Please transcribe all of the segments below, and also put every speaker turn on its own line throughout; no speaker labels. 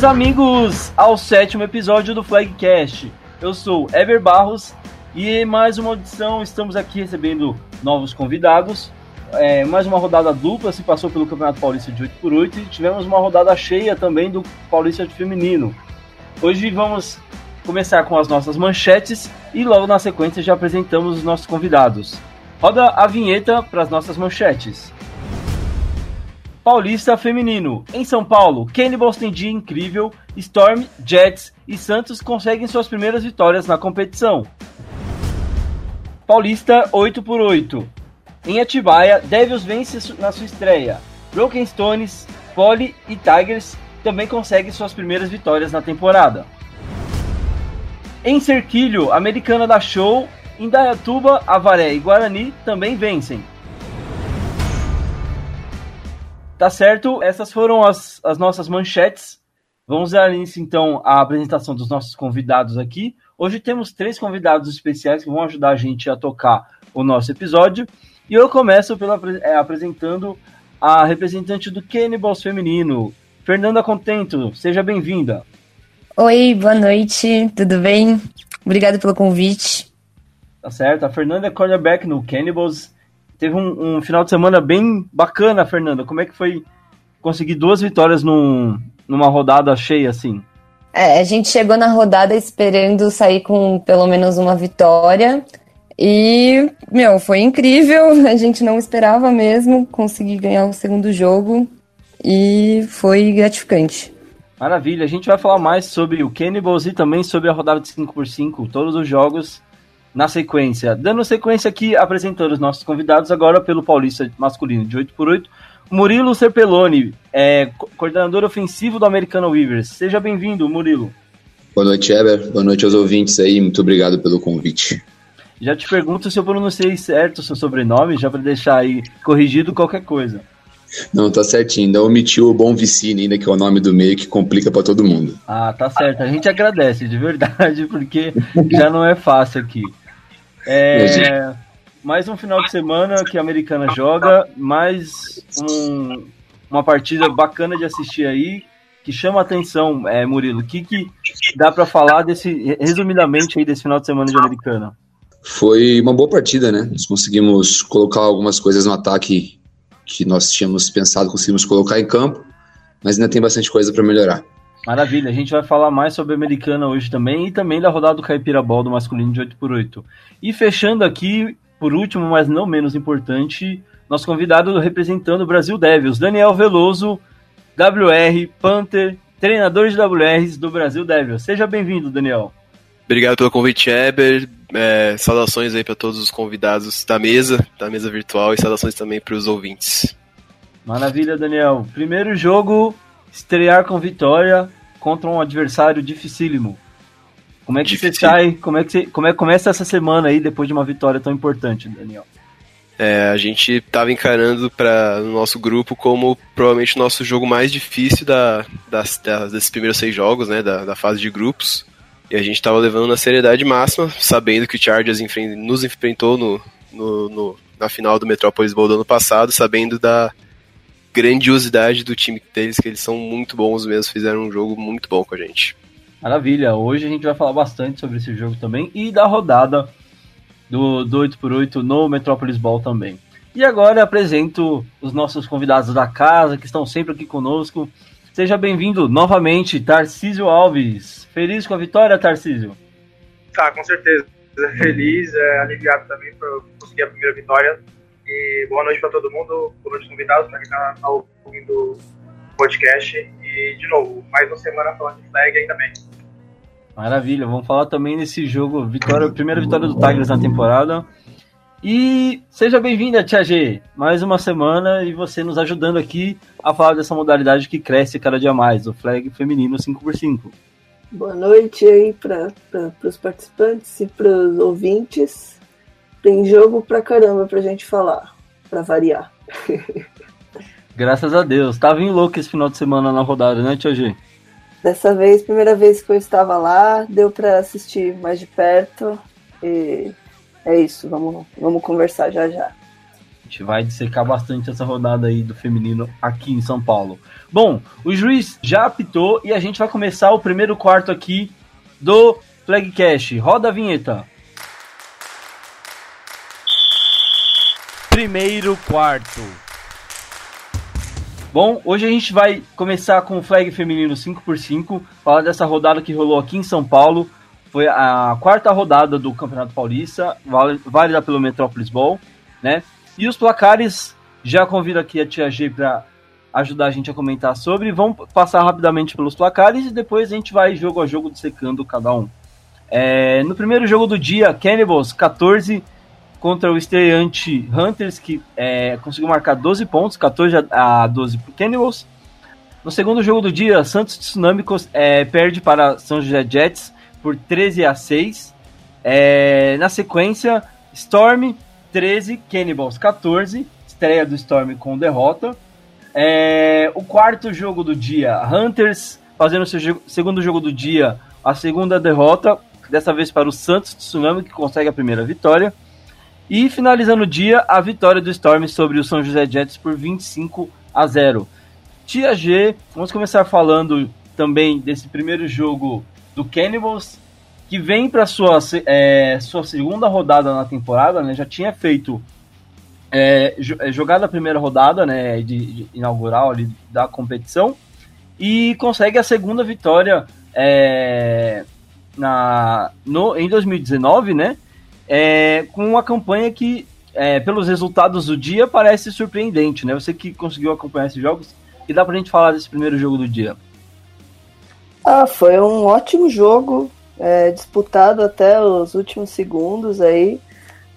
Bem-vindos, amigos, ao sétimo episódio do Flagcast. Eu sou Ever Barros e mais uma audição. Estamos aqui recebendo novos convidados. É, mais uma rodada dupla se passou pelo Campeonato Paulista de 8x8 e tivemos uma rodada cheia também do Paulista de Feminino. Hoje vamos começar com as nossas manchetes e logo na sequência já apresentamos os nossos convidados. Roda a vinheta para as nossas manchetes. Paulista Feminino. Em São Paulo, Cannibals tem dia incrível, Storm, Jets e Santos conseguem suas primeiras vitórias na competição. Paulista 8x8. Em Atibaia, Devils vence na sua estreia. Broken Stones, Poli e Tigers também conseguem suas primeiras vitórias na temporada. Em Cerquilho, Americana da Show, Indaiatuba, Avaré e Guarani também vencem. Tá certo, essas foram as, as nossas manchetes. Vamos dar início então à apresentação dos nossos convidados aqui. Hoje temos três convidados especiais que vão ajudar a gente a tocar o nosso episódio. E eu começo pela, é, apresentando a representante do Cannibals feminino, Fernanda Contento. Seja bem-vinda.
Oi, boa noite, tudo bem? Obrigado pelo convite.
Tá certo, a Fernanda é quarterback no Cannibals teve um, um, final de semana bem bacana, Fernanda. Como é que foi conseguir duas vitórias num, numa rodada cheia assim?
É, a gente chegou na rodada esperando sair com pelo menos uma vitória. E, meu, foi incrível. A gente não esperava mesmo conseguir ganhar o segundo jogo. E foi gratificante.
Maravilha. A gente vai falar mais sobre o Cannibals e também sobre a rodada de 5x5, todos os jogos na sequência. Dando sequência aqui, apresentando os nossos convidados, agora pelo Paulista masculino de 8x8, Murilo Serpeloni, é, coordenador ofensivo do Americano Weavers. Seja bem-vindo, Murilo.
Boa noite, Eber. Boa noite aos ouvintes aí. Muito obrigado pelo convite.
Já te pergunto se eu pronunciei certo o seu sobrenome, já para deixar aí corrigido qualquer coisa.
Não, tá certinho. Ainda omitiu o Bom Vicine, ainda que é o nome do meio que complica para todo mundo.
Ah, tá certo. A gente agradece, de verdade, porque já não é fácil aqui. É, mais um final de semana que a Americana joga, mais um, uma partida bacana de assistir aí, que chama atenção, é, Murilo. O que, que dá para falar desse, resumidamente aí desse final de semana de Americana?
Foi uma boa partida, né? Nós conseguimos colocar algumas coisas no ataque que nós tínhamos pensado, conseguimos colocar em campo, mas ainda tem bastante coisa para melhorar.
Maravilha, a gente vai falar mais sobre a Americana hoje também e também da rodada do Caipira Ball do masculino de 8x8. E fechando aqui, por último, mas não menos importante, nosso convidado representando o Brasil Devils, Daniel Veloso, WR, Panther, treinador de WRs do Brasil Devils. Seja bem-vindo, Daniel.
Obrigado pelo convite, Eber. É, saudações aí para todos os convidados da mesa, da mesa virtual, e saudações também para os ouvintes.
Maravilha, Daniel. Primeiro jogo estrear com vitória contra um adversário dificílimo. Como é que Difícil. você sai? Como é que você, como é começa essa semana aí depois de uma vitória tão importante, Daniel?
É, a gente estava encarando para o nosso grupo como provavelmente o nosso jogo mais difícil da, das, das, desses primeiros seis jogos, né, da, da fase de grupos. E a gente estava levando na seriedade máxima, sabendo que o Chargers nos enfrentou no, no, no, na final do Metropolis Bowl do ano passado, sabendo da, grandiosidade do time deles, que eles são muito bons mesmo, fizeram um jogo muito bom com a gente.
Maravilha, hoje a gente vai falar bastante sobre esse jogo também e da rodada do, do 8x8 no Metropolis Ball também. E agora apresento os nossos convidados da casa, que estão sempre aqui conosco. Seja bem-vindo novamente, Tarcísio Alves. Feliz com a vitória, Tarcísio?
Tá, com certeza. Feliz, é, aliviado também por conseguir a primeira vitória e boa noite para todo mundo, boa noite convidados, para quem está tá ouvindo o podcast. E, de novo, mais uma semana falando de flag ainda bem.
Maravilha, vamos falar também nesse jogo, vitória, primeira vitória do Tigers na temporada. E seja bem-vinda, Tia G. Mais uma semana e você nos ajudando aqui a falar dessa modalidade que cresce cada dia mais, o flag feminino 5x5.
Boa noite aí para os participantes e para os ouvintes. Tem jogo pra caramba pra gente falar, pra variar.
Graças a Deus. Tava em louco esse final de semana na rodada, né, Tia G?
Dessa vez, primeira vez que eu estava lá, deu para assistir mais de perto. E é isso, vamos, vamos conversar já já.
gente vai dissecar bastante essa rodada aí do feminino aqui em São Paulo. Bom, o juiz já apitou e a gente vai começar o primeiro quarto aqui do Flag Cash. Roda a vinheta. Primeiro quarto. Bom, hoje a gente vai começar com o flag feminino 5x5, falar dessa rodada que rolou aqui em São Paulo. Foi a quarta rodada do Campeonato Paulista, válida pelo Metrópolis Ball, né? E os placares, já convido aqui a Tia G para ajudar a gente a comentar sobre. Vamos passar rapidamente pelos placares e depois a gente vai jogo a jogo dissecando cada um. É, no primeiro jogo do dia, Cannibals 14 contra o estreante Hunters, que é, conseguiu marcar 12 pontos, 14 a 12 para Cannibals. No segundo jogo do dia, Santos Tsunami é, perde para São José Jets por 13 a 6. É, na sequência, Storm 13, Cannibals 14, estreia do Storm com derrota. É, o quarto jogo do dia, Hunters fazendo seu segundo jogo do dia, a segunda derrota, dessa vez para o Santos Tsunami, que consegue a primeira vitória. E finalizando o dia, a vitória do Storm sobre o São José Jets por 25 a 0. Tia G, vamos começar falando também desse primeiro jogo do Cannibals, que vem para sua, é, sua segunda rodada na temporada, né? Já tinha feito é, é, jogado a primeira rodada, né? De, de inaugural ali, da competição e consegue a segunda vitória é, na, no, em 2019, né? É, com uma campanha que, é, pelos resultados do dia, parece surpreendente, né? Você que conseguiu acompanhar esses jogos, que dá pra gente falar desse primeiro jogo do dia?
Ah, foi um ótimo jogo, é, disputado até os últimos segundos aí.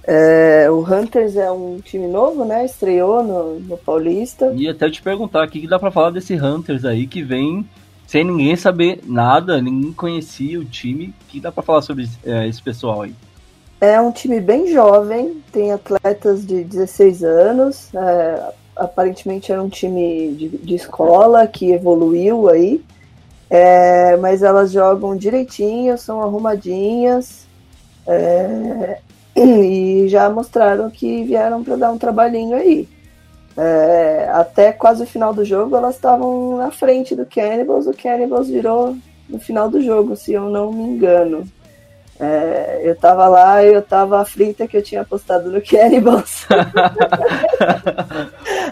É, o Hunters é um time novo, né? Estreou no, no Paulista.
E até te perguntar, o que, que dá para falar desse Hunters aí que vem sem ninguém saber nada, ninguém conhecia o time. O que dá para falar sobre é, esse pessoal aí?
É um time bem jovem, tem atletas de 16 anos. É, aparentemente era um time de, de escola que evoluiu aí. É, mas elas jogam direitinho, são arrumadinhas. É, e já mostraram que vieram para dar um trabalhinho aí. É, até quase o final do jogo elas estavam na frente do Cannibals. O Cannibals virou no final do jogo, se eu não me engano. É, eu tava lá e eu tava aflita que eu tinha apostado no Cannibals.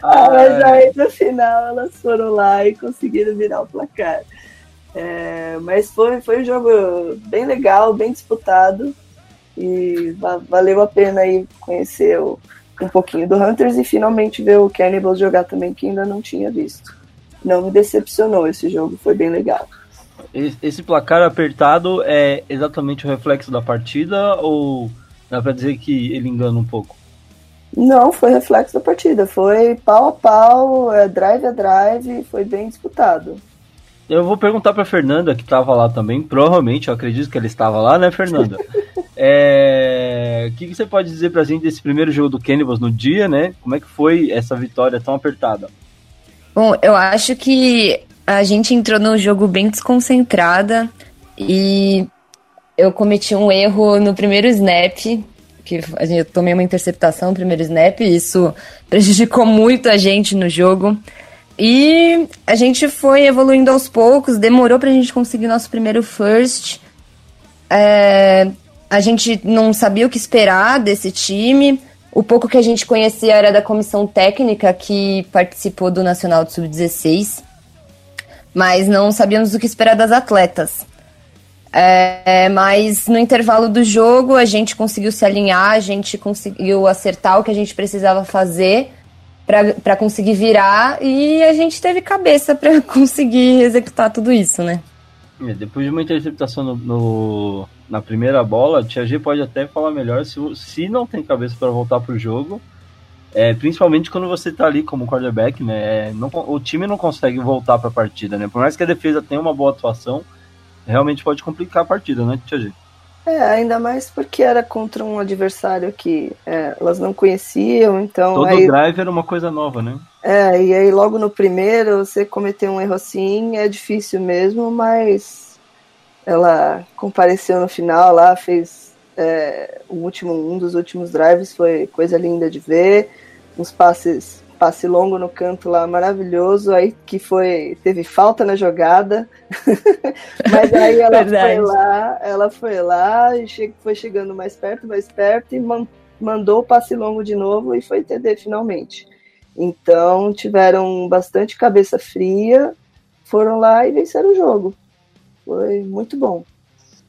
ah, mas aí no final elas foram lá e conseguiram virar o placar. É, mas foi, foi um jogo bem legal, bem disputado. E valeu a pena aí conhecer o, um pouquinho do Hunters e finalmente ver o Cannibals jogar também, que ainda não tinha visto. Não me decepcionou esse jogo, foi bem legal.
Esse placar apertado é exatamente o reflexo da partida ou dá pra dizer que ele engana um pouco?
Não, foi reflexo da partida. Foi pau a pau, é, drive a drive, foi bem disputado.
Eu vou perguntar pra Fernanda, que estava lá também. Provavelmente, eu acredito que ela estava lá, né, Fernanda? é... O que, que, você pode dizer pra gente desse primeiro jogo do Cannibals no dia, né? Como é que foi essa vitória tão apertada?
Bom, eu acho que a gente entrou no jogo bem desconcentrada e eu cometi um erro no primeiro snap, que eu tomei uma interceptação no primeiro snap, e isso prejudicou muito a gente no jogo. E a gente foi evoluindo aos poucos, demorou pra gente conseguir nosso primeiro first. É, a gente não sabia o que esperar desse time. O pouco que a gente conhecia era da comissão técnica que participou do Nacional de Sub-16 mas não sabíamos o que esperar das atletas. É, mas no intervalo do jogo a gente conseguiu se alinhar, a gente conseguiu acertar o que a gente precisava fazer para conseguir virar e a gente teve cabeça para conseguir executar tudo isso, né?
É, depois de uma interceptação no, no, na primeira bola, Tia G pode até falar melhor se, se não tem cabeça para voltar pro jogo é, principalmente quando você tá ali como quarterback, né? É, não, o time não consegue voltar para a partida, né? Por mais que a defesa tenha uma boa atuação, realmente pode complicar a partida, né, Tia G?
É, ainda mais porque era contra um adversário que é, elas não conheciam, então.
Todo aí, drive era uma coisa nova, né?
É, e aí logo no primeiro você cometer um erro assim é difícil mesmo, mas ela compareceu no final lá, fez é, o último, um dos últimos drives foi coisa linda de ver. uns passes passe longo no canto lá maravilhoso, aí que foi teve falta na jogada, mas aí ela foi lá, ela foi lá e che foi chegando mais perto, mais perto e man mandou o passe longo de novo e foi TD finalmente. Então tiveram bastante cabeça fria, foram lá e venceram o jogo. Foi muito bom.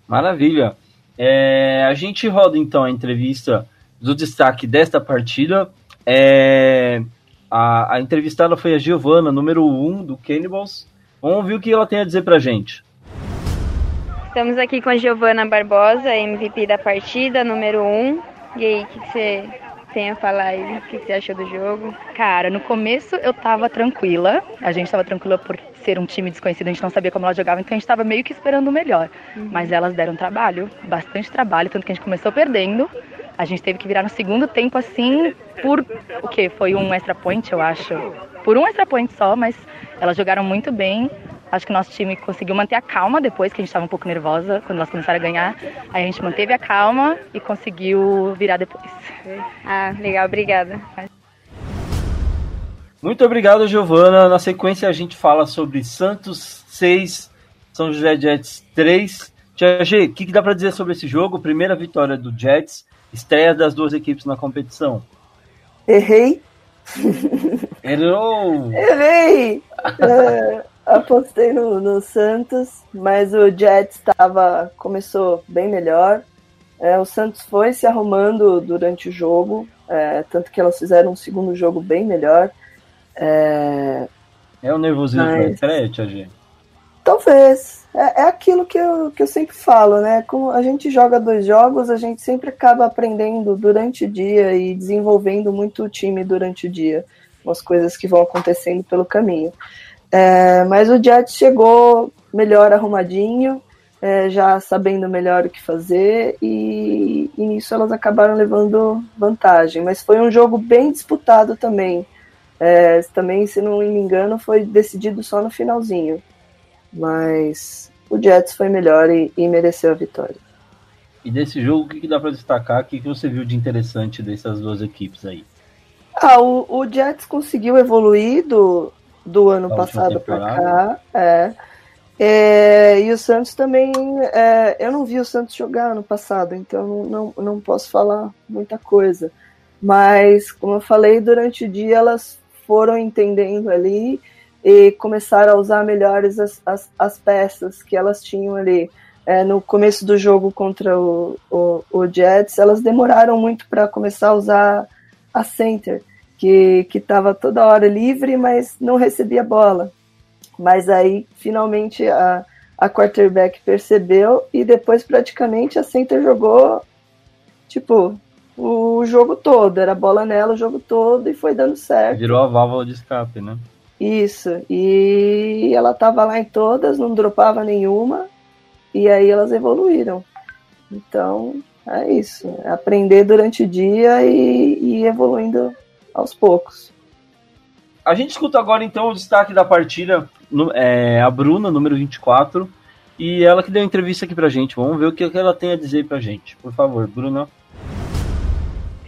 Maravilha. É, a gente roda então a entrevista do destaque desta partida. É, a, a entrevistada foi a Giovana, número 1 um do Cannibals. Vamos ouvir o que ela tem a dizer pra gente.
Estamos aqui com a Giovana Barbosa, MVP da partida, número 1. Um. E aí, o que, que você tem a falar aí? O que, que você achou do jogo?
Cara, no começo eu tava tranquila. A gente tava tranquila por ser um time desconhecido, a gente não sabia como elas jogavam, então a gente tava meio que esperando o melhor. Uhum. Mas elas deram trabalho, bastante trabalho, tanto que a gente começou perdendo. A gente teve que virar no segundo tempo assim, por o que? Foi um extra point, eu acho. Por um extra point só, mas elas jogaram muito bem. Acho que o nosso time conseguiu manter a calma depois, que a gente estava um pouco nervosa quando elas começaram a ganhar. Aí a gente manteve a calma e conseguiu virar depois.
Ah, legal, obrigada.
Muito obrigado, Giovana. Na sequência a gente fala sobre Santos 6, São José Jets 3. Tia G, o que, que dá para dizer sobre esse jogo? Primeira vitória do Jets, estreia das duas equipes na competição.
Errei.
Errou!
Errei! É, apostei no, no, Santos, mas o Jets tava, começou bem melhor. É, o Santos foi se arrumando durante o jogo, é, tanto que elas fizeram um segundo jogo bem melhor.
É, é o nervosismo mas... pré Tia?
Talvez. É, é, aquilo que eu, que eu sempre falo, né? Como a gente joga dois jogos, a gente sempre acaba aprendendo durante o dia e desenvolvendo muito o time durante o dia, as coisas que vão acontecendo pelo caminho. É, mas o Jets chegou melhor arrumadinho, é, já sabendo melhor o que fazer, e, e nisso elas acabaram levando vantagem. Mas foi um jogo bem disputado também. É, também, se não me engano, foi decidido só no finalzinho. Mas o Jets foi melhor e, e mereceu a vitória.
E desse jogo, o que, que dá para destacar? O que, que você viu de interessante dessas duas equipes aí?
Ah, o, o Jets conseguiu evoluir do, do ano da passado para cá. É. É, e o Santos também. É, eu não vi o Santos jogar no passado, então não, não, não posso falar muita coisa. Mas, como eu falei, durante o dia elas foram entendendo ali e começaram a usar melhores as, as, as peças que elas tinham ali. É, no começo do jogo contra o, o, o Jets, elas demoraram muito para começar a usar a center, que estava toda hora livre, mas não recebia bola. Mas aí, finalmente, a, a quarterback percebeu e depois, praticamente, a center jogou, tipo, o jogo todo. Era bola nela o jogo todo e foi dando certo.
Virou a válvula de escape, né?
Isso. E ela tava lá em todas, não dropava nenhuma. E aí elas evoluíram. Então, é isso. É aprender durante o dia e, e evoluindo aos poucos.
A gente escuta agora então o destaque da partida, é, a Bruna, número 24, e ela que deu entrevista aqui pra gente. Vamos ver o que ela tem a dizer pra gente. Por favor, Bruna.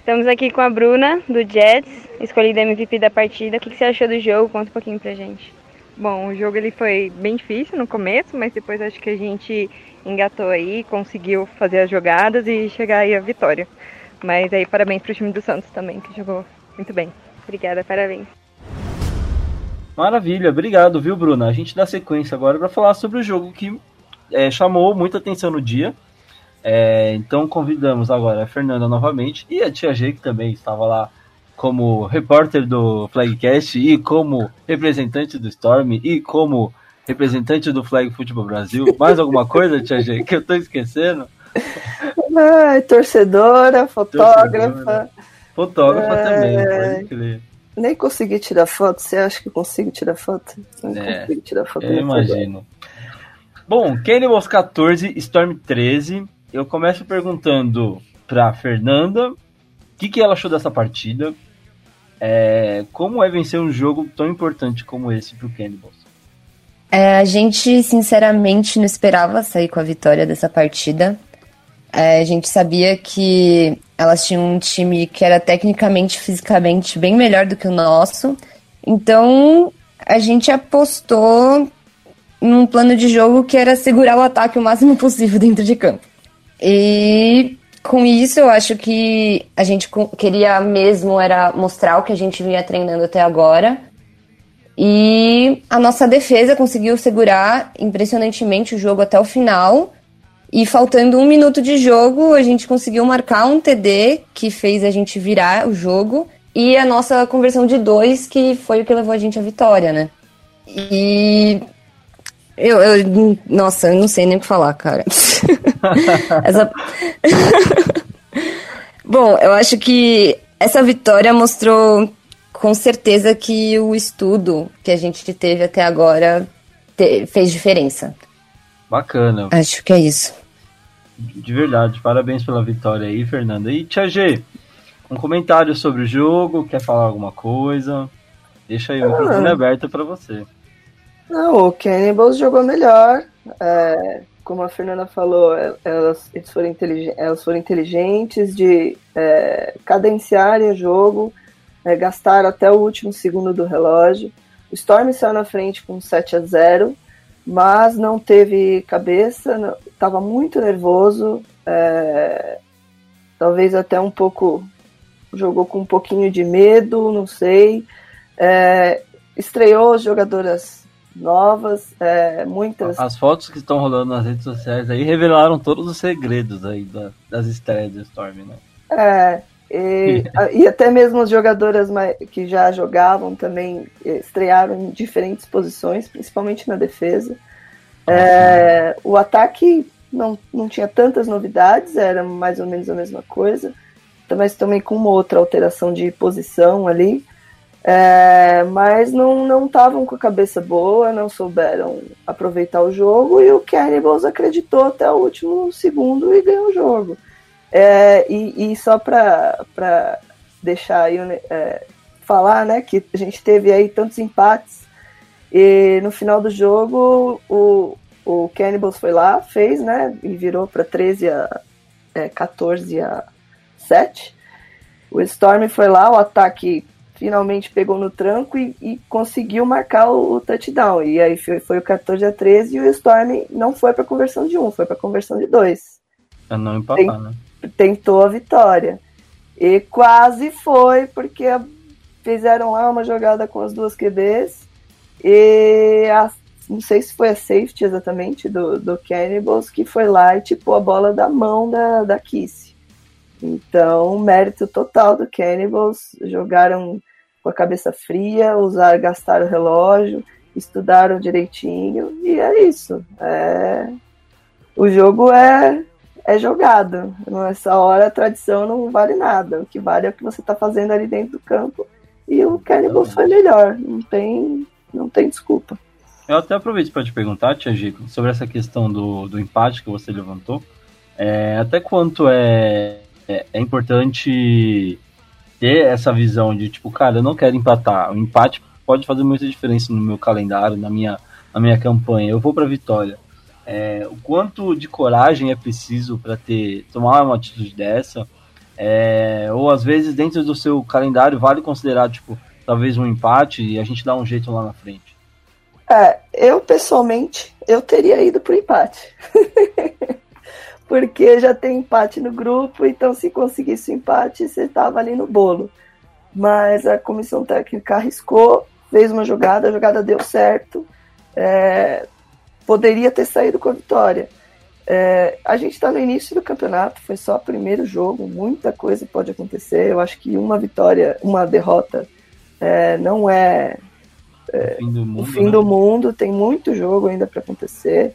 Estamos aqui com a Bruna, do Jets, escolhida MVP da partida. O que você achou do jogo? Conta um pouquinho pra gente.
Bom, o jogo ele foi bem difícil no começo, mas depois acho que a gente engatou aí, conseguiu fazer as jogadas e chegar aí à vitória. Mas aí parabéns pro time do Santos também, que jogou muito bem. Obrigada, parabéns.
Maravilha, obrigado, viu, Bruna? A gente dá sequência agora para falar sobre o jogo que é, chamou muita atenção no dia. É, então convidamos agora a Fernanda novamente e a Tia G, que também estava lá como repórter do Flagcast e como representante do Storm e como representante do Flag Futebol Brasil. Mais alguma coisa, Tia G, que eu tô esquecendo?
Ai, torcedora, fotógrafa. Torcedora.
Fotógrafa é... também, pode crer.
Nem consegui tirar foto. Você acha que consigo tirar foto? Não
é, consigo tirar foto. Eu imagino. Bom, Cannibals 14, Storm 13 eu começo perguntando para Fernanda o que, que ela achou dessa partida. É, como é vencer um jogo tão importante como esse para o Cannibals?
É, a gente, sinceramente, não esperava sair com a vitória dessa partida. É, a gente sabia que elas tinham um time que era tecnicamente, fisicamente bem melhor do que o nosso. Então a gente apostou num plano de jogo que era segurar o ataque o máximo possível dentro de campo. E com isso eu acho que a gente queria mesmo era mostrar o que a gente vinha treinando até agora. E a nossa defesa conseguiu segurar impressionantemente o jogo até o final. E faltando um minuto de jogo, a gente conseguiu marcar um TD que fez a gente virar o jogo. E a nossa conversão de dois, que foi o que levou a gente à vitória, né? E. Eu, eu nossa, eu não sei nem o que falar, cara. essa... Bom, eu acho que essa vitória mostrou com certeza que o estudo que a gente teve até agora te, fez diferença.
Bacana.
Acho que é isso.
De verdade, parabéns pela vitória aí, Fernanda. E Tia G, um comentário sobre o jogo, quer falar alguma coisa? Deixa aí o microfone ah. aberto para você.
Não, o Cannibals jogou melhor. É, como a Fernanda falou, elas, eles foram, inteligentes, elas foram inteligentes de é, cadenciarem o jogo é, gastaram até o último segundo do relógio. O Storm saiu na frente com 7 a 0, mas não teve cabeça, estava muito nervoso, é, talvez até um pouco jogou com um pouquinho de medo, não sei. É, estreou jogadoras novas, é, muitas.
As fotos que estão rolando nas redes sociais aí revelaram todos os segredos aí da, das estreias do Storm, né?
É, e, e, até mesmo as jogadoras que já jogavam também eh, estrearam em diferentes posições, principalmente na defesa. É, o ataque não, não tinha tantas novidades, era mais ou menos a mesma coisa, mas também com uma outra alteração de posição ali. É, mas não estavam com a cabeça boa, não souberam aproveitar o jogo e o Cannibals acreditou até o último segundo e ganhou o jogo. É, e, e, só para deixar aí, é, falar, né, que a gente teve aí tantos empates e no final do jogo o, o Cannibals foi lá, fez, né, e virou para 13 a é, 14 a 7. O Storm foi lá, o ataque finalmente pegou no tranco e, e conseguiu marcar o, o, touchdown. E aí foi, foi, o 14 a 13 e o Storm não foi para conversão de um, foi para conversão de dois.
É não empatar, Tem, né?
tentou a vitória. E quase foi, porque fizeram lá uma jogada com as duas QBs. E a, não sei se foi a safety exatamente do, do Cannibals que foi lá e tipou a bola da mão da, da Kiss. Então, mérito total do Cannibals. Jogaram com a cabeça fria, usar, gastaram o relógio, estudaram direitinho. E é isso. É... O jogo é é jogado. Nessa hora a tradição não vale nada. O que vale é o que você está fazendo ali dentro do campo. E o Cannibal foi melhor. Não tem, não tem desculpa.
Eu até aproveito para te perguntar, Tia Gico, sobre essa questão do, do empate que você levantou. É, até quanto é, é, é, importante ter essa visão de, tipo, cara, eu não quero empatar. O empate pode fazer muita diferença no meu calendário, na minha, na minha campanha. Eu vou para vitória é, o quanto de coragem é preciso para ter tomar uma atitude dessa, é, ou às vezes dentro do seu calendário vale considerar tipo talvez um empate e a gente dá um jeito lá na frente.
É, eu pessoalmente eu teria ido pro empate. Porque já tem empate no grupo, então se conseguisse o empate, você estava ali no bolo. Mas a comissão técnica arriscou, fez uma jogada, a jogada deu certo. É, poderia ter saído com a vitória. É, a gente está no início do campeonato, foi só o primeiro jogo, muita coisa pode acontecer. Eu acho que uma vitória, uma derrota é, não é, é, o fim, do mundo, o fim né? do mundo, tem muito jogo ainda para acontecer.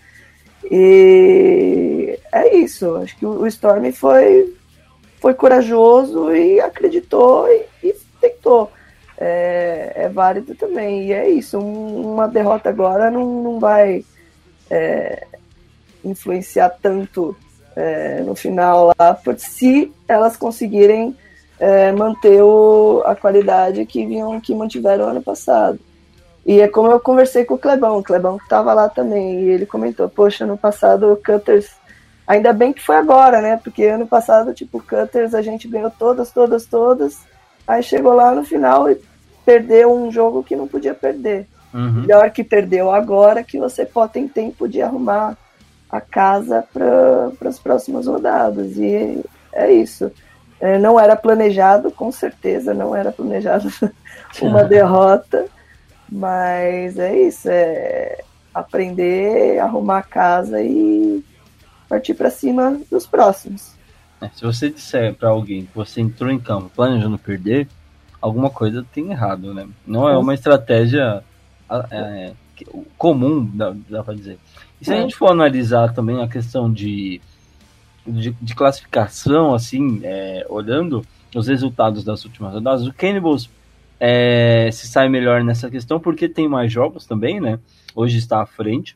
E é isso, acho que o Storm foi, foi corajoso e acreditou e, e tentou. É, é, válido também, e é isso, um, uma derrota agora não, não vai é, influenciar tanto é, no final lá, se elas conseguirem é, manter o, a qualidade que vinham que mantiveram ano passado. E é como eu conversei com o Clebão, o Clebão que estava lá também, e ele comentou, poxa, no passado o Cutters Ainda bem que foi agora, né? Porque ano passado, tipo, Cutters a gente ganhou todas, todas, todas. Aí chegou lá no final e perdeu um jogo que não podia perder. Uhum. Melhor que perdeu agora, que você pode ter tempo de arrumar a casa para as próximas rodadas. E é isso. É, não era planejado, com certeza não era planejado uma derrota, mas é isso, é aprender, arrumar a casa e partir para cima dos próximos.
É, se você disser para alguém que você entrou em campo planejando perder, alguma coisa tem errado, né? Não é uma estratégia é, comum, dá, dá para dizer. E se a gente for analisar também a questão de, de, de classificação, assim, é, olhando os resultados das últimas rodadas, o Cannibals é, se sai melhor nessa questão porque tem mais jogos também, né? Hoje está à frente.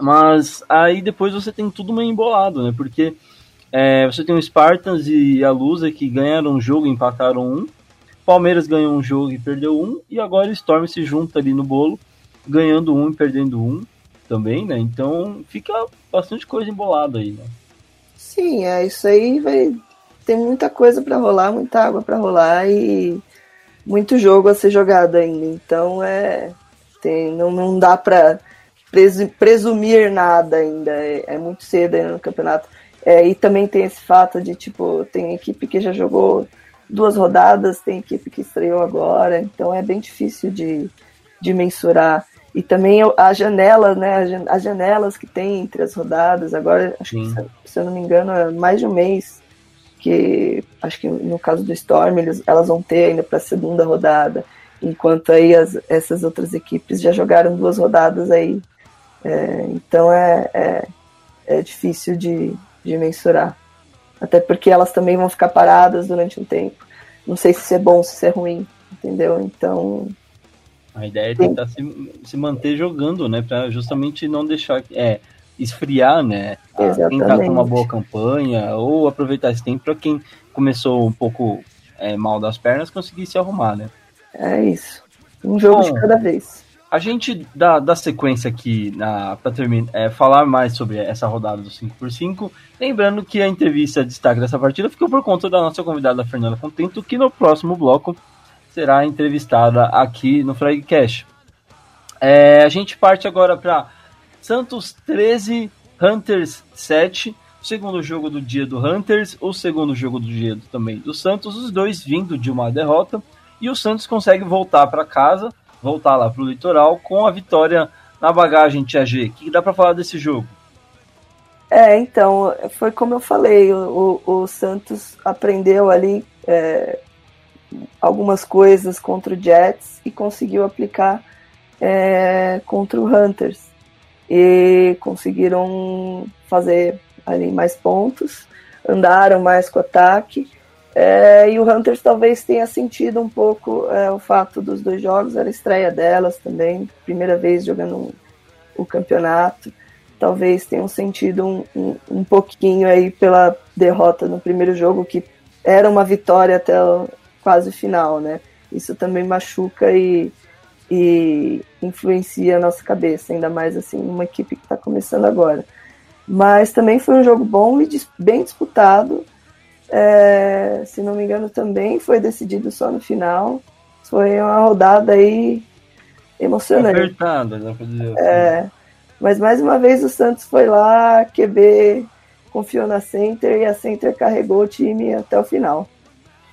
Mas aí depois você tem tudo meio embolado, né? Porque é, você tem o Spartans e a Lusa que ganharam um jogo e empataram um. Palmeiras ganhou um jogo e perdeu um. E agora o Storm se junta ali no bolo, ganhando um e perdendo um também, né? Então fica bastante coisa embolada aí, né?
Sim, é isso aí vai tem muita coisa para rolar, muita água para rolar e muito jogo a ser jogado ainda. Então é tem, não, não dá para presumir nada ainda. É, é muito cedo ainda no campeonato. É, e também tem esse fato de tipo tem equipe que já jogou duas rodadas, tem equipe que estreou agora, então é bem difícil de, de mensurar e também a janela, né, as janelas que tem entre as rodadas, agora, acho que, se eu não me engano, é mais de um mês, que acho que no caso do Storm, eles, elas vão ter ainda para a segunda rodada, enquanto aí as, essas outras equipes já jogaram duas rodadas aí. É, então é, é, é difícil de, de mensurar. Até porque elas também vão ficar paradas durante um tempo. Não sei se isso é bom, se isso é ruim, entendeu? Então
a ideia é tentar se, se manter jogando, né? Para justamente não deixar é, esfriar, né? Quem tá com uma boa campanha, ou aproveitar esse tempo para quem começou um pouco é, mal das pernas conseguir se arrumar, né?
É isso. Um jogo Bom, de cada vez.
A gente dá, dá sequência aqui para terminar, é, falar mais sobre essa rodada do 5x5. Lembrando que a entrevista de destaque dessa partida ficou por conta da nossa convidada Fernanda Contento, que no próximo bloco será entrevistada aqui no Flagcast. É, a gente parte agora para Santos 13, Hunters 7. O segundo jogo do dia do Hunters, o segundo jogo do dia também do Santos, os dois vindo de uma derrota. E o Santos consegue voltar para casa, voltar lá para o litoral com a vitória na bagagem, Tia G. O que dá para falar desse jogo?
É, então, foi como eu falei, o, o, o Santos aprendeu ali é, algumas coisas contra o Jets e conseguiu aplicar é, contra o Hunters. E conseguiram fazer ali mais pontos, andaram mais com o ataque. É, e o Hunters talvez tenha sentido um pouco é, o fato dos dois jogos, era a estreia delas também, primeira vez jogando o campeonato. Talvez tenham sentido um, um, um pouquinho aí pela derrota no primeiro jogo, que era uma vitória até fase final, né? Isso também machuca e, e influencia a nossa cabeça, ainda mais assim, uma equipe que está começando agora. Mas também foi um jogo bom e bem disputado. É, se não me engano, também foi decidido só no final. Foi uma rodada aí emocionante.
Apertada, dizer assim.
É, mas mais uma vez o Santos foi lá, QB confiou na Center e a Center carregou o time até o final.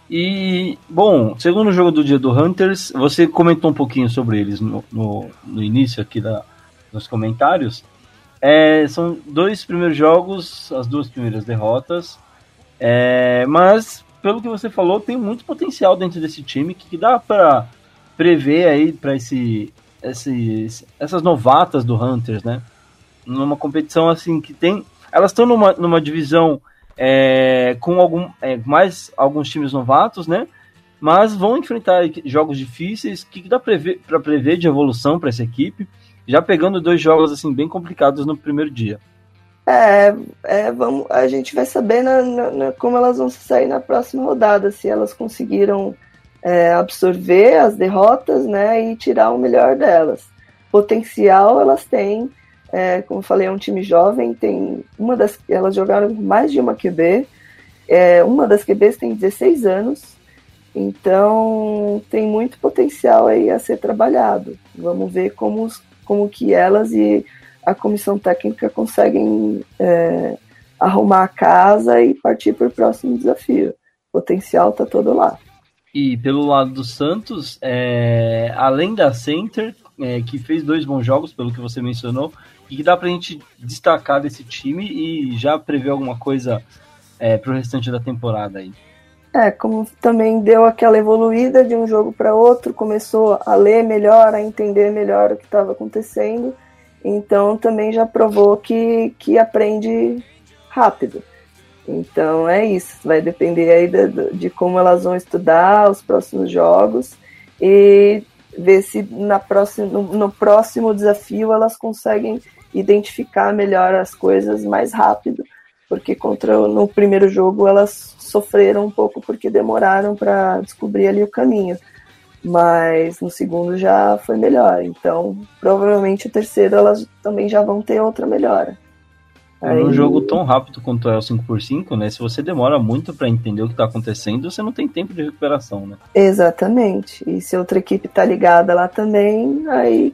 E, bom, segundo jogo do dia do Hunters, você comentou um pouquinho sobre eles no, no, no início aqui da, nos comentários. É, são dois primeiros jogos, as duas primeiras derrotas. É, mas, pelo que você falou, tem muito potencial dentro desse time que, dá para prever aí para esse, esse, essas novatas do Hunters, né? Numa competição assim que tem. Elas estão numa, numa divisão é, com algum, é, mais alguns times novatos, né? Mas vão enfrentar jogos difíceis. O que dá para prever, prever de evolução para essa equipe? Já pegando dois jogos assim bem complicados no primeiro dia.
É, é vamos, a gente vai saber na, na, como elas vão sair na próxima rodada, se elas conseguiram é, absorver as derrotas, né, e tirar o melhor delas. Potencial elas têm, É, como falei, é um time jovem, tem uma das. Elas jogaram mais de uma QB. É, uma das QBs tem 16 anos, então tem muito potencial aí a ser trabalhado. Vamos ver como, como que elas e a comissão técnica conseguem é, arrumar a casa e partir para o próximo desafio. O potencial está todo lá.
E pelo lado do Santos, é, além da Center, é, que fez dois bons jogos, pelo que você mencionou, que dá para a gente destacar desse time e já prever alguma coisa é, para o restante da temporada aí.
É, como também deu aquela evoluída de um jogo para outro, começou a ler melhor, a entender melhor o que estava acontecendo, então também já provou que, que aprende rápido. Então é isso, vai depender aí de, de como elas vão estudar os próximos jogos e ver se na próxima, no, no, próximo desafio elas conseguem identificar melhor as coisas mais rápido, porque contra no primeiro jogo elas sofreram um pouco porque demoraram para descobrir ali o caminho, mas no segundo já foi melhor, então provavelmente o terceiro elas também já vão ter outra melhora.
Aí... Num jogo tão rápido quanto é o 5x5, né? Se você demora muito para entender o que tá acontecendo, você não tem tempo de recuperação, né?
Exatamente. E se outra equipe tá ligada lá também, aí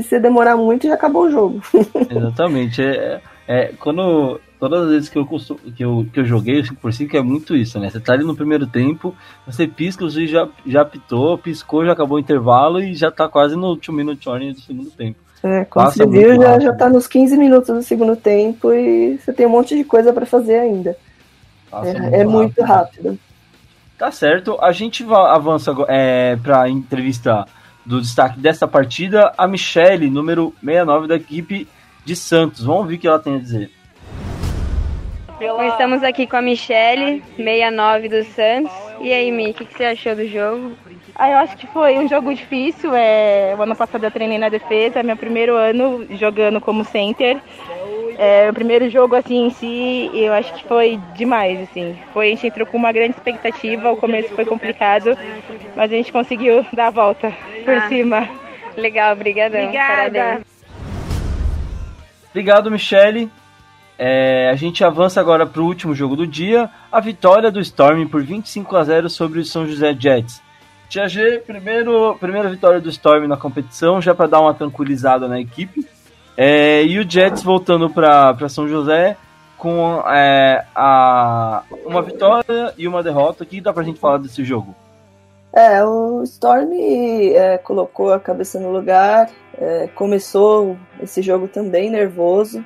se você demorar muito, já acabou o jogo.
Exatamente. É, é, quando todas as vezes que eu, que eu, que eu joguei o 5x5 é muito isso, né? Você tá ali no primeiro tempo, você pisca, você já, já pitou, piscou, já acabou o intervalo e já tá quase no 2 minute warning do segundo tempo.
É, como você viu, já, já tá nos 15 minutos do segundo tempo e você tem um monte de coisa para fazer ainda. Passa é muito, é muito rápido.
Tá certo. A gente avança é, para entrevista do destaque dessa partida. A Michele, número 69 da equipe de Santos. Vamos ver o que ela tem a dizer.
Estamos aqui com a Michele, 69 do Santos. E aí, Mi, o que, que você achou do jogo?
Ah, eu acho que foi um jogo difícil. É, o ano passado eu treinei na defesa, é meu primeiro ano jogando como center. É, o primeiro jogo assim em si, eu acho que foi demais, assim. Foi, a gente entrou com uma grande expectativa, o começo foi complicado, mas a gente conseguiu dar a volta por ah, cima.
Legal, obrigadão.
Obrigada. Parabéns.
Obrigado, Michele. É, a gente avança agora para o último jogo do dia, a vitória do Storm por 25 a 0 sobre o São José Jets. Tia G, primeiro, primeira vitória do Storm na competição, já para dar uma tranquilizada na equipe. É, e o Jets voltando para São José com é, a, uma vitória e uma derrota. O que dá para a gente falar desse jogo?
É, o Storm é, colocou a cabeça no lugar, é, começou esse jogo também nervoso,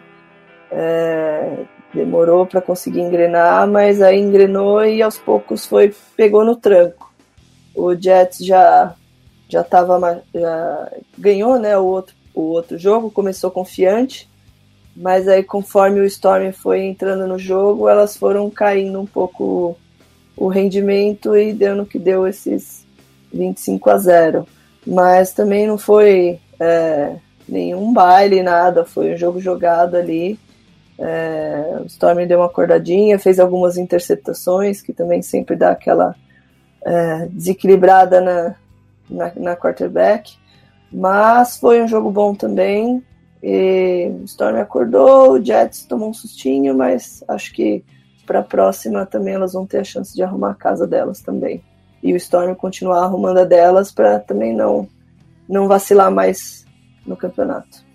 é, demorou para conseguir engrenar, mas aí engrenou e aos poucos foi pegou no tranco o Jets já já tava já ganhou, né, o outro o outro jogo, começou confiante, mas aí conforme o Storm foi entrando no jogo, elas foram caindo um pouco o rendimento e deu no que deu esses 25 a 0. Mas também não foi é, nenhum baile, nada, foi um jogo jogado ali. É, o Storm deu uma acordadinha, fez algumas interceptações, que também sempre dá aquela é, desequilibrada na, na, na, quarterback, mas foi um jogo bom também. E Storm acordou, o Jets tomou um sustinho, mas acho que para a próxima também elas vão ter a chance de arrumar a casa delas também. E o Storm continuar arrumando a delas para também não, não vacilar mais no campeonato.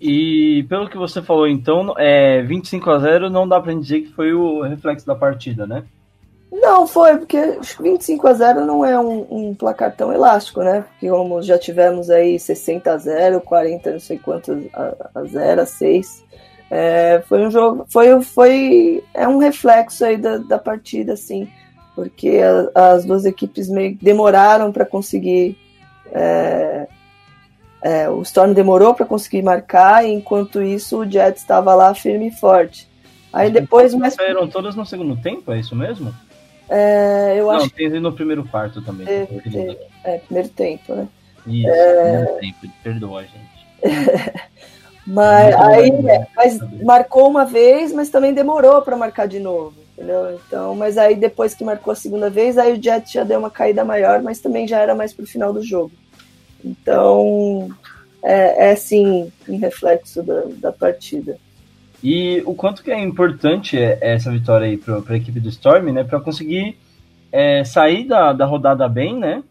E pelo que você falou, então, é 25 a 0 não dá para dizer que foi o reflexo da partida, né?
Não, foi, porque 25 a 0 não é um, um, placar tão elástico, né? Porque como já tivemos aí 60 a 0, 40, não sei quantos a, a 0, a 6. É, foi um jogo, foi, foi é um reflexo aí da, da partida, assim, porque a, as duas equipes meio demoraram para conseguir. É, é, o Storm demorou para conseguir marcar, e enquanto isso o Jets estava lá firme e forte. Aí depois.
Mas saíram todas no segundo tempo, é isso mesmo?
É, eu
Não,
acho
tem no primeiro quarto também.
É, é, é, primeiro tempo, né?
Isso, é... primeiro tempo, perdoa, gente.
mas aí, é, mas marcou uma vez, mas também demorou para marcar de novo, entendeu? Então, mas aí depois que marcou a segunda vez, aí o Jet já deu uma caída maior, mas também já era mais pro final do jogo. Então, é, é sim em reflexo da, da partida.
E o quanto que é importante essa vitória aí para a equipe do Storm, né? Para conseguir é, sair da, da rodada bem, né?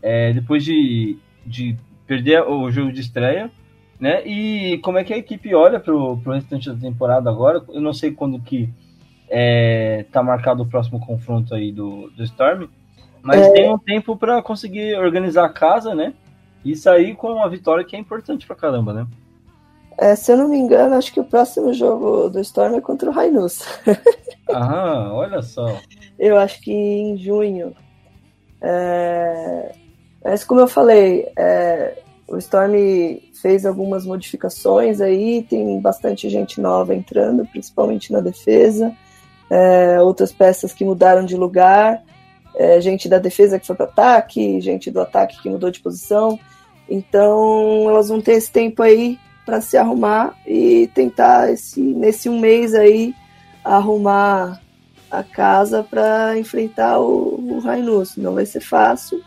É, depois de, de perder o jogo de estreia, né? E como é que a equipe olha para o restante da temporada agora? Eu não sei quando que é, tá marcado o próximo confronto aí do, do Storm, mas é... tem um tempo para conseguir organizar a casa, né? E sair com uma vitória que é importante pra caramba, né?
É, se eu não me engano, acho que o próximo jogo do Storm é contra o Rainus.
Aham, olha só.
Eu acho que em junho. É... Mas como eu falei, é... o Storm fez algumas modificações aí, tem bastante gente nova entrando, principalmente na defesa. É... Outras peças que mudaram de lugar. É, gente da defesa que foi para ataque, gente do ataque que mudou de posição. Então elas vão ter esse tempo aí para se arrumar e tentar esse nesse um mês aí arrumar a casa para enfrentar o, o Rainus. Não vai ser fácil,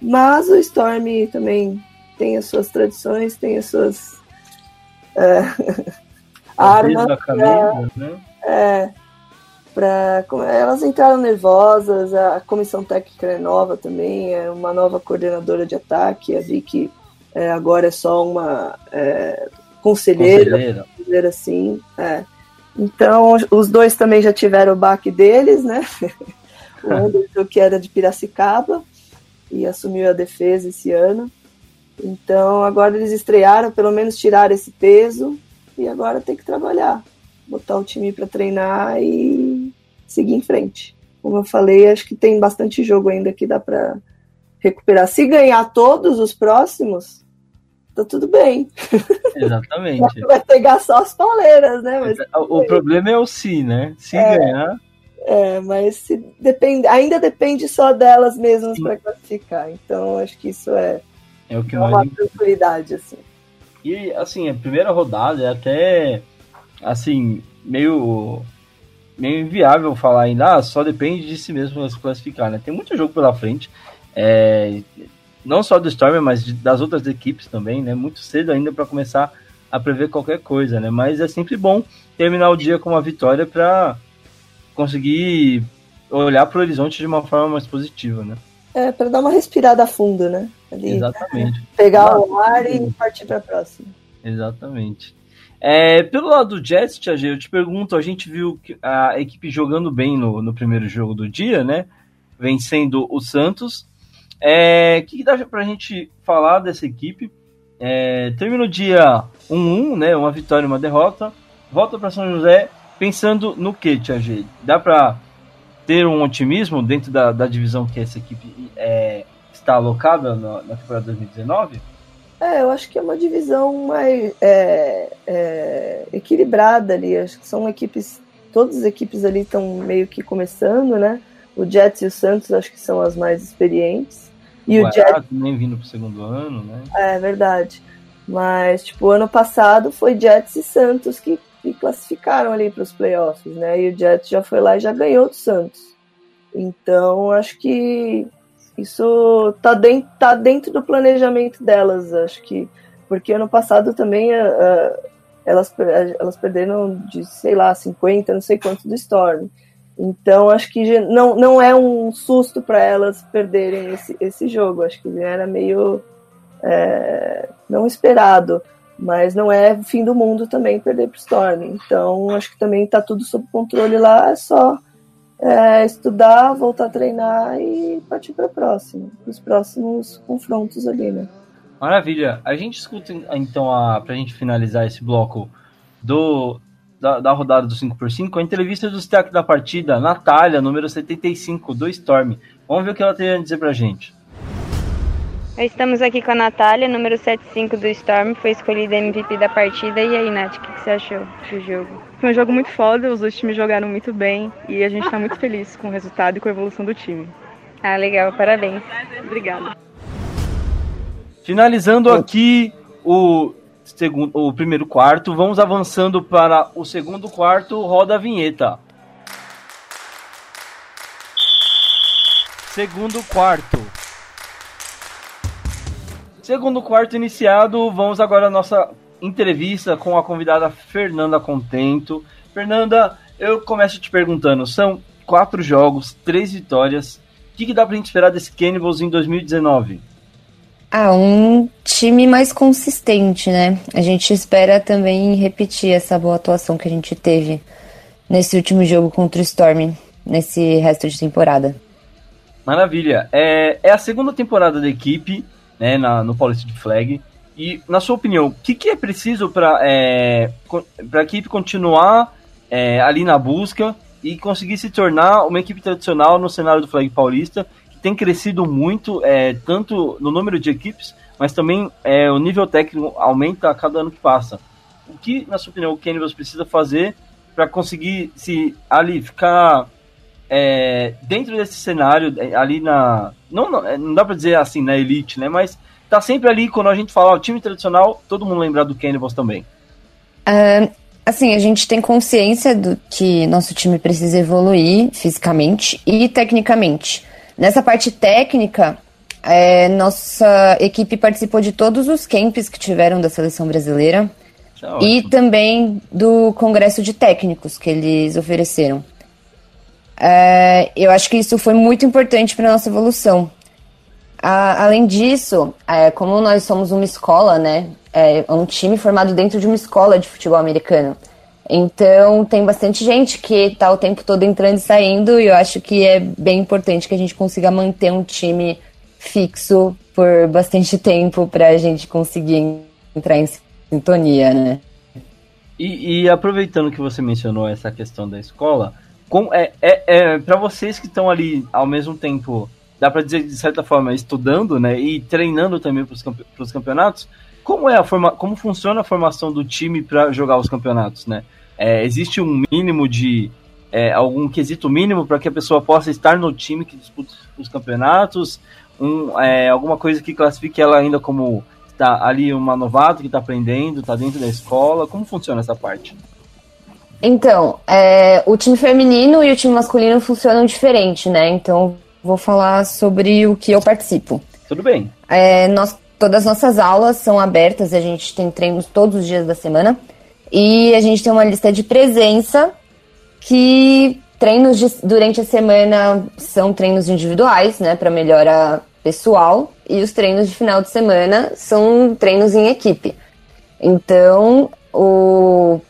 mas o Storm também tem as suas tradições, tem as suas é, armas. Camisa, né? É, pra, elas entraram nervosas, a comissão técnica é nova também, é uma nova coordenadora de ataque, a Vicky é, agora é só uma é, conselheira, conselheira, dizer assim. É. Então, os dois também já tiveram o baque deles, né? o Anderson, que era de Piracicaba, e assumiu a defesa esse ano. Então, agora eles estrearam, pelo menos tiraram esse peso, e agora tem que trabalhar. Botar o time para treinar e seguir em frente. Como eu falei, acho que tem bastante jogo ainda que dá para recuperar. Se ganhar todos os próximos, tá tudo bem.
Exatamente.
Vai pegar só as pauleiras, né? Mas,
o problema é o se, né? Se é, ganhar.
É, mas se depende, ainda depende só delas mesmas para classificar. Então acho que isso é,
é o que
uma tranquilidade assim.
E assim, a primeira rodada é até assim, meio meio inviável falar ainda, ah, só depende de si mesmo se classificar, né? Tem muito jogo pela frente. É, não só do Storm, mas das outras equipes também, né? Muito cedo ainda para começar a prever qualquer coisa, né? Mas é sempre bom terminar o dia com uma vitória para conseguir olhar para o horizonte de uma forma mais positiva, né?
É, para dar uma respirada fundo, né?
Ali, Exatamente.
Pegar o ar e partir para a próxima.
Exatamente. É, pelo lado do Jets, Tia G, eu te pergunto, a gente viu a equipe jogando bem no, no primeiro jogo do dia, né? Vencendo o Santos. É, que, dá pra gente falar dessa equipe? É, termina o dia 1-1, né? Uma vitória e uma derrota. Volta para São José pensando no que, Tia G? Dá para ter um otimismo dentro da, da divisão que essa equipe é, está alocada na, na, temporada 2019?
É, eu acho que é uma divisão mais é, é, equilibrada ali. Acho que são equipes, todas as equipes ali estão meio que começando, né? O Jets e o Santos acho que são as mais experientes.
E o Jets nem vindo pro segundo ano, né?
É verdade. Mas, tipo, ano passado foi Jets e Santos que, que classificaram ali para os playoffs, né? E o Jets já foi lá e já ganhou do Santos. Então, acho que isso tá dentro, tá dentro do planejamento delas, acho que. Porque ano passado também uh, elas, elas perderam de, sei lá, 50, não sei quanto do Storm. Então, acho que não, não é um susto para elas perderem esse, esse jogo. Acho que era meio é, não esperado, mas não é o fim do mundo também perder para o Storm. Então, acho que também está tudo sob controle lá. É só é, estudar, voltar a treinar e partir para a próxima, os próximos confrontos ali, né?
Maravilha. A gente escuta então para a gente finalizar esse bloco do da, da rodada do 5x5, a entrevista do destaque da partida, Natália, número 75, do Storm. Vamos ver o que ela tem a dizer pra gente.
Estamos aqui com a Natália, número 75 do Storm, foi escolhida MVP da partida. E aí, Nath, o que, que você achou do jogo?
Foi um jogo muito foda, os dois times jogaram muito bem e a gente está muito feliz com o resultado e com a evolução do time.
Ah, legal, parabéns.
Obrigada.
Finalizando aqui o segundo, o primeiro quarto. Vamos avançando para o segundo quarto. Roda a vinheta. Segundo quarto. Segundo quarto iniciado, vamos agora à nossa entrevista com a convidada Fernanda Contento. Fernanda, eu começo te perguntando: são quatro jogos, três vitórias. O que, que dá pra gente esperar desse Cannibals em 2019?
Ah, um time mais consistente, né? A gente espera também repetir essa boa atuação que a gente teve nesse último jogo contra o Storm, nesse resto de temporada.
Maravilha. É, é a segunda temporada da equipe, né, na, no Paulista de Flag. E, na sua opinião, o que, que é preciso para é, a equipe continuar é, ali na busca e conseguir se tornar uma equipe tradicional no cenário do Flag Paulista tem crescido muito, é, tanto no número de equipes, mas também é, o nível técnico aumenta a cada ano que passa. O que, na sua opinião, o Canvas precisa fazer para conseguir se ali ficar é, dentro desse cenário, é, ali na. Não, não, é, não dá para dizer assim, na elite, né? Mas tá sempre ali, quando a gente fala o time tradicional, todo mundo lembra do Canvas também.
Uh, assim, a gente tem consciência do que nosso time precisa evoluir fisicamente e tecnicamente. Nessa parte técnica, é, nossa equipe participou de todos os camps que tiveram da seleção brasileira é e também do congresso de técnicos que eles ofereceram. É, eu acho que isso foi muito importante para nossa evolução. A, além disso, é, como nós somos uma escola, né, é um time formado dentro de uma escola de futebol americano. Então, tem bastante gente que está o tempo todo entrando e saindo, e eu acho que é bem importante que a gente consiga manter um time fixo por bastante tempo para a gente conseguir entrar em sintonia, né?
E, e, aproveitando que você mencionou essa questão da escola, com, é, é, é para vocês que estão ali ao mesmo tempo, dá para dizer de certa forma, estudando, né, e treinando também para os campeonatos, como é a forma, como funciona a formação do time para jogar os campeonatos, né? É, existe um mínimo de. É, algum quesito mínimo para que a pessoa possa estar no time que disputa os campeonatos? Um, é, alguma coisa que classifique ela ainda como está ali uma novato que está aprendendo, está dentro da escola? Como funciona essa parte?
Então, é, o time feminino e o time masculino funcionam diferente, né? Então, vou falar sobre o que eu participo.
Tudo bem.
É, nós, todas as nossas aulas são abertas, a gente tem treinos todos os dias da semana. E a gente tem uma lista de presença que treinos de, durante a semana são treinos individuais, né, para melhora pessoal, e os treinos de final de semana são treinos em equipe. Então, o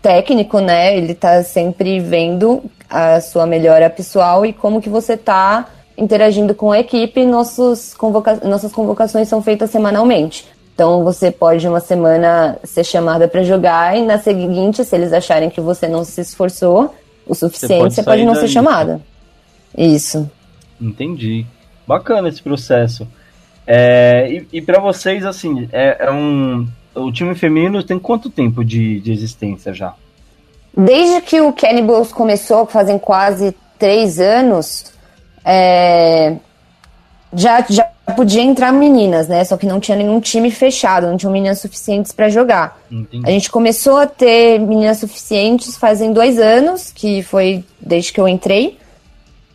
técnico, né, ele tá sempre vendo a sua melhora pessoal e como que você tá interagindo com a equipe. Nossos convoca nossas convocações são feitas semanalmente. Então você pode uma semana ser chamada para jogar e na seguinte, se eles acharem que você não se esforçou o suficiente, você pode, você pode não ser chamada. Isso.
Entendi. Bacana esse processo. É, e, e para vocês, assim, é, é, um. O time feminino tem quanto tempo de, de existência já?
Desde que o Cannibals começou, fazem quase três anos, é, já, já podia entrar meninas, né? Só que não tinha nenhum time fechado, não tinha meninas suficientes para jogar. Entendi. A gente começou a ter meninas suficientes fazem dois anos, que foi desde que eu entrei.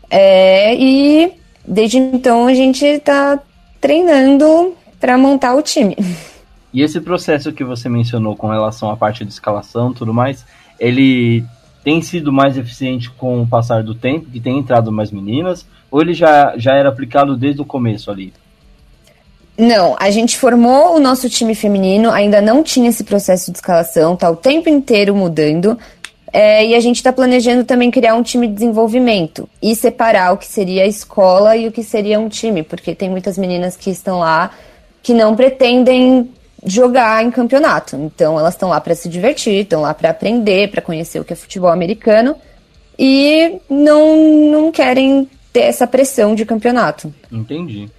É, e desde então a gente tá treinando para montar o time.
E esse processo que você mencionou com relação à parte de escalação e tudo mais, ele tem sido mais eficiente com o passar do tempo, que tem entrado mais meninas, ou ele já, já era aplicado desde o começo ali?
Não, a gente formou o nosso time feminino, ainda não tinha esse processo de escalação, tá o tempo inteiro mudando. É, e a gente está planejando também criar um time de desenvolvimento e separar o que seria a escola e o que seria um time, porque tem muitas meninas que estão lá que não pretendem jogar em campeonato. Então elas estão lá para se divertir, estão lá para aprender, para conhecer o que é futebol americano e não, não querem ter essa pressão de campeonato.
Entendi.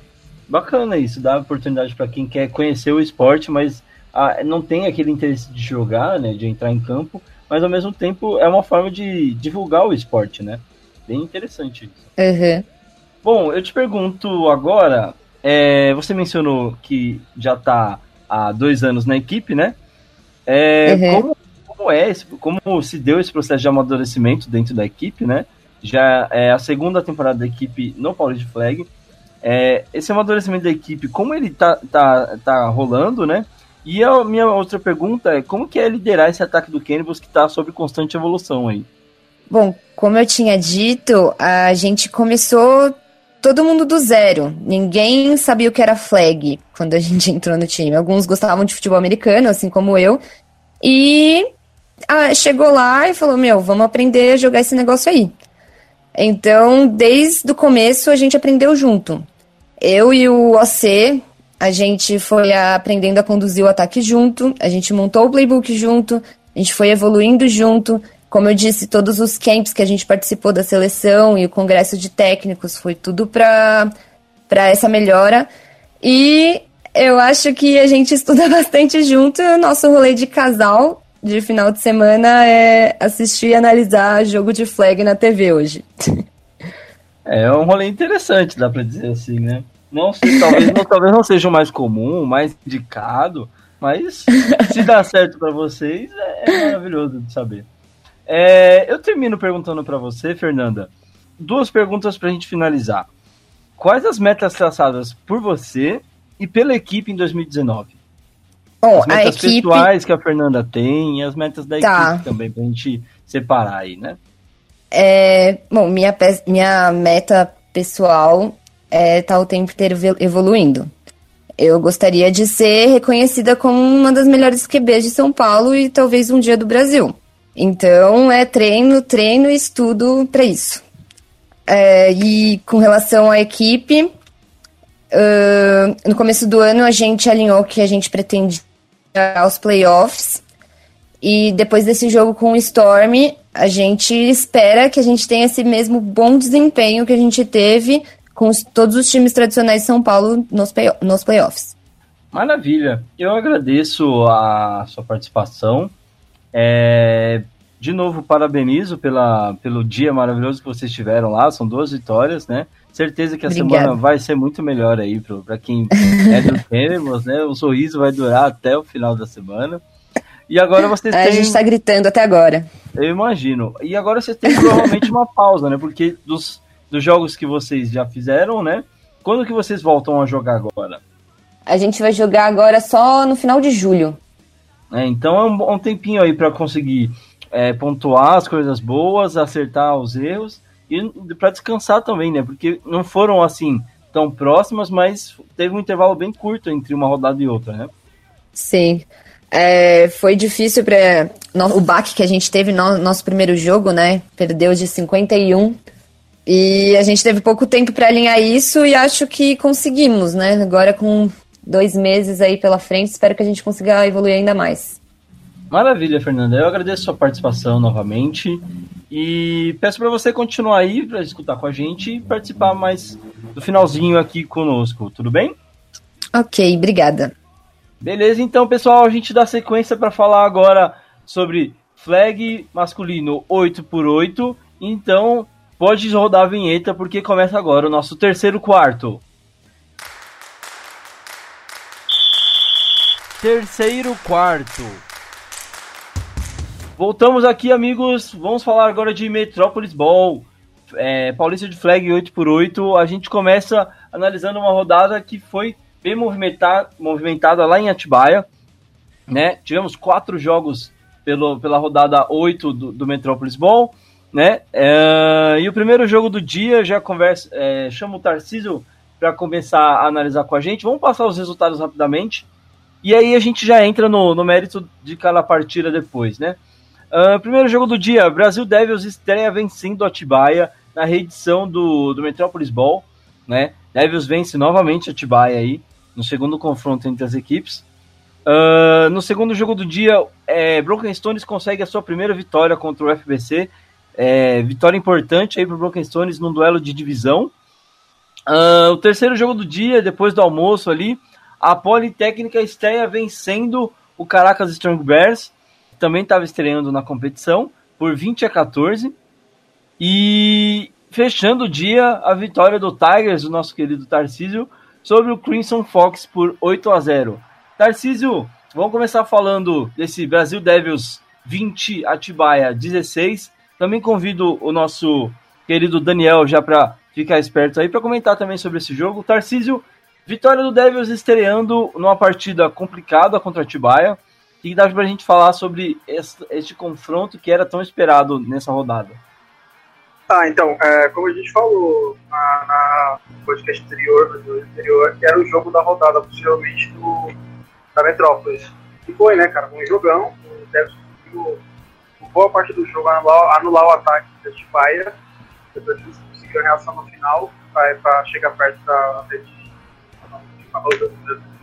Bacana isso, dá oportunidade para quem quer conhecer o esporte, mas ah, não tem aquele interesse de jogar, né, de entrar em campo, mas ao mesmo tempo é uma forma de divulgar o esporte, né? Bem interessante isso.
Uhum.
Bom, eu te pergunto agora, é, você mencionou que já está há dois anos na equipe, né? É, uhum. como, como é, esse, como se deu esse processo de amadurecimento dentro da equipe, né? Já é a segunda temporada da equipe no Paulista Flag. É, esse amadurecimento da equipe, como ele tá, tá, tá rolando, né? E a minha outra pergunta é como que é liderar esse ataque do Cannibals que está sob constante evolução aí?
Bom, como eu tinha dito, a gente começou todo mundo do zero. Ninguém sabia o que era flag quando a gente entrou no time. Alguns gostavam de futebol americano, assim como eu. E ah, chegou lá e falou: Meu, vamos aprender a jogar esse negócio aí. Então, desde o começo, a gente aprendeu junto. Eu e o OC, a gente foi aprendendo a conduzir o ataque junto, a gente montou o playbook junto, a gente foi evoluindo junto. Como eu disse, todos os camps que a gente participou da seleção e o congresso de técnicos foi tudo para essa melhora. E eu acho que a gente estuda bastante junto. O nosso rolê de casal de final de semana é assistir e analisar jogo de flag na TV hoje.
É um rolê interessante, dá pra dizer assim, né? Não sei, talvez não, talvez não seja o mais comum, o mais indicado, mas se dá certo para vocês, é, é maravilhoso de saber. É, eu termino perguntando para você, Fernanda, duas perguntas para a gente finalizar. Quais as metas traçadas por você e pela equipe em 2019? Bom, as metas equipe... pessoais que a Fernanda tem e as metas da tá. equipe também, para a gente separar aí, né?
É, bom, minha, minha meta pessoal é estar tá o tempo inteiro evoluindo. Eu gostaria de ser reconhecida como uma das melhores QBs de São Paulo e talvez um dia do Brasil. Então, é treino, treino e estudo para isso. É, e com relação à equipe, uh, no começo do ano a gente alinhou que a gente pretende aos playoffs. E depois desse jogo com o Storm, a gente espera que a gente tenha esse mesmo bom desempenho que a gente teve com os, todos os times tradicionais de São Paulo nos, play, nos playoffs.
Maravilha. Eu agradeço a sua participação. É, de novo, parabenizo pela, pelo dia maravilhoso que vocês tiveram lá. São duas vitórias, né? Certeza que a Obrigada. semana vai ser muito melhor aí para quem é do Tênis, né? O sorriso vai durar até o final da semana. E agora vocês têm.
A gente está gritando até agora.
Eu imagino. E agora vocês têm provavelmente uma pausa, né? Porque dos, dos jogos que vocês já fizeram, né? Quando que vocês voltam a jogar agora?
A gente vai jogar agora só no final de julho.
É, então é um, um tempinho aí para conseguir é, pontuar as coisas boas, acertar os erros e para descansar também, né? Porque não foram assim tão próximas, mas teve um intervalo bem curto entre uma rodada e outra, né?
Sim. É, foi difícil para o baque que a gente teve no nosso primeiro jogo, né? Perdeu de 51 e a gente teve pouco tempo para alinhar isso e acho que conseguimos, né? Agora com dois meses aí pela frente, espero que a gente consiga evoluir ainda mais.
Maravilha, Fernanda. Eu agradeço a sua participação novamente e peço para você continuar aí para escutar com a gente e participar mais do finalzinho aqui conosco, tudo bem?
Ok, obrigada.
Beleza, então, pessoal, a gente dá sequência para falar agora sobre flag masculino 8x8. Então, pode rodar a vinheta porque começa agora o nosso terceiro quarto. Terceiro quarto. Voltamos aqui, amigos. Vamos falar agora de Metrópolis Ball. É, Paulista de Flag 8x8. A gente começa analisando uma rodada que foi bem movimentada, movimentada lá em Atibaia. Né? Tivemos quatro jogos pelo, pela rodada 8 do, do Metrópolis Ball. Né? É, e o primeiro jogo do dia, já conversa, é, chamo o Tarcísio para começar a analisar com a gente. Vamos passar os resultados rapidamente. E aí a gente já entra no, no mérito de cada partida depois, né? Uh, primeiro jogo do dia, Brasil Devils estreia vencendo Atibaia na reedição do, do Metropolis Ball, né? Devils vence novamente Atibaia aí, no segundo confronto entre as equipes. Uh, no segundo jogo do dia, é, Broken Stones consegue a sua primeira vitória contra o FBC. É, vitória importante aí para o Broken Stones num duelo de divisão. Uh, o terceiro jogo do dia, depois do almoço ali, a Politécnica estreia vencendo o Caracas Strong Bears também estava estreando na competição por 20 a 14. E fechando o dia, a vitória do Tigers, o nosso querido Tarcísio, sobre o Crimson Fox por 8 a 0. Tarcísio, vamos começar falando desse Brasil Devils 20, Atibaia 16. Também convido o nosso querido Daniel já para ficar esperto aí para comentar também sobre esse jogo. Tarcísio, vitória do Devils estreando numa partida complicada contra a Tibaia. O que dá pra gente falar sobre este, este confronto que era tão esperado nessa rodada?
Ah, então, é, como a gente falou na, na podcast anterior, no anterior, que era o jogo da rodada, possivelmente, do, da Metrópolis. E foi, né, cara? Um jogão. O Devils conseguiu, boa parte do jogo, anular, anular o ataque da Tibaia. Depois eles conseguiram a reação no final para chegar perto da rede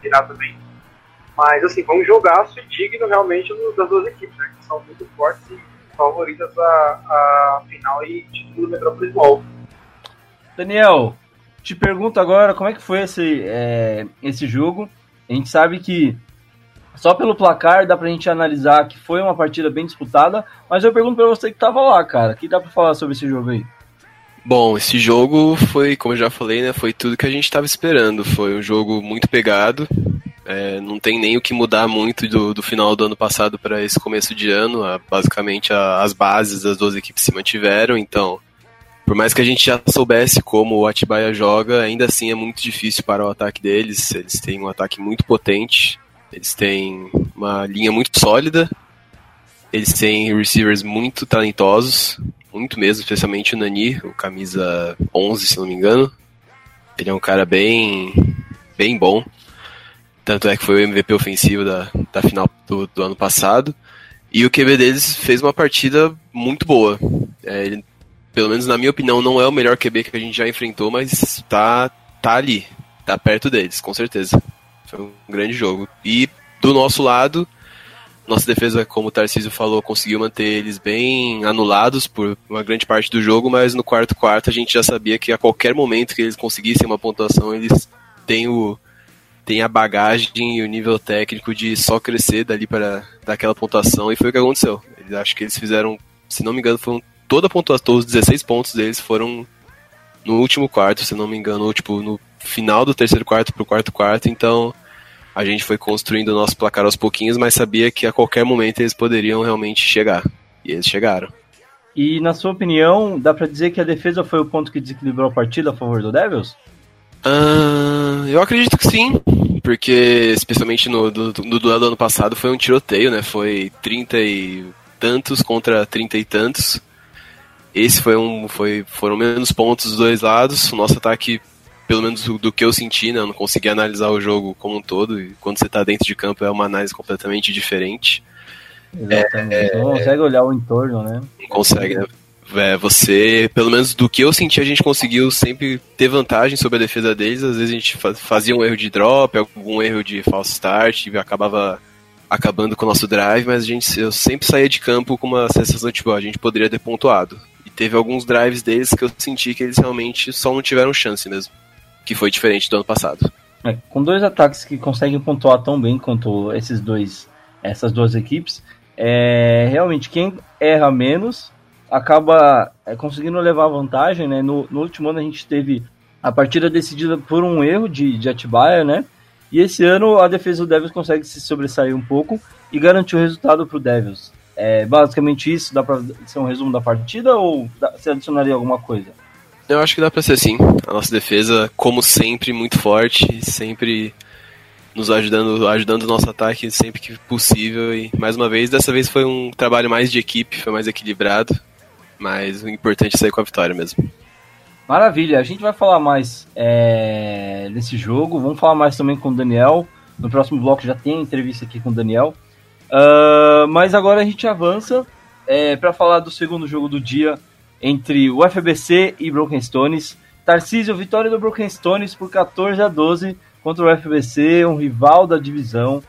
virar também. Mas, assim, foi um jogaço e digno realmente das duas equipes, né? Que são muito fortes e favoritas a, a final e título do Metrópolis Mall.
Daniel, te pergunto agora como é que foi esse, é, esse jogo. A gente sabe que só pelo placar dá pra gente analisar que foi uma partida bem disputada, mas eu pergunto pra você que tava lá, cara, o que dá pra falar sobre esse jogo aí?
Bom, esse jogo foi, como eu já falei, né, foi tudo que a gente estava esperando. Foi um jogo muito pegado. É, não tem nem o que mudar muito do, do final do ano passado para esse começo de ano. basicamente, a, as bases das duas equipes se mantiveram. Então, por mais que a gente já soubesse como o Atibaia joga, ainda assim é muito difícil para o ataque deles. Eles têm um ataque muito potente. Eles têm uma linha muito sólida. Eles têm receivers muito talentosos, muito mesmo, especialmente o Nani, o camisa 11, se não me engano. Ele é um cara bem, bem bom. Tanto é que foi o MVP ofensivo da, da final do, do ano passado. E o QB deles fez uma partida muito boa. É, ele, pelo menos na minha opinião, não é o melhor QB que a gente já enfrentou, mas tá, tá ali. Tá perto deles, com certeza. Foi um grande jogo. E do nosso lado, nossa defesa, como o Tarcísio falou, conseguiu manter eles bem anulados por uma grande parte do jogo, mas no quarto quarto a gente já sabia que a qualquer momento que eles conseguissem uma pontuação, eles têm o têm a bagagem e o nível técnico de só crescer dali para daquela pontuação e foi o que aconteceu. Eles acho que eles fizeram, se não me engano, foram toda a pontuação, os 16 pontos deles foram no último quarto, se não me engano, tipo no final do terceiro quarto para o quarto quarto, então a gente foi construindo o nosso placar aos pouquinhos, mas sabia que a qualquer momento eles poderiam realmente chegar. E eles chegaram.
E na sua opinião, dá para dizer que a defesa foi o ponto que desequilibrou a partida a favor do Devils?
Uh, eu acredito que sim, porque especialmente no, do, duelo do ano passado foi um tiroteio, né? Foi 30 e tantos contra 30 e tantos. Esse foi um. Foi, foram menos pontos dos dois lados. O nosso ataque pelo menos do, do, que eu senti, né? Eu não consegui analisar o jogo como um todo. E quando você está dentro de campo é uma análise completamente diferente.
Exatamente. É, não consegue olhar o entorno, né?
Não consegue, né? É, você, pelo menos do que eu senti, a gente conseguiu sempre ter vantagem sobre a defesa deles. Às vezes a gente fazia um erro de drop, algum erro de false start, e acabava acabando com o nosso drive, mas a gente, eu sempre saía de campo com uma sensação de tipo, a gente poderia ter pontuado. E teve alguns drives deles que eu senti que eles realmente só não tiveram chance mesmo que foi diferente do ano passado.
É, com dois ataques que conseguem pontuar tão bem quanto esses dois, essas duas equipes, é, realmente quem erra menos acaba é, conseguindo levar vantagem, né? No, no, último ano a gente teve a partida decidida por um erro de, de Atibaia, né? E esse ano a defesa do Devils consegue se sobressair um pouco e garantir o resultado para o Devils. É basicamente isso, dá para ser um resumo da partida ou você adicionaria alguma coisa?
Eu acho que dá pra ser sim. A nossa defesa, como sempre, muito forte, sempre nos ajudando, ajudando o nosso ataque sempre que possível. E mais uma vez, dessa vez foi um trabalho mais de equipe, foi mais equilibrado. Mas o importante é sair com a vitória mesmo.
Maravilha, a gente vai falar mais é, desse jogo, vamos falar mais também com o Daniel. No próximo bloco já tem entrevista aqui com o Daniel. Uh, mas agora a gente avança é, para falar do segundo jogo do dia, entre o FBC e Broken Stones. Tarcísio, vitória do Broken Stones por 14 a 12 contra o FBC, um rival da divisão.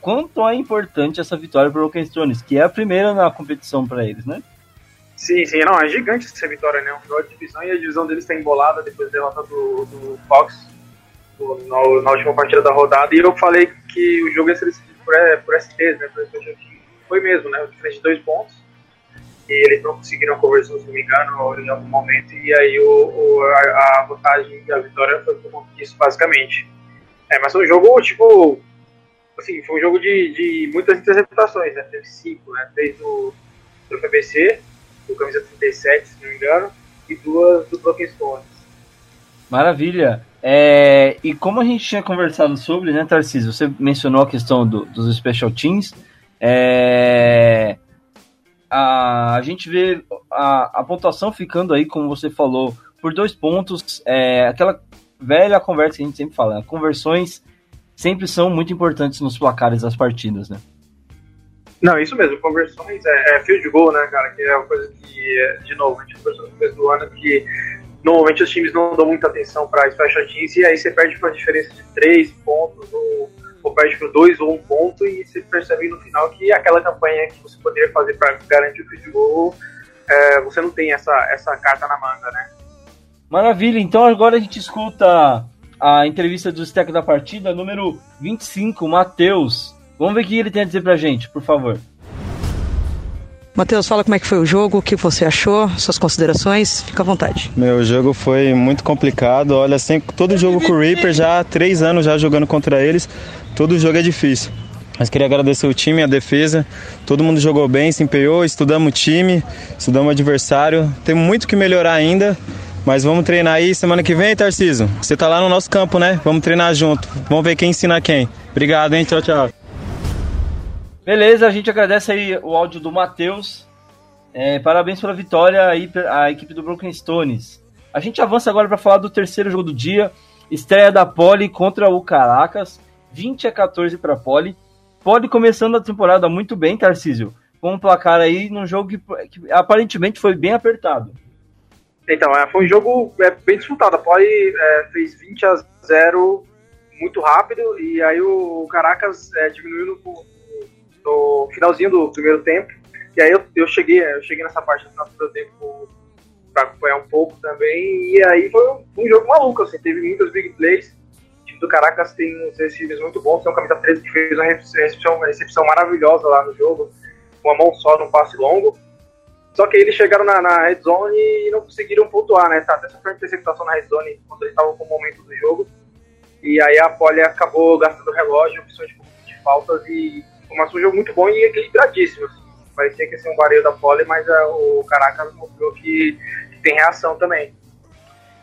Quanto é importante essa vitória para o Broken Stones, que é a primeira na competição para eles, né?
Sim, sim, não, é gigante essa vitória, né? Um rival de divisão e a divisão deles está embolada depois da derrota do, do Fox no, na última partida da rodada. E eu falei que o jogo ia ser decidido por, por STs, né? Foi mesmo, né? Diferente de dois pontos e eles não conseguiram conversar, se não me engano, em algum momento, e aí o, o a, a, vantagem da vitória foi por conta disso, basicamente. É, mas foi um jogo, tipo, assim, foi um jogo de, de muitas interceptações, né? Teve cinco, né? Três do, do FBC, do camisa 37, se não me engano, e duas do Broken Stones.
Maravilha. É, e como a gente tinha conversado sobre, né, Tarcísio? Você mencionou a questão do, dos special teams. É, a, a gente vê a, a pontuação ficando aí, como você falou, por dois pontos. É, aquela velha conversa que a gente sempre fala, né? conversões sempre são muito importantes nos placares das partidas, né?
Não, isso mesmo, conversões é, é field goal, né, cara? Que é uma coisa que, de novo, a gente conversou no começo do ano que normalmente os times não dão muita atenção para special teams e aí você perde por uma diferença de três pontos ou, ou perde por dois ou um ponto e você percebe no final que aquela campanha que você poderia fazer para garantir o field goal, é, você não tem essa, essa carta na manga, né?
Maravilha, então agora a gente escuta a entrevista do stack da partida, número 25, Matheus. Vamos ver o que ele tem a dizer pra gente, por favor.
Matheus, fala como é que foi o jogo, o que você achou, suas considerações, fica à vontade.
Meu jogo foi muito complicado, olha, sempre, todo jogo com o Reaper, já há três anos já jogando contra eles, todo jogo é difícil. Mas queria agradecer o time, a defesa, todo mundo jogou bem, se empenhou, estudamos o time, estudamos o adversário, tem muito que melhorar ainda, mas vamos treinar aí semana que vem, Tarciso. Você tá lá no nosso campo, né? Vamos treinar junto. Vamos ver quem ensina quem. Obrigado, hein? Tchau, tchau.
Beleza, a gente agradece aí o áudio do Matheus. É, parabéns pela vitória aí a equipe do Broken Stones. A gente avança agora para falar do terceiro jogo do dia. Estreia da Poli contra o Caracas. 20 a 14 para Poli. Poli começando a temporada muito bem, Tarcísio. Com um placar aí num jogo que, que aparentemente foi bem apertado.
Então, é, foi um jogo é, bem disputado. A Poli é, fez 20 a 0 muito rápido e aí o Caracas é, diminuiu no, no, finalzinho do primeiro tempo. E aí eu, eu cheguei eu cheguei nessa parte do primeiro tempo para acompanhar um pouco também. E aí foi um, um, jogo maluco, assim, teve muitas big plays. O time do Caracas tem uns receivers muito bons, tem um camisa 13 que fez uma recepção, uma recepção maravilhosa lá no jogo, com a mão só num passe longo. Só que eles chegaram na, na red zone e não conseguiram pontuar, né? Tá, até sofrendo interceptação na red zone quando eles estavam com o momento do jogo. E aí a Poli acabou gastando relógio, opções de faltas e começou um jogo muito bom e equilibradíssimo. Assim. Parecia que ia ser um vareio da Poli, mas a, o Caracas mostrou que, que, tem reação também.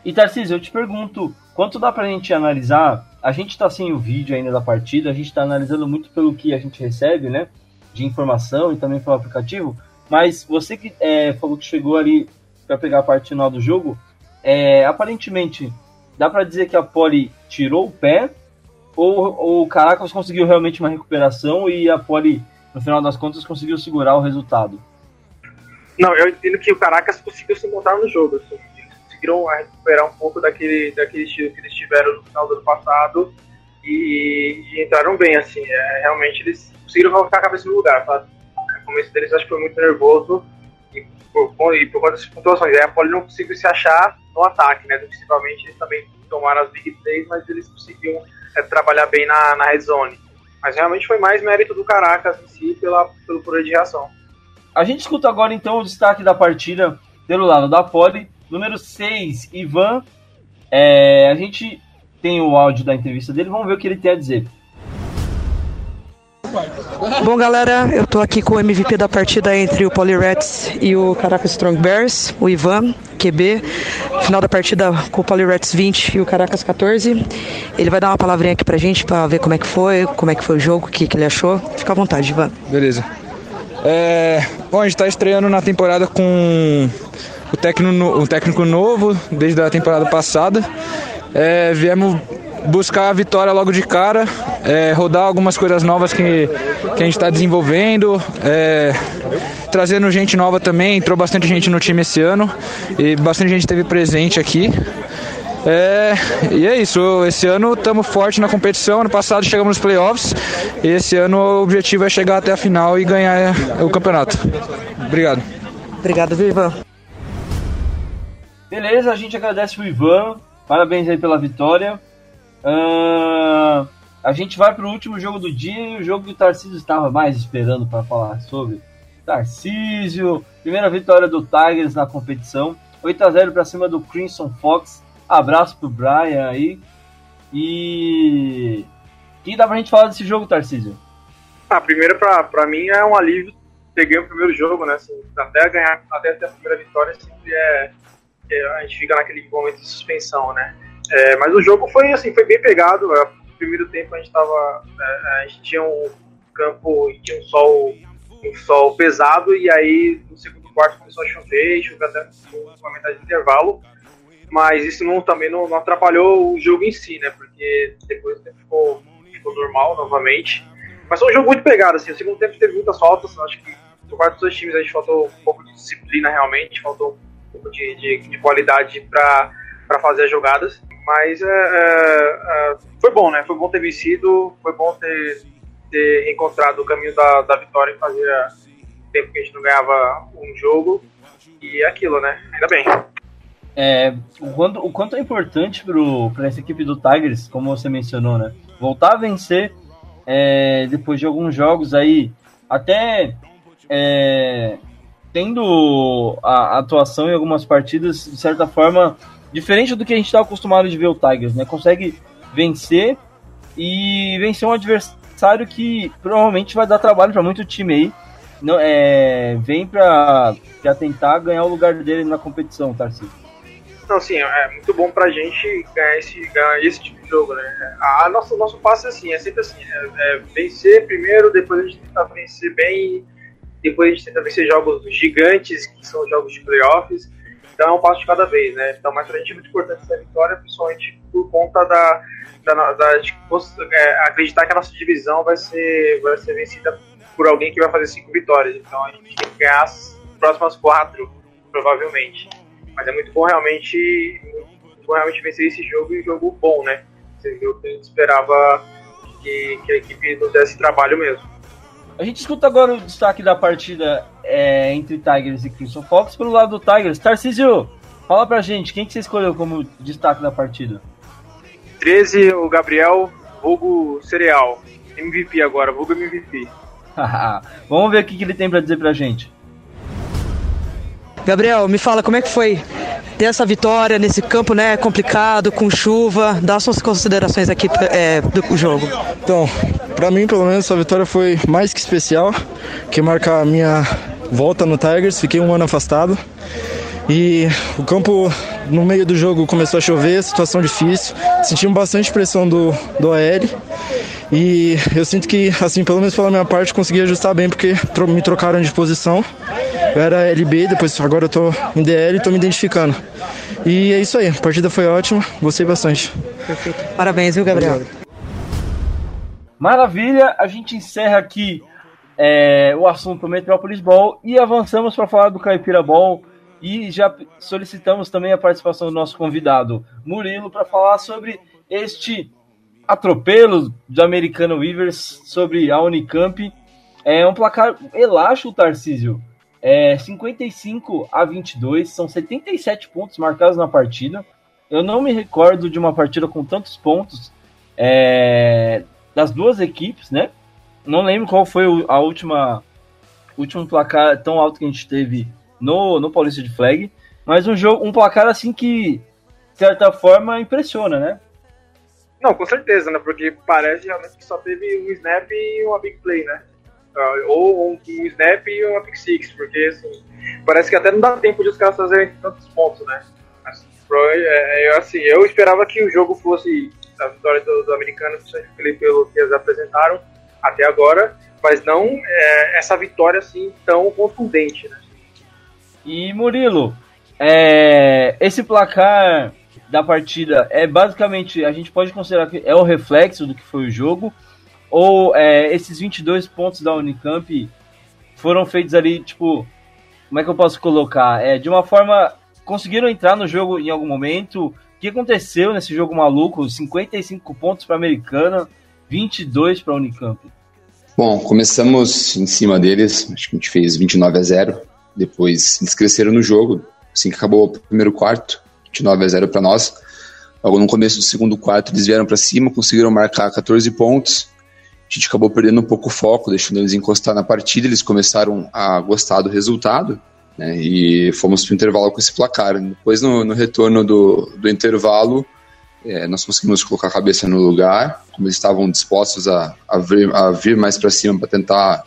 E Tarcísio, eu te pergunto, quanto dá pra gente analisar? A gente tá sem o vídeo ainda da partida, a gente tá analisando muito pelo que a gente recebe, né? De informação e também pelo aplicativo mas você que é, falou que chegou ali para pegar a parte final do jogo, é, aparentemente dá para dizer que a Poli tirou o pé ou, ou o Caracas conseguiu realmente uma recuperação e a Poli, no final das contas, conseguiu segurar o resultado?
Não, eu entendo que o Caracas conseguiu se montar no jogo. Assim. Eles conseguiram recuperar um pouco daquele, daquele estilo que eles tiveram no final do ano passado e, e entraram bem. assim. É, realmente eles conseguiram colocar a cabeça no lugar. Tá? começo deles acho que foi muito nervoso e por, e por conta das pontuações. Aí a Poli não conseguiu se achar no ataque, né? Principalmente eles também tomaram as big plays, mas eles conseguiam é, trabalhar bem na, na red zone. Mas realmente foi mais mérito do Caracas em si pela, pelo poder de reação.
A gente escuta agora então o destaque da partida pelo lado da Poli. Número 6, Ivan. É, a gente tem o áudio da entrevista dele, vamos ver o que ele tem a dizer.
Bom, galera, eu tô aqui com o MVP da partida entre o Polyrats e o Caracas Strong Bears, o Ivan, QB. Final da partida com o Polyrats 20 e o Caracas 14. Ele vai dar uma palavrinha aqui pra gente pra ver como é que foi, como é que foi o jogo, o que, que ele achou. Fica à vontade, Ivan.
Beleza. É, bom, a gente tá estreando na temporada com o técnico, o técnico novo desde a temporada passada. É, viemos buscar a vitória logo de cara, é, rodar algumas coisas novas que, que a gente está desenvolvendo, é, trazendo gente nova também. Entrou bastante gente no time esse ano e bastante gente esteve presente aqui. É, e é isso, esse ano estamos forte na competição. Ano passado chegamos nos playoffs e esse ano o objetivo é chegar até a final e ganhar o campeonato. Obrigado.
Obrigado, Ivan.
Beleza, a gente agradece o Ivan. Parabéns aí pela vitória. A gente vai para o último jogo do dia e o jogo que o Tarcísio estava mais esperando para falar sobre. Tarcísio, primeira vitória do Tigers na competição, 8 a 0 para cima do Crimson Fox. Abraço pro Brian aí. E que dá pra gente falar desse jogo, Tarcísio?
Ah, primeiro pra, pra mim é um alívio ter ganho o primeiro jogo, né? Assim, até ganhar, até ter a primeira vitória sempre é, é, a gente fica naquele momento de suspensão, né? É, mas o jogo foi assim, foi bem pegado. É, no primeiro tempo a gente tava. É, a gente tinha um campo e tinha um sol, um sol pesado, e aí no segundo quarto começou a chover, choveu até uma metade de intervalo. Mas isso não, também não, não, atrapalhou o jogo em si, né? Porque depois ficou, ficou normal novamente. Mas foi um jogo muito pegado, assim. O segundo tempo teve muitas faltas. Acho que por parte dos dois times a gente faltou um pouco de disciplina realmente, faltou um pouco de, de, de qualidade para fazer as jogadas. Mas é, é, é, foi bom, né? Foi bom ter vencido, foi bom ter, ter encontrado o caminho da, da vitória e fazer tempo que a gente não ganhava um jogo. E é aquilo, né? Ainda bem.
É, o, quanto, o quanto é importante para essa equipe do Tigers, como você mencionou, né? Voltar a vencer é, depois de alguns jogos aí, até é, tendo a atuação em algumas partidas, de certa forma, diferente do que a gente está acostumado de ver o Tigers, né? Consegue vencer e vencer um adversário que provavelmente vai dar trabalho para muito time aí. Não, é, vem para tentar ganhar o lugar dele na competição, Tarcísio.
Não, assim, é muito bom pra gente ganhar esse, ganhar esse tipo de jogo, né? A nosso, nosso passo é assim, é sempre assim, é, é vencer primeiro, depois a gente tenta vencer bem, depois a gente tenta vencer jogos gigantes, que são jogos de playoffs, então é um passo de cada vez, né? Então, mas pra gente é muito importante essa vitória, principalmente por conta da, da, da de, é, acreditar que a nossa divisão vai ser, vai ser vencida por alguém que vai fazer cinco vitórias, então a gente tem que ganhar as próximas quatro, provavelmente. Mas é muito bom realmente, muito bom realmente vencer esse jogo e jogo bom, né? Esse jogo que a gente esperava que, que a equipe nos desse trabalho mesmo.
A gente escuta agora o destaque da partida é, entre Tigers e Crimson Fox. Pelo lado do Tigers, Tarcísio, fala pra gente, quem que você escolheu como destaque da partida?
13, o Gabriel, vulgo Cereal. MVP agora, vulgo MVP.
Vamos ver o que, que ele tem para dizer pra gente.
Gabriel, me fala como é que foi ter essa vitória nesse campo né, complicado, com chuva. Dá suas considerações aqui é, do jogo.
Então, para mim, pelo menos, essa vitória foi mais que especial, que marca a minha volta no Tigers. Fiquei um ano afastado. E o campo no meio do jogo começou a chover, situação difícil. Sentimos bastante pressão do, do AL. E eu sinto que, assim, pelo menos pela minha parte, consegui ajustar bem porque me trocaram de posição. Eu era LB, depois agora eu tô em DL e tô me identificando. E é isso aí, a partida foi ótima, gostei bastante.
Perfeito. Parabéns, viu, Gabriel?
Maravilha, a gente encerra aqui é, o assunto Metrópolis Ball e avançamos para falar do Caipira Ball e já solicitamos também a participação do nosso convidado Murilo para falar sobre este atropelo do Americano Weavers sobre a Unicamp. É um placar elástico, Tarcísio. É 55 a 22, são 77 pontos marcados na partida. Eu não me recordo de uma partida com tantos pontos é, das duas equipes, né? Não lembro qual foi a última último placar tão alto que a gente teve no, no Paulista de Flag, mas um jogo, um placar assim que de certa forma impressiona, né?
Não, com certeza, né? Porque parece realmente que só teve um snap e uma big play, né? Uh, ou um, snap e uma pick six, porque assim, parece que até não dá tempo de os caras fazerem tantos pontos, né? É, é, assim, eu esperava que o jogo fosse a vitória do, do americano, principalmente pelo que eles apresentaram até agora, mas não é, essa vitória assim tão contundente, né?
E Murilo, é, esse placar da partida é basicamente, a gente pode considerar que é o reflexo do que foi o jogo, ou é, esses 22 pontos da Unicamp foram feitos ali, tipo, como é que eu posso colocar? É, de uma forma, conseguiram entrar no jogo em algum momento? O que aconteceu nesse jogo maluco? 55 pontos para Americana, 22 para Unicamp.
Bom, começamos em cima deles, acho que a gente fez 29 a 0. Depois eles cresceram no jogo, assim que acabou o primeiro quarto, 29 a 0 para nós. Logo no começo do segundo quarto eles vieram para cima, conseguiram marcar 14 pontos a gente acabou perdendo um pouco o foco, deixando eles encostar na partida. Eles começaram a gostar do resultado né, e fomos para o intervalo com esse placar. Depois, no, no retorno do, do intervalo, é, nós conseguimos colocar a cabeça no lugar, como eles estavam dispostos a, a, vir, a vir mais para cima para tentar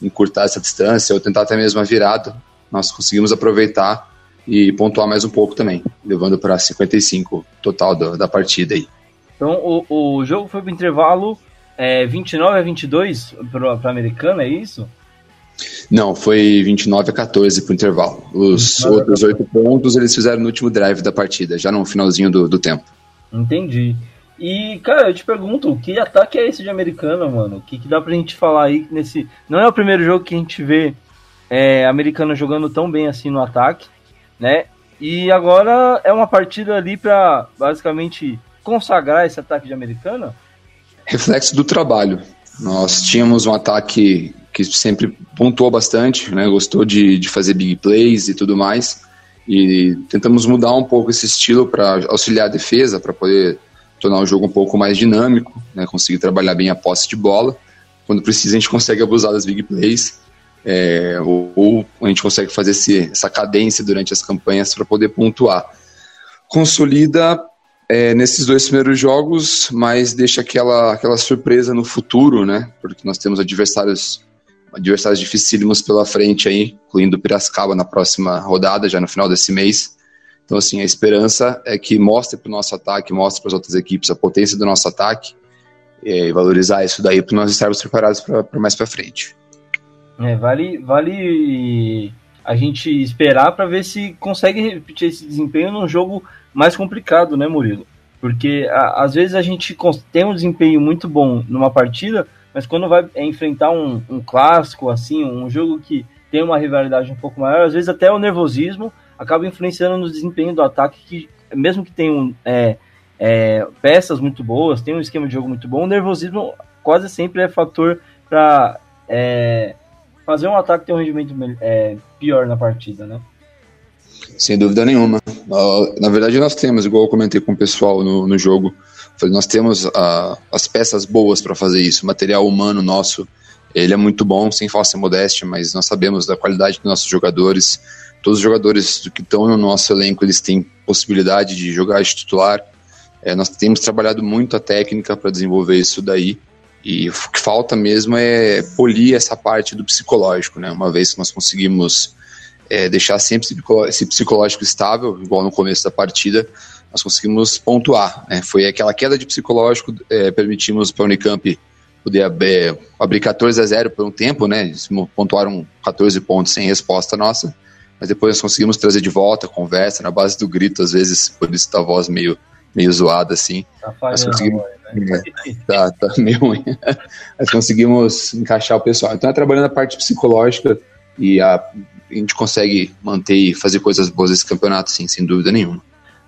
encurtar essa distância ou tentar até mesmo a virada. Nós conseguimos aproveitar e pontuar mais um pouco também, levando para 55 total da, da partida aí.
Então o, o jogo foi para intervalo é, 29 a 22 para a Americana, é isso?
Não, foi 29 a 14 para o intervalo. Os outros oito pontos eles fizeram no último drive da partida, já no finalzinho do, do tempo.
Entendi. E, cara, eu te pergunto, que ataque é esse de americana, mano? O que, que dá pra gente falar aí nesse. Não é o primeiro jogo que a gente vê é, americano jogando tão bem assim no ataque, né? E agora é uma partida ali pra basicamente consagrar esse ataque de americana?
Reflexo do trabalho. Nós tínhamos um ataque que sempre pontuou bastante, né? Gostou de, de fazer big plays e tudo mais. E tentamos mudar um pouco esse estilo para auxiliar a defesa, para poder tornar o jogo um pouco mais dinâmico, né, conseguir trabalhar bem a posse de bola. Quando precisa, a gente consegue abusar das big plays, é, ou, ou, a gente consegue fazer esse, essa cadência durante as campanhas para poder pontuar. Consolida é, nesses dois primeiros jogos, mas deixa aquela, aquela surpresa no futuro, né? Porque nós temos adversários adversários dificílimos pela frente aí, incluindo Piracicaba na próxima rodada, já no final desse mês. Então, assim, a esperança é que mostre para o nosso ataque, mostre para as outras equipes a potência do nosso ataque e valorizar isso daí para nós estarmos preparados para mais para frente.
É, vale, vale a gente esperar para ver se consegue repetir esse desempenho num jogo mais complicado, né, Murilo? Porque a, às vezes a gente tem um desempenho muito bom numa partida, mas quando vai enfrentar um, um clássico, assim, um jogo que tem uma rivalidade um pouco maior, às vezes até o nervosismo acaba influenciando no desempenho do ataque, que mesmo que tenham é, é, peças muito boas, tem um esquema de jogo muito bom, o nervosismo quase sempre é fator para é, fazer um ataque ter um rendimento é, pior na partida, né?
Sem dúvida nenhuma. Na verdade, nós temos, igual eu comentei com o pessoal no, no jogo, nós temos uh, as peças boas para fazer isso. O material humano nosso, ele é muito bom, sem falsa modéstia, mas nós sabemos da qualidade dos nossos jogadores, todos os jogadores que estão no nosso elenco eles têm possibilidade de jogar de titular. É, nós temos trabalhado muito a técnica para desenvolver isso daí. E o que falta mesmo é polir essa parte do psicológico, né? Uma vez que nós conseguimos é, deixar sempre esse psicológico estável, igual no começo da partida, nós conseguimos pontuar. Né? Foi aquela queda de psicológico, é, permitimos para a Unicamp poder é, abrir 14 a 0 por um tempo, né? Eles pontuaram 14 pontos sem resposta nossa mas depois nós conseguimos trazer de volta, conversa, na base do grito, às vezes, por isso tá a voz meio, meio zoada, assim. Tá mas conseguimos... Né? tá, tá meio ruim. mas conseguimos encaixar o pessoal. Então é trabalhando a parte psicológica e a, a gente consegue manter e fazer coisas boas nesse campeonato, sim, sem dúvida nenhuma.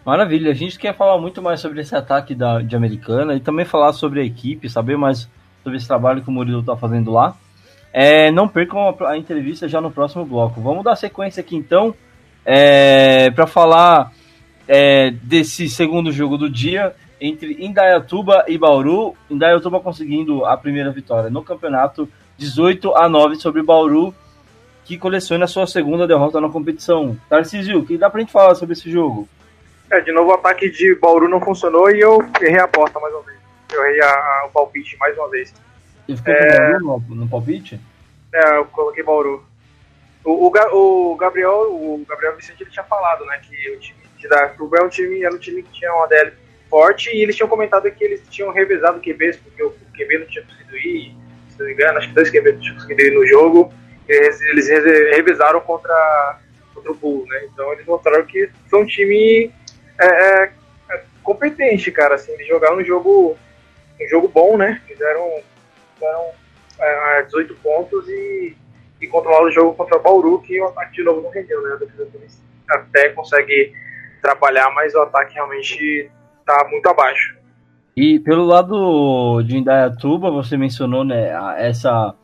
Maravilha, a gente quer falar muito mais sobre esse ataque da, de Americana e também falar sobre a equipe, saber mais sobre esse trabalho que o Murilo está fazendo lá. É, não percam a, a, entrevista já no próximo bloco. Vamos dar sequência aqui então é, para falar é, desse segundo jogo do dia entre Indaiatuba e Bauru. Indaiatuba conseguindo a primeira vitória no campeonato, 18 a 9 sobre Bauru, que coleciona a sua segunda derrota na competição. Tarcísio, o que dá pra gente falar sobre esse jogo?
É, de novo o ataque de Bauru não funcionou e eu errei a aposta mais uma vez. Eu errei a, a, o palpite mais uma vez.
Ele ficou é... no, no palpite?
É, eu coloquei Bauru. O, o, o, Gabriel, o Gabriel Vicente ele tinha falado, né, que o time de Datuba é um time, era um time que tinha uma DL forte e eles tinham comentado que eles tinham revezado QBs, porque o QB não tinha conseguido ir, se não me engano, acho que dois QBs não tinham conseguido ir no jogo, eles, eles revezaram contra, contra o Bull, né, então eles mostraram que foi um time é, é, é competente, cara, assim, eles jogaram um jogo, um jogo bom, né, fizeram fizeram é, 18 pontos e, e controlar o jogo contra o Bauru, que o ataque de novo não rendeu, né? Até consegue trabalhar, mas o ataque realmente está muito abaixo.
E pelo lado de Indaiatuba, você mencionou né, essa.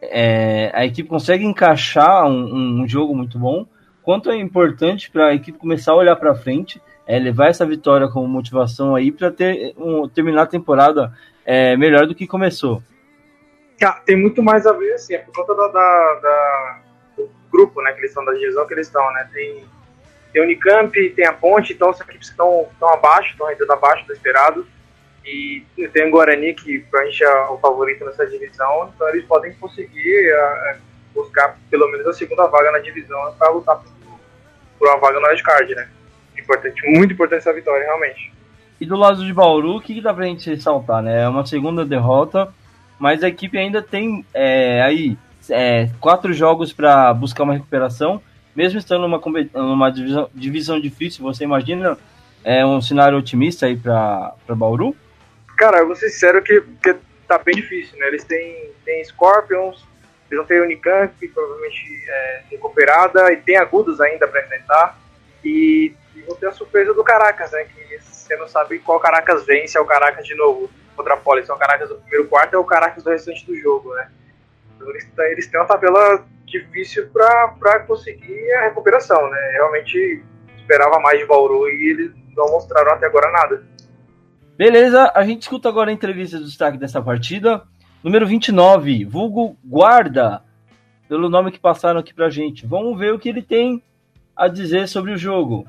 É, a equipe consegue encaixar um, um, jogo muito bom. Quanto é importante para a equipe começar a olhar para frente, é, levar essa vitória como motivação aí para ter, um, terminar a temporada é, melhor do que começou
tem muito mais a ver, assim, é por conta da, da, da, do grupo, né, que eles estão, da divisão que eles estão, né, tem, tem Unicamp, tem a Ponte, então as equipes estão, estão abaixo, estão ainda abaixo do esperado, e tem o Guarani, que pra gente é o favorito nessa divisão, então eles podem conseguir uh, buscar pelo menos a segunda vaga na divisão para lutar pelo, por uma vaga no wildcard, né? Importante, muito importante essa vitória, realmente.
E do lado de Bauru, o que dá pra gente ressaltar, né? É uma segunda derrota, mas a equipe ainda tem é, aí é, quatro jogos para buscar uma recuperação, mesmo estando numa, numa divisão, divisão difícil, você imagina é, um cenário otimista aí para Bauru?
Cara, eu vou ser sincero que, que tá bem difícil, né? Eles têm, têm Scorpions, eles vão ter Unicamp, provavelmente é, recuperada, e tem Agudos ainda para enfrentar, e, e vão ter a surpresa do Caracas, né? Que você não sabe qual Caracas vem, se é o Caracas de novo contra a Poli, se é o Caracas do primeiro quarto é o Caracas do restante do jogo, né? Então eles, eles têm uma tabela difícil para conseguir a recuperação, né? Realmente esperava mais de Bauru e eles não mostraram até agora nada.
Beleza, a gente escuta agora a entrevista do destaque dessa partida. Número 29, vulgo Guarda, pelo nome que passaram aqui pra gente. Vamos ver o que ele tem a dizer sobre o jogo.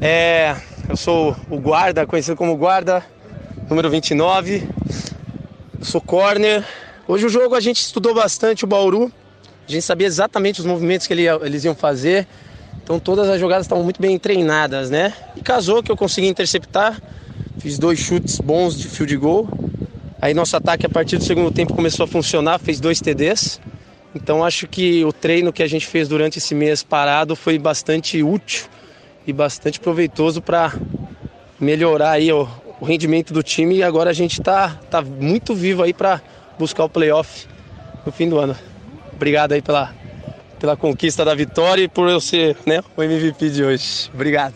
É, eu sou o Guarda, conhecido como Guarda, número 29. Eu sou corner, Hoje o jogo a gente estudou bastante o Bauru, a gente sabia exatamente os movimentos que ele, eles iam fazer, então todas as jogadas estavam muito bem treinadas, né? E casou que eu consegui interceptar, fiz dois chutes bons de field goal. Aí nosso ataque a partir do segundo tempo começou a funcionar, fez dois TDs. Então acho que o treino que a gente fez durante esse mês parado foi bastante útil e bastante proveitoso para melhorar aí o, o rendimento do time e agora a gente está tá muito vivo aí para buscar o playoff no fim do ano. Obrigado aí pela, pela conquista da vitória e por eu ser né, o MVP de hoje. Obrigado.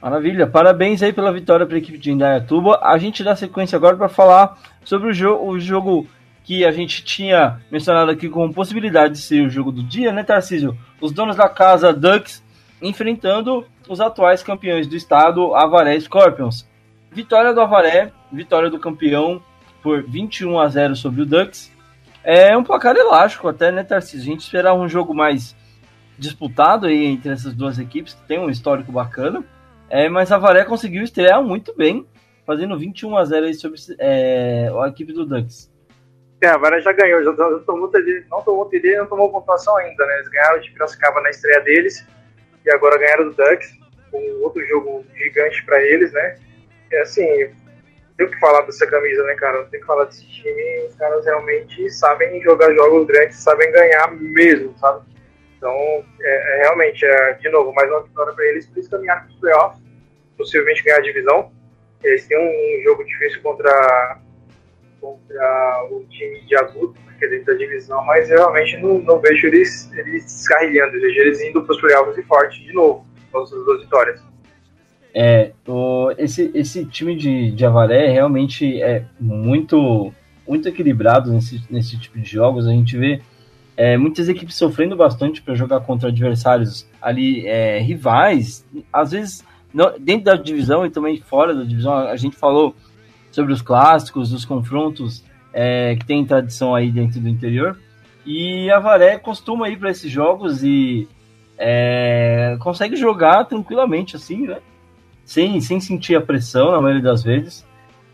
Maravilha, parabéns aí pela vitória para a equipe de Indaiatuba. A gente dá sequência agora para falar sobre o, jo o jogo que a gente tinha mencionado aqui como possibilidade de ser o jogo do dia, né, Tarcísio? Os donos da casa Ducks enfrentando os atuais campeões do estado, Avaré Scorpions. Vitória do Avaré, vitória do campeão por 21 a 0 sobre o Ducks. É um placar elástico até, né, Tarcísio? A gente esperava um jogo mais disputado aí entre essas duas equipes, que tem um histórico bacana. É, mas a Varé conseguiu estrear muito bem, fazendo 21 a 0 aí sobre é, a equipe do Ducks.
É, a Varé já ganhou, já, tomou não tomou TD, não tomou pontuação ainda, né? Eles ganharam de Piracicaba na estreia deles e agora ganharam do Ducks, um outro jogo gigante para eles, né? É assim, tem que falar dessa camisa, né, cara? Tem que falar desse time. Os caras realmente sabem jogar jogos grandes, sabem ganhar mesmo, sabe? Então, é, é realmente, é, de novo, mais uma vitória para eles. Por isso caminhar para os playoffs, possivelmente ganhar a divisão. Eles têm um, jogo difícil contra, contra o time de adulto, que é dentro da divisão, mas eu realmente não, não vejo eles, eles descarrilhando. Eu vejo eles indo para os playoffs e forte de novo, com as duas vitórias.
É, o, esse, esse time de, de Avaré realmente é muito, muito equilibrado nesse, nesse tipo de jogos. A gente vê é, muitas equipes sofrendo bastante para jogar contra adversários ali é, rivais, às vezes não, dentro da divisão e também fora da divisão. A gente falou sobre os clássicos, os confrontos é, que tem tradição aí dentro do interior. E a costuma ir para esses jogos e é, consegue jogar tranquilamente assim, né? Sem, sem sentir a pressão na maioria das vezes.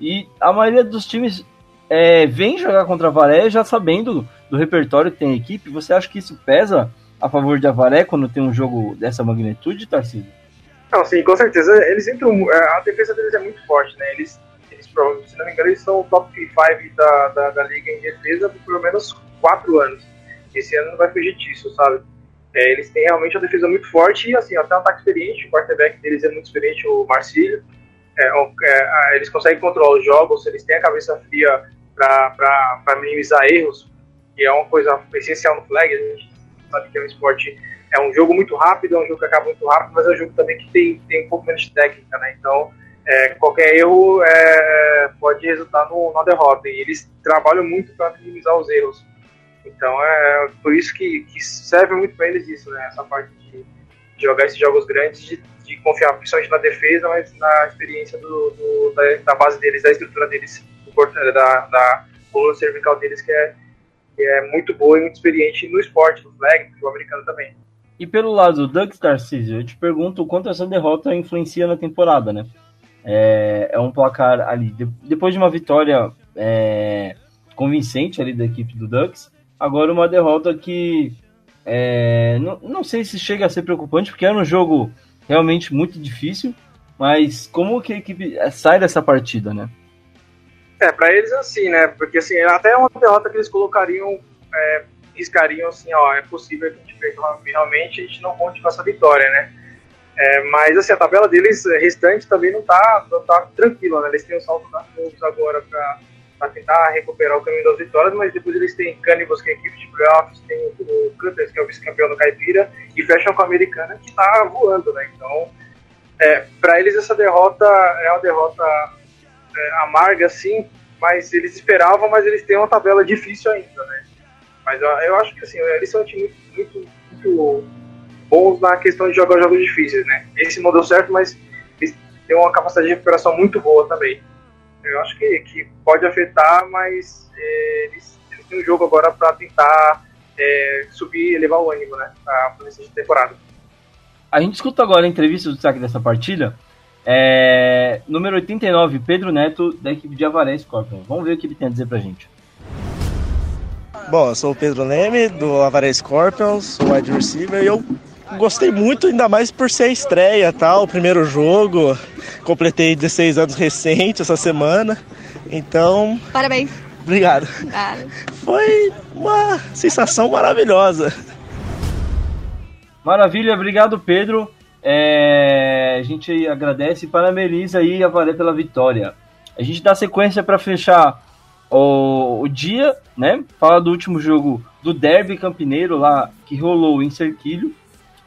E a maioria dos times é, vem jogar contra a Varé já sabendo do repertório que tem a equipe. Você acha que isso pesa a favor de Avaré quando tem um jogo dessa magnitude, Tarcísio?
Não, sim, com certeza. Eles entram. É, a defesa deles é muito forte, né? Eles, eles se não me engano, eles são o top 5 da, da, da liga em defesa por pelo menos 4 anos. Esse ano não vai fugir disso, sabe? É, eles têm realmente uma defesa muito forte e, assim, até um ataque experiente. O quarterback deles é muito experiente, o Marcílio. É, é, eles conseguem controlar os jogos, eles têm a cabeça fria para minimizar erros, que é uma coisa essencial no flag. A gente sabe que é um esporte, é um jogo muito rápido, é um jogo que acaba muito rápido, mas é um jogo também que tem, tem um pouco menos de técnica, né? Então, é, qualquer erro é, pode resultar no, na derrota. E eles trabalham muito para minimizar os erros. Então é por isso que, que serve muito para eles isso, né? Essa parte de, de jogar esses jogos grandes, de, de, confiar principalmente na defesa, mas na experiência do, do da, da, base deles, da estrutura deles, do, da, da coluna cervical deles, que é, que é muito boa e muito experiente no esporte, no flag, no americano também.
E pelo lado do Doug Tarcísio, eu te pergunto quanto essa derrota influencia na temporada, né? É, é um placar ali, de, depois de uma vitória é, convincente ali da equipe do Ducks, Agora uma derrota que É, não, não sei se chega a ser preocupante, porque era um jogo realmente muito difícil, mas como que a equipe sai dessa partida, né?
É, pra eles assim, né? Porque assim, até uma derrota que eles colocariam, é, riscariam assim, ó, é possível que a gente realmente a gente não conte com essa vitória, né? É, mas assim, a tabela deles restante também não tá, não tá tranquila, né? Eles têm o salto da pontos agora para tentar recuperar o caminho das vitórias, mas depois eles têm Cannibals, que é a equipe de playoffs, tem o Cutters, que é o vice-campeão do Caipira, e fecham com a Americana, que tá voando, né? Então, é, para eles essa derrota é uma derrota é, amarga, sim, mas eles esperavam, mas eles têm uma tabela difícil ainda, né? Mas eu, eu acho que assim, eles são um time muito, muito, muito bons na questão de jogar jogos difíceis, né? Esse não deu certo, mas eles têm uma capacidade de recuperação muito boa também. Eu acho que, que pode afetar, mas é, eles, eles têm um jogo agora para tentar é, subir, elevar o ânimo, né? Para essa temporada.
A gente escuta agora a entrevista do destaque dessa partida é, número 89, Pedro Neto, da equipe de Avaré Scorpion. Vamos ver o que ele tem a dizer pra gente.
Bom, eu sou o Pedro Leme, do Avaré Scorpions, sou wide receiver, e eu gostei muito, ainda mais por ser a estreia, tal, o primeiro jogo. Completei 16 anos recente essa semana, então...
Parabéns.
Obrigado. Foi uma sensação maravilhosa.
Maravilha, obrigado Pedro. É, a gente agradece e parabeniza aí a Varé pela vitória. A gente dá sequência para fechar o, o, dia, né? Falar do último jogo do Derby Campineiro lá que rolou em Cerquilho,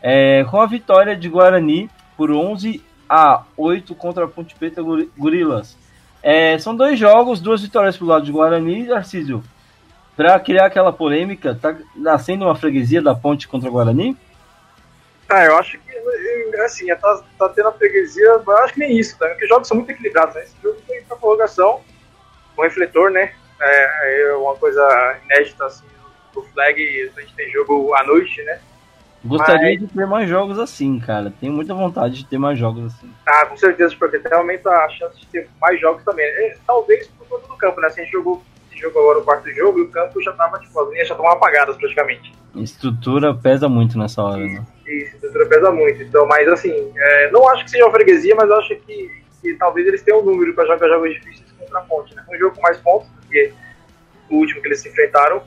é, com a vitória de Guarani por 11 a 8 contra a Ponte Preta Gorilas. É, são dois jogos, duas vitórias pro lado de Guarani, Arcísio. Para criar aquela polêmica, tá nascendo uma freguesia da Ponte contra o Guarani?
Ah, eu acho que assim, tá, tá tendo a freguesia, eu acho que nem isso, tá? Porque os jogos são muito equilibrados, né? Esse jogo foi pra prorrogação, com refletor, né? É, é uma coisa inédita, assim, do flag, a gente tem jogo à noite, né?
Gostaria Mas... de ter mais jogos assim, cara. Tenho muita vontade de ter mais jogos assim.
Ah, com certeza, porque até aumenta a chance de ter mais jogos também. É, talvez por conta do campo, né? Se a gente jogou, jogou agora o quarto jogo e o campo já tava, tipo, as linhas já estavam apagadas praticamente.
Estrutura pesa muito nessa hora, né?
Isso, estrutura pesa muito. Então, mas assim, é, não acho que seja uma freguesia, mas acho que, que talvez eles tenham um número para jogar jogos difíceis contra a ponte, né? Um jogo com mais pontos do que o último que eles se enfrentaram.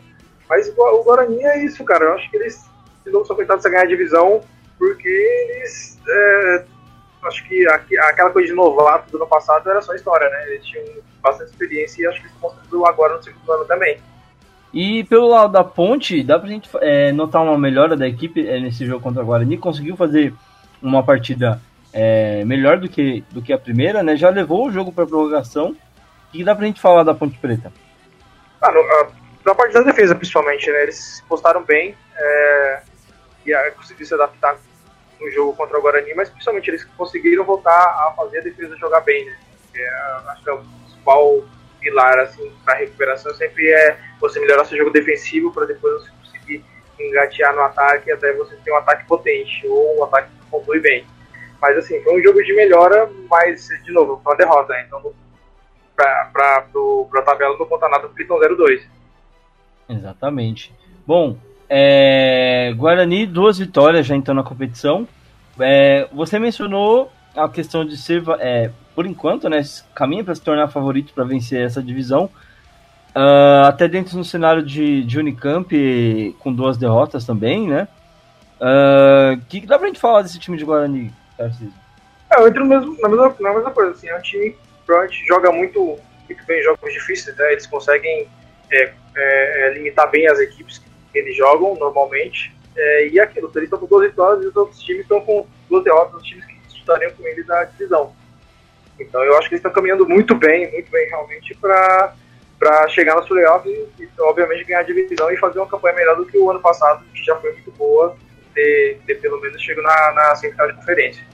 Mas o Guarani é isso, cara. Eu acho que eles não são coitados a ganhar a divisão porque eles. É, acho que aquela coisa de novato do ano passado era só história, né? Eles tinham bastante experiência e acho que estão mostrando agora no segundo ano também.
E pelo lado da ponte, dá pra gente é, notar uma melhora da equipe é, nesse jogo contra o Guarani. Conseguiu fazer uma partida é, melhor do que, do que a primeira, né? Já levou o jogo para prorrogação. O que dá pra gente falar da Ponte Preta?
Ah, no, a, na parte da defesa, principalmente, né? Eles se postaram bem é, e a, conseguiram se adaptar no jogo contra o Guarani, mas principalmente eles conseguiram voltar a fazer a defesa jogar bem, né? É, acho que é o principal pilar assim para recuperação sempre é você melhorar seu jogo defensivo para depois você conseguir engatear no ataque até você ter um ataque potente ou um ataque que conclui bem. Mas assim, foi um jogo de melhora, mas de novo, foi uma derrota, né? então para a tabela não conta nada porque estão 0-2.
Exatamente. Bom, é, Guarani, duas vitórias já então na competição. É, você mencionou a questão de ser é, por enquanto, né, caminha para se tornar favorito para vencer essa divisão. Uh, até dentro do cenário de, de Unicamp, com duas derrotas também, né? O uh, que, que dá pra gente falar desse time de Guarani, Tarcísio?
É, eu entro mesmo, na, mesma, na mesma coisa, assim, é um time que joga muito, muito bem jogos difíceis, né? Eles conseguem é, é, limitar bem as equipes eles jogam normalmente. É, e aquilo, eles estão com duas vitórias e os outros times estão com duas derrotas, os times que disputariam com eles da divisão. Então eu acho que eles estão caminhando muito bem, muito bem realmente para chegar nos playoffs e, e, obviamente ganhar a divisão e fazer uma campanha melhor do que o ano passado, que já foi muito boa, ter, ter pelo menos chegado na, na semifinal de conferência.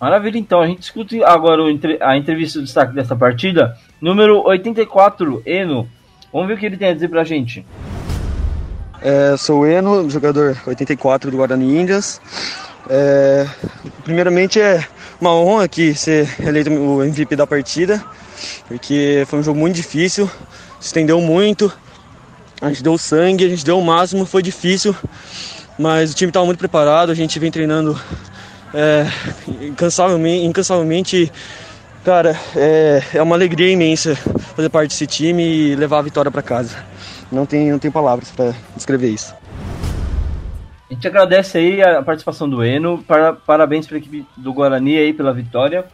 Maravilha, então a gente escuta agora a entrevista do destaque dessa partida, número 84, Eno. Vamos ver o que ele tem a dizer pra gente.
É, sou Eno, jogador 84 do Guarani Índias. É, primeiramente é uma honra aqui ser eleito o MVP da partida, porque foi um jogo muito difícil, se estendeu muito, a gente deu sangue, a gente deu o máximo, foi difícil, mas o time estava muito preparado, a gente vem treinando é, incansavelmente, incansavelmente. Cara, é, é uma alegria imensa fazer parte desse time e levar a vitória para casa. Não tem, não tem palavras para descrever isso.
A gente agradece aí a participação do Eno, para, parabéns para a equipe do Guarani aí pela vitória.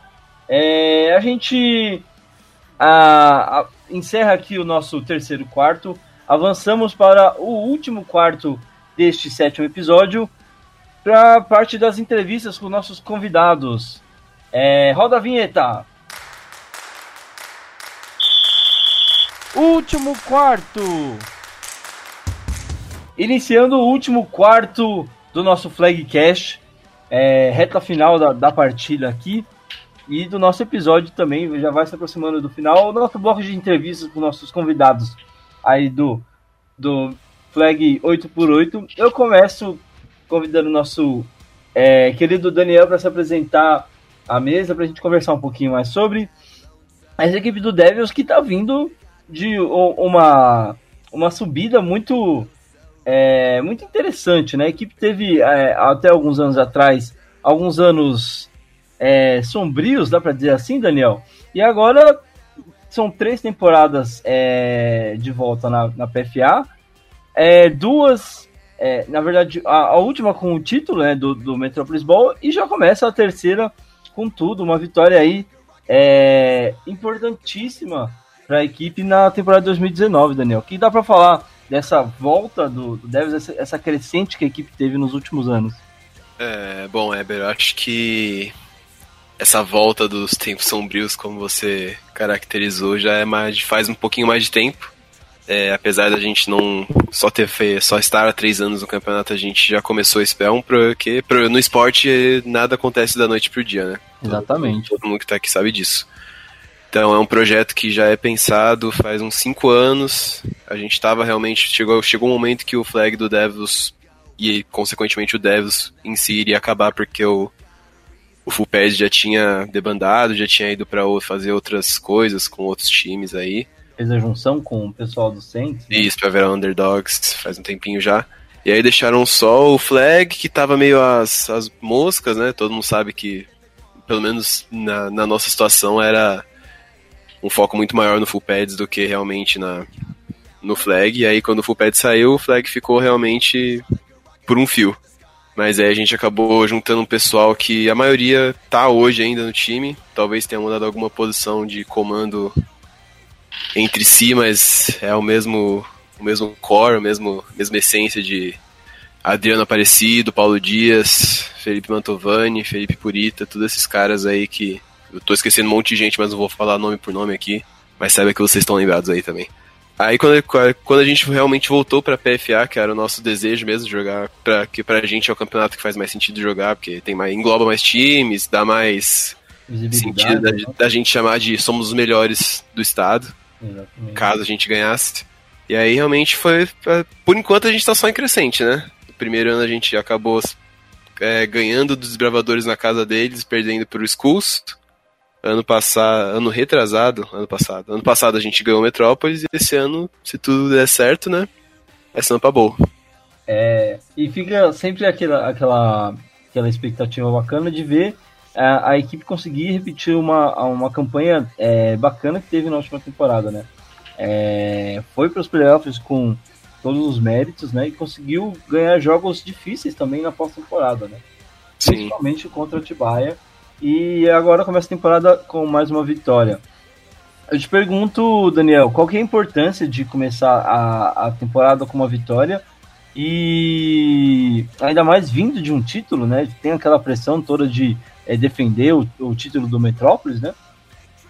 É, a gente a, a, encerra aqui o nosso terceiro quarto. Avançamos para o último quarto deste sétimo episódio, para a parte das entrevistas com nossos convidados. É, roda a vinheta! Último quarto! Iniciando o último quarto do nosso Flag Cash, é, reta final da, da partida aqui e do nosso episódio também, já vai se aproximando do final, o nosso bloco de entrevistas com nossos convidados aí do, do Flag 8x8. Eu começo convidando o nosso é, querido Daniel para se apresentar à mesa, para a gente conversar um pouquinho mais sobre essa equipe do Devils que está vindo de uma, uma subida muito é, muito interessante, né? A equipe teve é, até alguns anos atrás alguns anos é, sombrios, dá para dizer assim, Daniel. E agora são três temporadas é, de volta na, na PFA, é, duas, é, na verdade, a, a, última com o título né, do, do Metropolis Ball e já começa a terceira com tudo, uma vitória aí é, importantíssima para a equipe na temporada 2019, Daniel. O que dá para falar dessa volta do, do Devils, essa, essa, crescente que a equipe teve nos últimos anos?
É, bom, Eber, eu acho que essa volta dos tempos sombrios, como você caracterizou, já é mais faz um pouquinho mais de tempo. É, apesar da gente não só ter só estar há três anos no campeonato, a gente já começou esse um porque no esporte nada acontece da noite pro dia, né?
Exatamente.
Todo, todo mundo que tá aqui sabe disso. Então é um projeto que já é pensado faz uns cinco anos. A gente estava realmente. Chegou, chegou um momento que o flag do Devils e, consequentemente, o Devils em si iria acabar porque o, o Full Pass já tinha debandado, já tinha ido para fazer outras coisas com outros times aí.
Fez a junção com o pessoal do Saints?
Né? Isso, pra virar Underdogs faz um tempinho já. E aí deixaram só o Flag, que tava meio as, as moscas, né? Todo mundo sabe que, pelo menos na, na nossa situação, era um foco muito maior no full pads do que realmente na, no flag. E aí quando o full pad saiu, o flag ficou realmente por um fio. Mas aí a gente acabou juntando um pessoal que a maioria tá hoje ainda no time. Talvez tenha mudado alguma posição de comando entre si, mas é o mesmo o mesmo core, a mesmo, mesma essência de Adriano Aparecido, Paulo Dias, Felipe Mantovani, Felipe Purita, todos esses caras aí que eu tô esquecendo um monte de gente, mas não vou falar nome por nome aqui. Mas saiba que vocês estão lembrados aí também. Aí quando, quando a gente realmente voltou pra PFA, que era o nosso desejo mesmo de jogar, pra, que pra gente é o campeonato que faz mais sentido jogar, porque tem mais, engloba mais times, dá mais sentido da, né? da, gente chamar de somos os melhores do estado, Exatamente. caso a gente ganhasse. E aí realmente foi. Por enquanto a gente tá só em crescente, né? No primeiro ano a gente acabou é, ganhando dos desbravadores na casa deles, perdendo pro Skulls. Ano passado, ano retrasado, ano passado. Ano passado a gente ganhou Metrópolis e esse ano, se tudo der certo, né? É Sampa Bowl.
É, e fica sempre aquela, aquela, aquela expectativa bacana de ver a, a equipe conseguir repetir uma, uma campanha é, bacana que teve na última temporada, né? É, foi para os playoffs com todos os méritos, né? E conseguiu ganhar jogos difíceis também na pós-temporada, né? Sim. Principalmente contra o Tibaia e agora começa a temporada com mais uma vitória. Eu te pergunto, Daniel, qual que é a importância de começar a, a temporada com uma vitória e ainda mais vindo de um título, né? Tem aquela pressão toda de é, defender o, o, título do Metrópolis, né?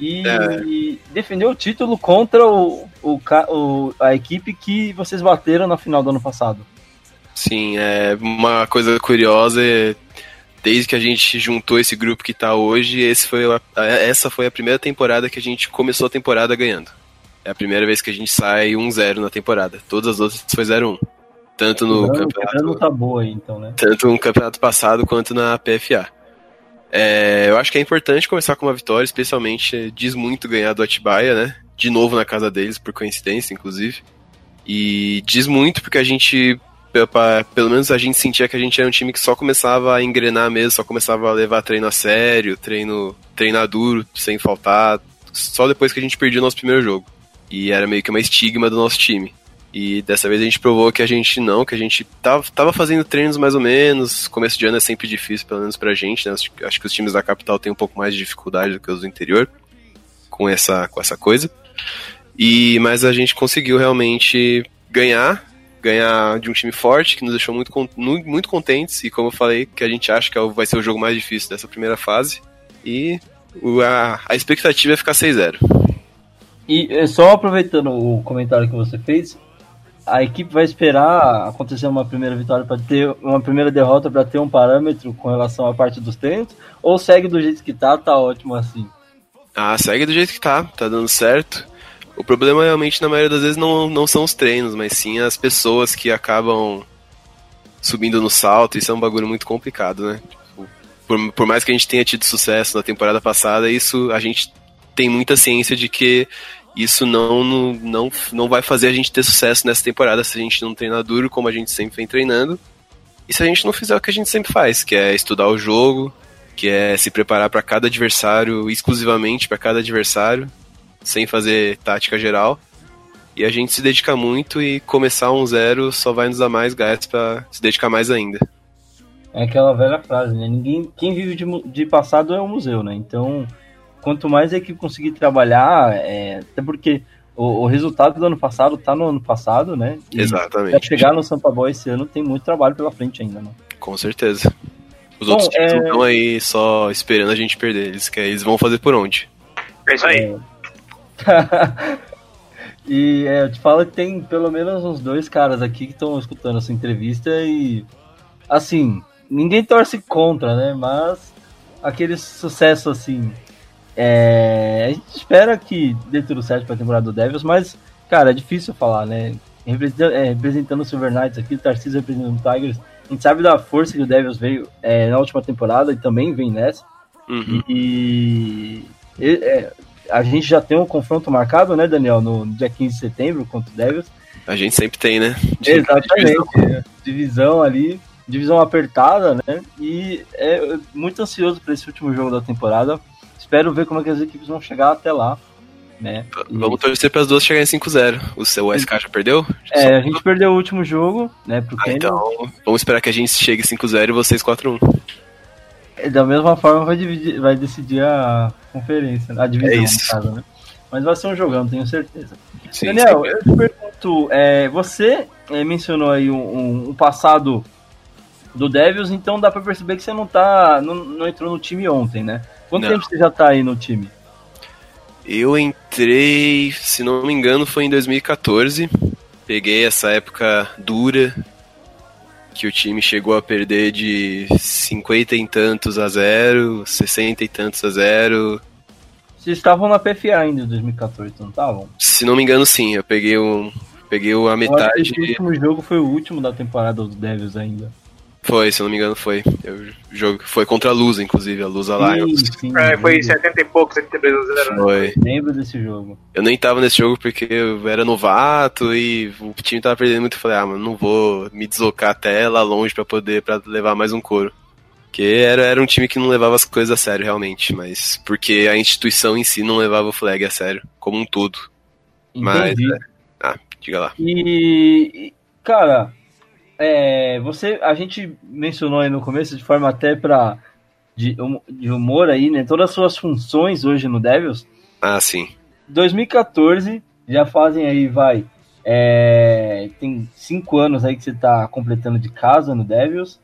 E, é. e defender o título contra o, o, o, a equipe que vocês bateram na final do ano passado.
Sim, é uma coisa curiosa é desde que a gente juntou esse grupo que tá hoje, esse foi a, essa foi a primeira temporada que a gente começou a temporada ganhando. É a primeira vez que a gente sai 1-0 na temporada. Todas as outras foi 0-1. Tanto no
Quebrando,
campeonato.
tá boa aí, então, né?
Tanto no campeonato passado quanto na PFA. É, eu acho que é importante começar com uma vitória, especialmente diz muito ganhar do Atibaia, né? De novo na casa deles, por coincidência, inclusive. E diz muito porque a gente pra, pelo menos a gente sentia que a gente era um time que só começava a engrenar mesmo, só começava a levar treino a sério, treino, treinar duro, sem faltar, só depois que a gente perdia o nosso primeiro jogo. E era meio que uma estigma do nosso time. E dessa vez a gente provou que a gente não, que a gente tava, tava fazendo treinos mais ou menos. Começo de ano é sempre difícil, pelo menos pra gente, né? Acho que os times da capital têm um pouco mais de dificuldade do que os do interior com essa, com essa coisa. E mas a gente conseguiu realmente ganhar, ganhar de um time forte que nos deixou muito, muito contentes e como eu falei, que a gente acha que é vai ser o jogo mais difícil dessa primeira fase. E a, a expectativa é ficar 6-0.
E eh, só aproveitando o comentário que você fez, a equipe vai esperar acontecer uma primeira vitória para ter uma primeira derrota para ter um parâmetro com relação à parte dos treinos ou segue do jeito que tá, tá ótimo assim?
Ah, segue do jeito que tá, tá dando certo. O problema realmente na maioria das vezes não, não são os treinos, mas sim as pessoas que acabam subindo no salto, isso é um bagulho muito complicado, né? Tipo, por, por mais que a gente tenha tido sucesso na temporada passada, isso a gente tem muita ciência de que isso não, não, não vai fazer a gente ter sucesso nessa temporada se a gente não treinar duro como a gente sempre vem treinando. E se a gente não fizer o que a gente sempre faz, que é estudar o jogo, que é se preparar para cada adversário, exclusivamente para cada adversário, sem fazer tática geral. E a gente se dedica muito e começar um zero só vai nos dar mais gás para se dedicar mais ainda.
É aquela velha frase, né? Ninguém, quem vive de, de passado é o museu, né? Então, quanto mais a equipe conseguir trabalhar, é, até porque o, o, resultado do ano passado tá no ano passado, né?
E Exatamente.
Pra chegar no Sampa Boy esse ano tem muito trabalho pela frente ainda, né?
Com certeza. Os Bom, outros times é... não estão aí só esperando a gente perder, eles, que eles vão fazer por onde.
É isso aí.
É... e é, eu te falo que tem pelo menos uns dois caras aqui que estão escutando essa entrevista e assim, ninguém torce contra, né? Mas aquele sucesso assim é, a gente espera que dê tudo certo pra temporada do Devils, mas, cara, é difícil falar, né? Representando, é, representando o Silver Knights aqui, o Tarcísio representando o Tigers, a gente sabe da força que o Devils veio é, na última temporada e também vem nessa. Uhum. E, e é, a gente já tem um confronto marcado, né, Daniel, no dia 15 de setembro contra o Devils.
A gente sempre tem, né?
De Exatamente. Divisão. divisão ali, divisão apertada, né? E é muito ansioso para esse último jogo da temporada espero ver como é que as equipes vão chegar até lá. Né?
Vamos torcer para as duas chegarem em 5-0. O seu SK já perdeu?
É, Só... a gente perdeu o último jogo, né? Pro
ah, então, vamos esperar que a gente chegue 5-0 e vocês 4-1.
Da mesma forma vai, dividir, vai decidir a conferência, a divisão, é
isso.
Caso, né? Mas vai ser um jogão, tenho certeza. Sim, Daniel, sim. eu te pergunto, é, você é, mencionou aí um, um, passado do Devils, então dá para perceber que você não tá. Não, não entrou no time ontem, né? Quanto não. tempo você já tá aí no time?
Eu entrei, se não me engano, foi em 2014. Peguei essa época dura que o time chegou a perder de 50 e tantos a zero, 60 e tantos a zero.
Vocês estavam na PFA ainda em 2014, não estavam?
Se não me engano, sim. Eu peguei, um, peguei a metade.
O último jogo foi o último da temporada dos Devils ainda.
Foi, se não me engano, foi. Eu, jogo, foi contra a Luz, inclusive, a Luz Alliance.
Sim, sim, é, foi 70 e pouco, 73 a 0.
Foi.
Lembro desse jogo.
Eu nem tava nesse jogo porque eu era novato e o time tava perdendo muito. Eu falei, ah, mano, não vou me deslocar até lá longe para poder pra levar mais um couro. Porque era, era um time que não levava as coisas a sério, realmente. Mas porque a instituição em si não levava o flag a sério, como um todo. Entendi. Mas. É, ah, diga lá.
E. Cara, é, você, a gente mencionou aí no começo de forma até para de, de, humor aí, né? Todas as suas funções hoje no Devils.
Ah, sim.
2014 já fazem aí, vai. É, tem cinco anos aí que você está completando de casa no Devils.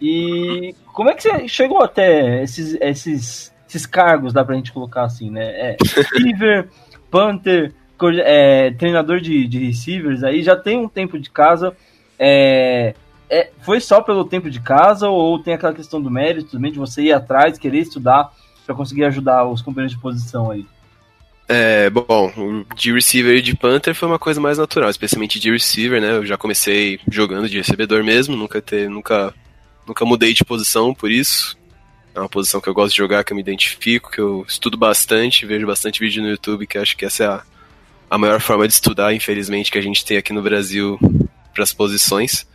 E como é que você chegou até esses, esses, esses cargos, dá pra gente colocar assim, né? É, receiver, Panther, é, treinador de, de receivers aí, já tem um tempo de casa. É, é, foi só pelo tempo de casa ou tem aquela questão do mérito também de você ir atrás, querer estudar para conseguir ajudar os companheiros de posição aí?
É, bom, de receiver e de punter foi uma coisa mais natural, especialmente de receiver, né? Eu já comecei jogando de recebedor mesmo, nunca ter, nunca, nunca mudei de posição por isso. É uma posição que eu gosto de jogar, que eu me identifico, que eu estudo bastante, vejo bastante vídeo no YouTube, que acho que essa é a, a maior forma de estudar, infelizmente, que a gente tem aqui no Brasil para as posições.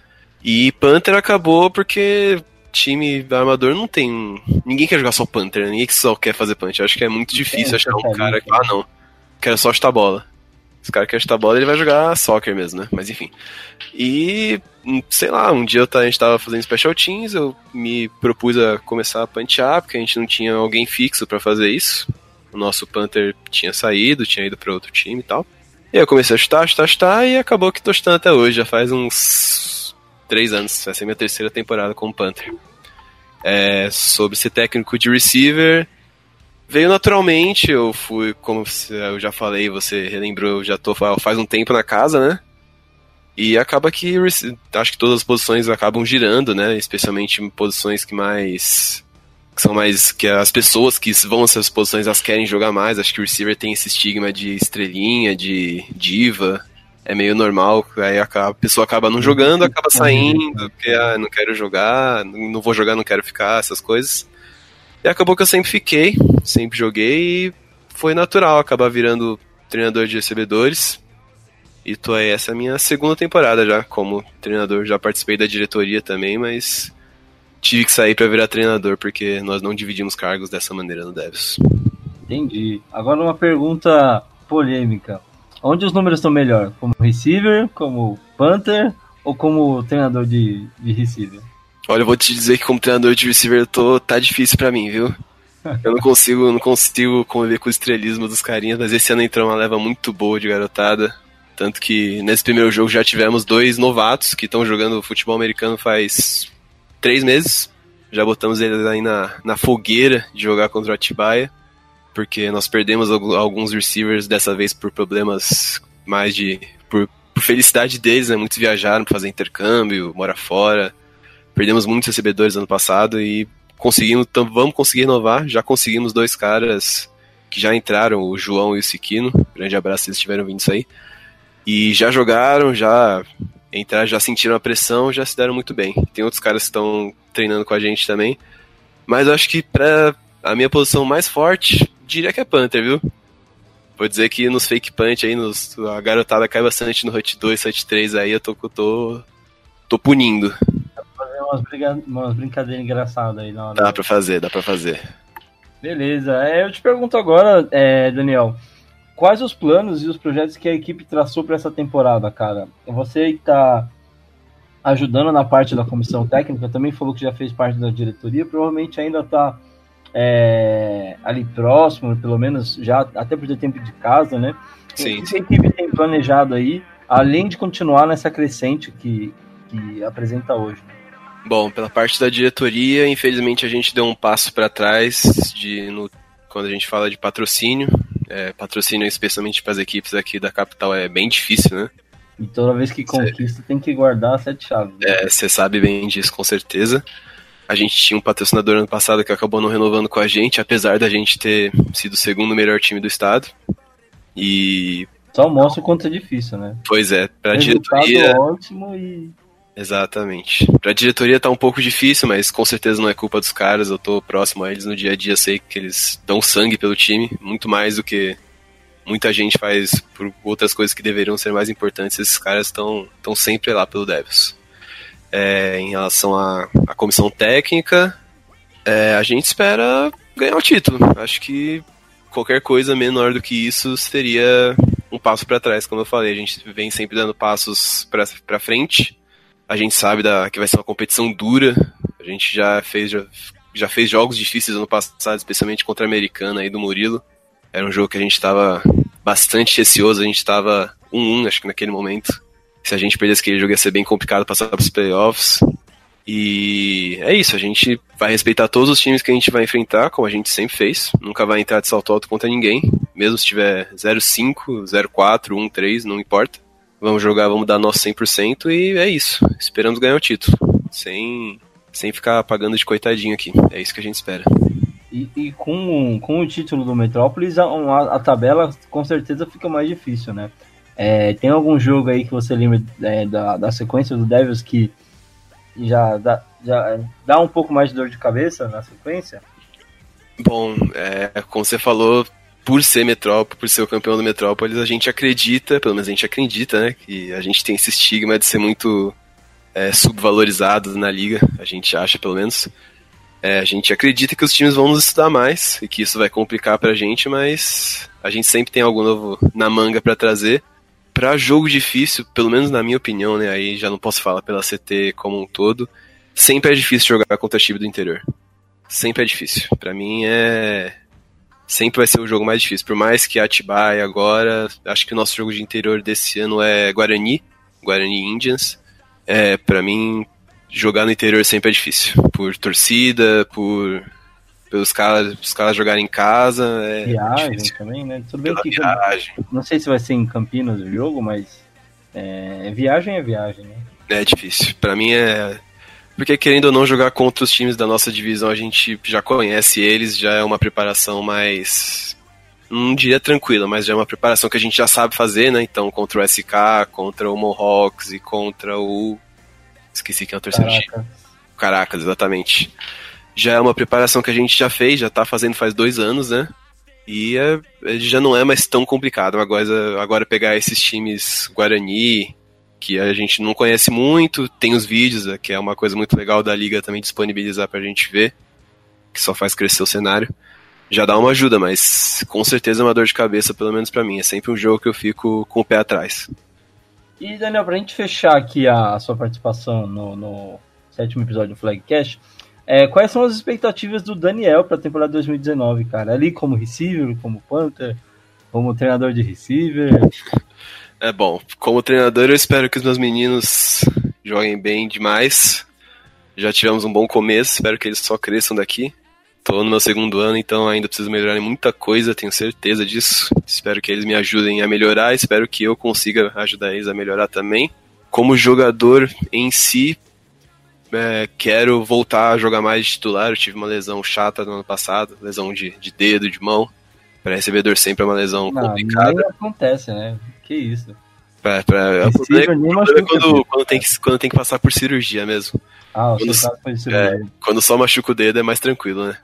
E Panther acabou porque time armador não tem. Ninguém quer jogar só Panther, ninguém só quer fazer punch. Eu acho que é muito difícil achar um cara que. Ah, não. Quero só chutar bola. Se o cara quer chutar bola, ele vai jogar soccer mesmo, né? Mas enfim. E, sei lá, um dia a gente tava fazendo special teams, eu me propus a começar a punchar, porque a gente não tinha alguém fixo para fazer isso. O nosso Panther tinha saído, tinha ido para outro time e tal. E eu comecei a chutar, chutar, chutar, e acabou que tô chutando até hoje, já faz uns três anos. Essa é a minha terceira temporada como Panther. É, sobre ser técnico de receiver, veio naturalmente, eu fui, como eu já falei, você relembrou, eu já tô faz um tempo na casa, né? E acaba que acho que todas as posições acabam girando, né? Especialmente posições que mais que são mais que as pessoas que vão nessas posições elas querem jogar mais. Acho que o receiver tem esse estigma de estrelinha, de diva. É meio normal, aí a pessoa acaba não jogando, acaba saindo, porque ah, não quero jogar, não vou jogar, não quero ficar, essas coisas. E acabou que eu sempre fiquei, sempre joguei e foi natural acabar virando treinador de recebedores. E tô aí, essa é a minha segunda temporada já como treinador. Já participei da diretoria também, mas tive que sair para virar treinador porque nós não dividimos cargos dessa maneira no Devs.
Entendi. Agora uma pergunta polêmica. Onde os números estão melhor? Como receiver, como Panther ou como treinador de, de receiver?
Olha, eu vou te dizer que como treinador de receiver tô, tá difícil para mim, viu? Eu não consigo, não consigo conviver com o estrelismo dos carinhas, mas esse ano entrou uma leva muito boa de garotada. Tanto que nesse primeiro jogo já tivemos dois novatos que estão jogando futebol americano faz três meses. Já botamos eles aí na, na fogueira de jogar contra o Atibaia. Porque nós perdemos alguns receivers dessa vez por problemas mais de. por, por felicidade deles, né? Muitos viajaram para fazer intercâmbio, mora fora Perdemos muitos recebedores ano passado e conseguimos, então vamos conseguir renovar. Já conseguimos dois caras que já entraram, o João e o Siquino. Grande abraço se eles estiveram vindo isso aí. E já jogaram, já entraram, já sentiram a pressão, já se deram muito bem. Tem outros caras que estão treinando com a gente também. Mas eu acho que para a minha posição mais forte, diria que é Panther, viu? Vou dizer que nos fake punch aí, nos, a garotada cai bastante no Hut 2, Hut 3 aí, eu tô, tô, tô punindo
umas, briga, umas brincadeiras engraçadas aí na hora.
Dá pra fazer, dá pra fazer.
Beleza. É, eu te pergunto agora, é, Daniel, quais os planos e os projetos que a equipe traçou para essa temporada, cara? Você que tá ajudando na parte da comissão técnica, também falou que já fez parte da diretoria, provavelmente ainda tá é, ali próximo, pelo menos já até por ter tempo de casa, né?
Sim.
O que a equipe tem planejado aí, além de continuar nessa crescente que, que apresenta hoje?
Bom, pela parte da diretoria, infelizmente a gente deu um passo para trás de no, quando a gente fala de patrocínio. É, patrocínio, especialmente para as equipes aqui da capital, é bem difícil, né?
E toda vez que conquista, tem que guardar sete chaves.
Né? É, você sabe bem disso, com certeza. A gente tinha um patrocinador ano passado que acabou não renovando com a gente, apesar da gente ter sido o segundo melhor time do estado. E.
Só mostra o quanto é difícil, né?
Pois é, pra Resultado diretoria.
ótimo e
Exatamente. Pra diretoria tá um pouco difícil, mas com certeza não é culpa dos caras. Eu tô próximo a eles no dia a dia, sei que eles dão sangue pelo time, muito mais do que muita gente faz por outras coisas que deveriam ser mais importantes. Esses caras estão tão sempre lá pelo Devils. É, em relação à, à comissão técnica, é, a gente espera ganhar o título. Acho que qualquer coisa menor do que isso seria um passo para trás, como eu falei. A gente vem sempre dando passos para frente a gente sabe da, que vai ser uma competição dura. A gente já fez, já, já fez jogos difíceis ano passado, especialmente contra a Americana aí do Murilo. Era um jogo que a gente estava bastante receoso, a gente estava 1-1, acho que naquele momento. Se a gente perdesse aquele jogo ia ser bem complicado passar para os playoffs. E é isso, a gente vai respeitar todos os times que a gente vai enfrentar, como a gente sempre fez. Nunca vai entrar de salto alto contra ninguém, mesmo se tiver 0-5, 0-4, 1-3, não importa. Vamos jogar, vamos dar nosso 100% e é isso. Esperamos ganhar o título. Sem, sem ficar pagando de coitadinho aqui. É isso que a gente espera.
E, e com, com o título do Metrópolis, a, a, tabela com certeza fica mais difícil, né? É, tem algum jogo aí que você lembra é, da, da sequência do Devils que já dá, já dá um pouco mais de dor de cabeça na sequência?
Bom, é, como você falou, por ser Metrópolis, por ser o campeão do Metrópolis, a gente acredita, pelo menos a gente acredita, né, que a gente tem esse estigma de ser muito é, subvalorizados na liga, a gente acha pelo menos. É, a gente acredita que os times vão nos estudar mais e que isso vai complicar pra gente, mas a gente sempre tem algo novo na manga para trazer. Para jogo difícil, pelo menos na minha opinião, né, aí já não posso falar pela CT como um todo, sempre é difícil jogar contra time do interior. Sempre é difícil. Para mim é sempre vai ser o jogo mais difícil. Por mais que Atibaia agora, acho que o nosso jogo de interior desse ano é Guarani, Guarani Indians. É, para mim jogar no interior sempre é difícil. Por torcida, por pelos caras, os caras jogarem em casa. É
viagem
difícil.
também, né? Tudo bem
Pela
que
viagem.
não sei se vai ser em Campinas o jogo, mas é, viagem é viagem, né?
É difícil. Pra mim é. Porque querendo ou não jogar contra os times da nossa divisão, a gente já conhece eles, já é uma preparação mais. Não diria tranquila, mas já é uma preparação que a gente já sabe fazer, né? Então, contra o SK, contra o Mohawks e contra o. Esqueci quem é o terceiro time.
Caraca.
Caracas, exatamente. Já é uma preparação que a gente já fez, já tá fazendo faz dois anos, né? E é- já não é mais tão complicado. Agora, agora pegar esses times Guarani, que a gente não conhece muito, tem os vídeos, né, que é uma coisa muito legal da liga também disponibilizar pra gente ver, que só faz crescer o cenário. Já dá uma ajuda, mas com certeza é uma dor de cabeça, pelo menos pra mim. É sempre um jogo que eu fico com o pé atrás.
E Daniel, pra gente fechar aqui a, a sua participação no, no sétimo episódio do Flagcast, é, quais são as expectativas do Daniel pra temporada 2019, cara? Ali como receiver, como punter, como treinador de receiver.
É bom, como treinador eu espero que os meus meninos joguem bem demais. Já tivemos um bom começo, espero que eles só cresçam daqui. Tô no meu segundo ano, então ainda preciso melhorar em muita coisa, tenho certeza disso. Espero que eles me ajudem a melhorar, espero que eu consiga ajudar eles a melhorar também. Como jogador em si, é, quero voltar a jogar mais de titular. Eu tive uma lesão chata no ano passado, lesão de, de dedo, de mão. Para recebedor sempre é uma lesão
Não,
complicada.
nem acontece, né? Que isso.
Pra, pra, o problema, é
machuca,
quando, quando, tem que, quando tem que passar por cirurgia mesmo.
Ah, o
Quando,
isso
é, quando só machuca o dedo é mais tranquilo, né?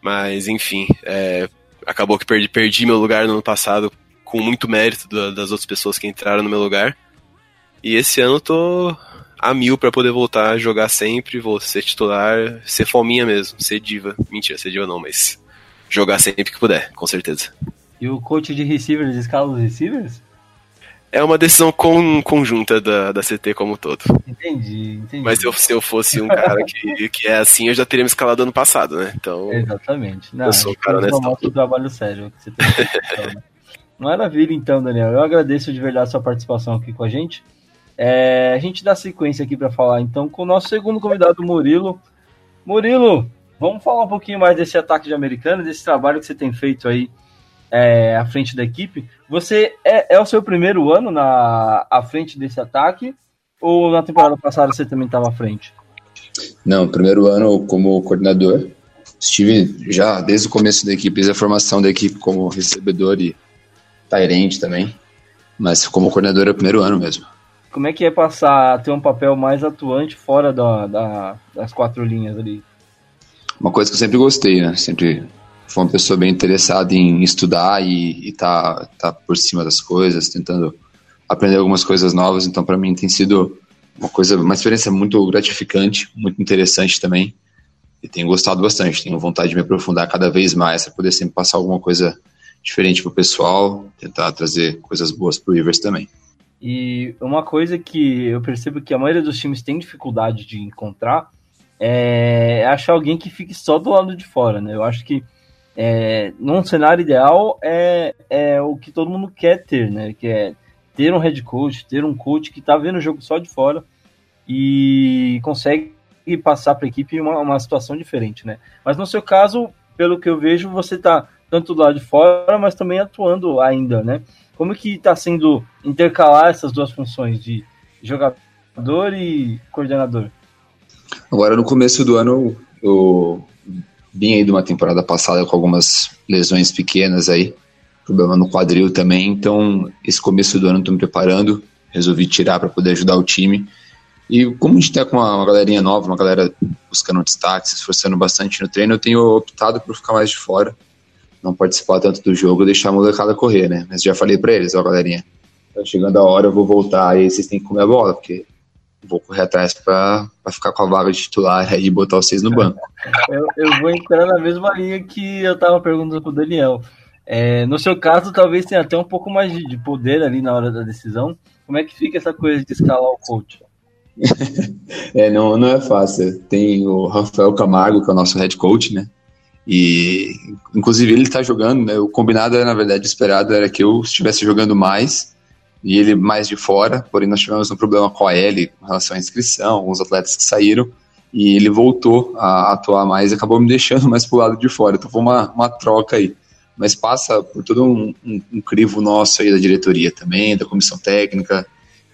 Mas, enfim, é, acabou que perdi, perdi meu lugar no ano passado com muito mérito da- das outras pessoas que entraram no meu lugar. E esse ano eu tô a mil pra poder voltar a jogar sempre, vou ser titular, ser fominha mesmo, ser diva. Mentira, ser diva não, mas jogar sempre que puder, com certeza.
E o coach de receivers escala os receivers?
É uma decisão con- conjunta da, da CT como um todo.
Entendi, entendi.
Mas eu- se eu fosse um cara que, que é assim, eu já teria me escalado ano passado, né? Então.
Exatamente. Não,
eu sou um cara honesto.
mostra o trabalho sério que você tem então, né? Maravilha, então, Daniel. Eu agradeço de verdade a sua participação aqui com a gente. É, a gente dá sequência aqui para falar, então, com o nosso segundo convidado, Murilo. Murilo, vamos falar um pouquinho mais desse ataque de americano, desse trabalho que você tem feito aí é, à frente da equipe. Você é, é o seu primeiro ano na, à frente desse ataque? Ou na temporada passada você também estava à frente?
Não, primeiro ano como coordenador. Estive já desde o começo da equipe, desde a formação da equipe como recebedor e Tyrande também. Mas como coordenador é o primeiro ano mesmo.
Como é que é passar a ter um papel mais atuante fora da, da- das quatro linhas ali?
Uma coisa que eu sempre gostei, né? Sempre fui uma pessoa bem interessada em estudar e, e tá, tá por cima das coisas, tentando aprender algumas coisas novas. Então, para mim, tem sido uma coisa, uma experiência muito gratificante, muito interessante também. E tenho gostado bastante. Tenho vontade de me aprofundar cada vez mais para poder sempre passar alguma coisa diferente pro pessoal, tentar trazer coisas boas pro Rivers também.
E uma coisa que eu percebo que a maioria dos times tem dificuldade de encontrar é achar alguém que fique só do lado de fora, né? Eu acho que é, num cenário ideal é, é o que todo mundo quer ter, né? Que é ter um head coach, ter um coach que tá vendo o jogo só de fora e consegue passar para a equipe uma, uma situação diferente, né? Mas no seu caso, pelo que eu vejo, você tá tanto do lado de fora, mas também atuando ainda, né? Como que está sendo intercalar essas duas funções de jogador e coordenador?
Agora, no começo do ano, eu vim aí de uma temporada passada com algumas lesões pequenas aí, problema no quadril também, então esse começo do ano estou me preparando, resolvi tirar para poder ajudar o time. E como a gente tá com uma, uma galerinha nova, uma galera buscando destaque, se esforçando bastante no treino, eu tenho optado por ficar mais de fora, não participar tanto do jogo, deixar a molecada correr, né? Mas já falei para eles, ó, galerinha, tá chegando a hora, eu vou voltar, aí vocês têm que comer a bola, porque vou correr atrás para ficar com a vaga de titular e botar vocês no banco.
eu, eu, vou entrar na mesma linha que eu estava perguntando para o Daniel. É, no seu caso, talvez tenha até um pouco mais de, de, poder ali na hora da decisão. Como é que fica essa coisa de escalar o coach?
é, não, não é fácil. Tem o Rafael Camargo, que é o nosso head coach, né? E inclusive ele está jogando, né? O combinado, na verdade, esperado era que eu estivesse jogando mais e ele mais de fora, porém nós tivemos um problema com a L com relação à inscrição, alguns atletas que saíram, e ele voltou a atuar mais e acabou me deixando mais pro lado de fora. Então foi uma, uma troca aí. Mas passa por todo um, um, um crivo nosso aí da diretoria também, da comissão técnica.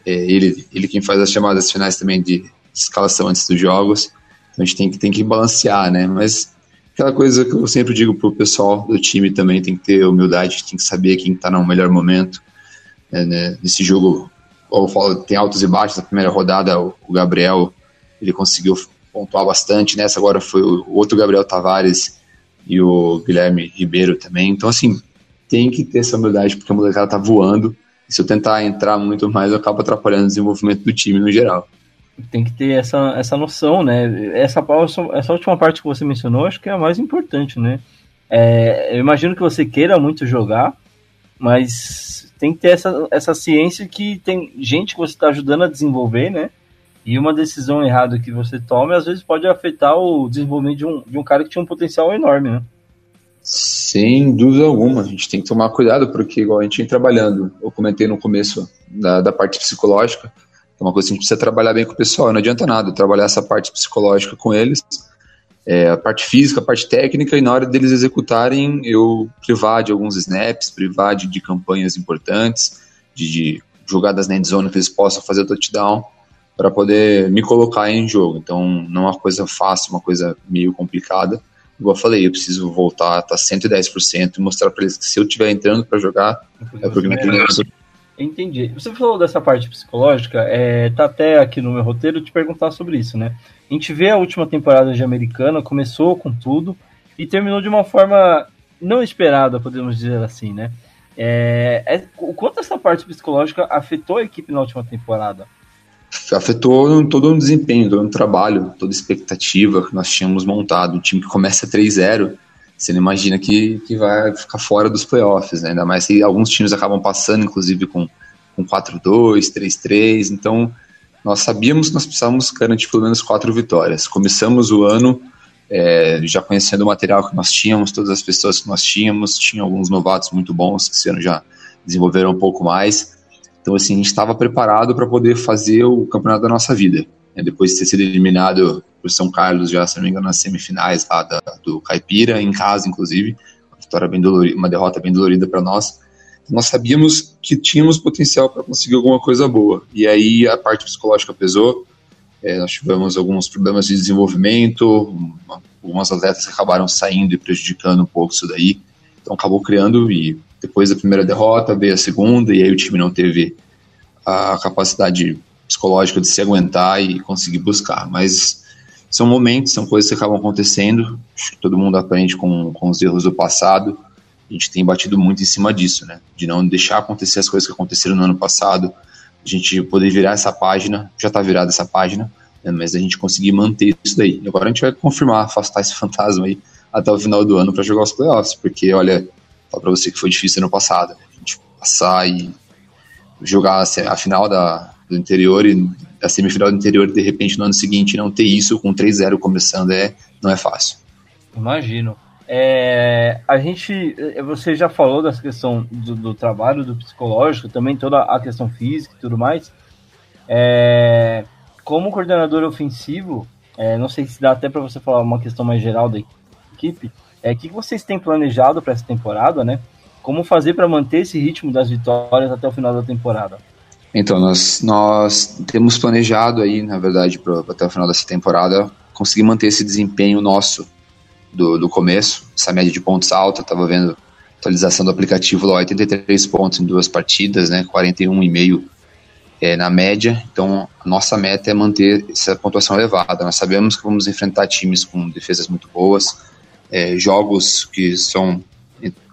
É, ele, ele quem faz as chamadas finais também de escalação antes dos jogos. Então a gente tem que, tem que balancear, né? Mas aquela coisa que eu sempre digo pro pessoal do time também, tem que ter humildade, tem que saber quem está no melhor momento é, né, nesse jogo, tem altos e baixos. Na primeira rodada, o, Gabriel ele conseguiu pontuar bastante. Nessa agora foi o, o outro Gabriel Tavares e o Guilherme Ribeiro também. Então, assim, tem que ter essa humildade, porque a molecada tá voando. E se eu tentar entrar muito mais, eu acabo atrapalhando o desenvolvimento do time no geral.
Tem que ter essa, essa noção, né? Essa, essa última parte que você mencionou, acho que é a mais importante, né? É, eu imagino que você queira muito jogar, mas tem que ter essa, essa ciência que tem gente que você está ajudando a desenvolver, né? E uma decisão errada que você tome, às vezes pode afetar o desenvolvimento de um, de um cara que tinha um potencial enorme, né?
Sem dúvida alguma, a gente tem que tomar cuidado, porque igual a gente vem trabalhando, eu comentei no começo da, da parte psicológica, é uma coisa que a gente precisa trabalhar bem com o pessoal, não adianta nada trabalhar essa parte psicológica com eles, é, a parte física, a parte técnica, e na hora deles executarem, eu privar de alguns snaps, privar de, de campanhas importantes, de, de jogadas na endzone que eles possam fazer touchdown, para poder me colocar em jogo. Então, não é uma coisa fácil, uma coisa meio complicada. Igual eu falei, eu preciso voltar a tá 110% e mostrar para eles que se eu estiver entrando para jogar, é porque minha criança.
Entendi. Você falou dessa parte psicológica, é, tá até aqui no meu roteiro te perguntar sobre isso, né? A gente vê a última temporada de Americana, começou com tudo e terminou de uma forma não esperada, podemos dizer assim, né? É, é, o quanto essa parte psicológica afetou a equipe na última temporada?
Afetou todo o desempenho, todo o trabalho, toda expectativa que nós tínhamos montado. Um time que começa 3-0, você não imagina que, que vai ficar fora dos playoffs, né? ainda mais que alguns times acabam passando, inclusive com, com 4-2, 3-3. Então, nós sabíamos que nós precisávamos garantir pelo menos quatro vitórias. Começamos o ano é, já conhecendo o material que nós tínhamos, todas as pessoas que nós tínhamos, tinha alguns novatos muito bons que esse ano já desenvolveram um pouco mais. Então, assim, a gente estava preparado para poder fazer o campeonato da nossa vida. É, depois de ter sido eliminado por São Carlos, já, se não me engano, nas semifinais lá da, do Caipira, em casa, inclusive, uma, vitória bem dolorida, uma derrota bem dolorida para nós nós sabíamos que tínhamos potencial para conseguir alguma coisa boa. E aí a parte psicológica pesou. É, nós tivemos alguns problemas de desenvolvimento, algumas atletas acabaram saindo e prejudicando um pouco isso daí. Então acabou criando e depois da primeira derrota veio a segunda e aí o time não teve a capacidade psicológica de se aguentar e conseguir buscar. Mas são momentos, são coisas que acabam acontecendo. Acho que todo mundo aprende com, com os erros do passado a gente tem batido muito em cima disso, né? De não deixar acontecer as coisas que aconteceram no ano passado, a gente poder virar essa página, já está virada essa página, né? mas a gente conseguir manter isso daí. Agora a gente vai confirmar, afastar esse fantasma aí até o final do ano para jogar os playoffs, porque olha, falo para você que foi difícil ano passado, né? a gente passar e jogar a final da, do interior e a semifinal do interior de repente no ano seguinte não ter isso com 3-0 começando é não é fácil.
Imagino. É, a gente, é, você já falou dessa questão do, do, trabalho, do psicológico, também toda a questão física e tudo mais. É, como coordenador ofensivo, é, não sei se dá até para você falar uma questão mais geral da equipe. É, o que vocês têm planejado para essa temporada, né? Como fazer para manter esse ritmo das vitórias até o final da temporada?
Então, nós, nós temos planejado aí, na verdade, pra, até o final dessa temporada, conseguir manter esse desempenho nosso do, do começo, essa média de pontos alta, estava vendo atualização do aplicativo lá, 83 pontos em duas partidas, né, 41,5 é, na média, então a nossa meta é manter essa pontuação elevada, nós sabemos que vamos enfrentar times com defesas muito boas, é, jogos que são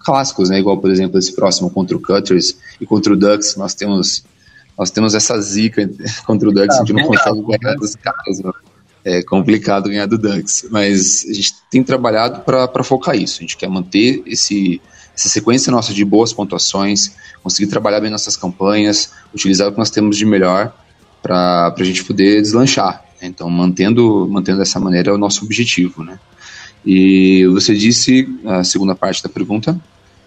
clássicos, né, igual por exemplo esse próximo contra o Cutters e contra o Ducks, nós temos nós temos essa zica contra o Ducks, ah, a gente não consegue ganhar dos caras, mano. É complicado ganhar do Ducks, mas a gente tem trabalhado para focar isso. A gente quer manter esse, essa sequência nossa de boas pontuações, conseguir trabalhar bem nossas campanhas, utilizar o que nós temos de melhor para a gente poder deslanchar. Então, mantendo, mantendo dessa maneira é o nosso objetivo, né? E você disse a segunda parte da pergunta?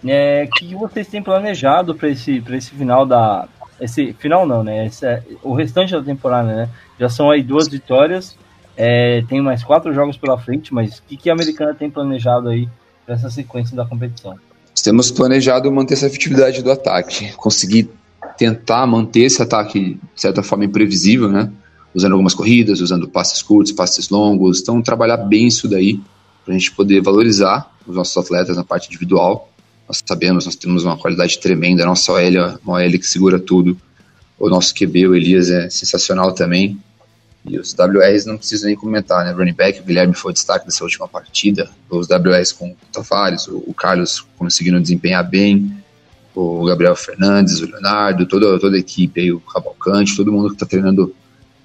É, que vocês têm planejado para esse, esse final da. Esse final não, né? Esse, é, o restante da temporada, né? Já são aí duas vitórias. É, tem mais quatro jogos pela frente, mas o que, que a americana tem planejado aí para essa sequência da competição?
Temos planejado manter essa efetividade do ataque, conseguir tentar manter esse ataque de certa forma imprevisível, né? Usando algumas corridas, usando passes curtos, passes longos. Então, trabalhar bem isso daí para a gente poder valorizar os nossos atletas na parte individual. Nós sabemos, nós temos uma qualidade tremenda, a nossa OL, uma OL que segura tudo. O nosso QB, o Elias, é sensacional também. E os WRs não preciso nem comentar, né? Running back, o Guilherme foi o destaque dessa última partida. Os WRs com o Tavares, o, o Carlos conseguindo desempenhar bem, o Gabriel Fernandes, o Leonardo, toda, toda a equipe aí, o Cavalcante, todo mundo que está treinando,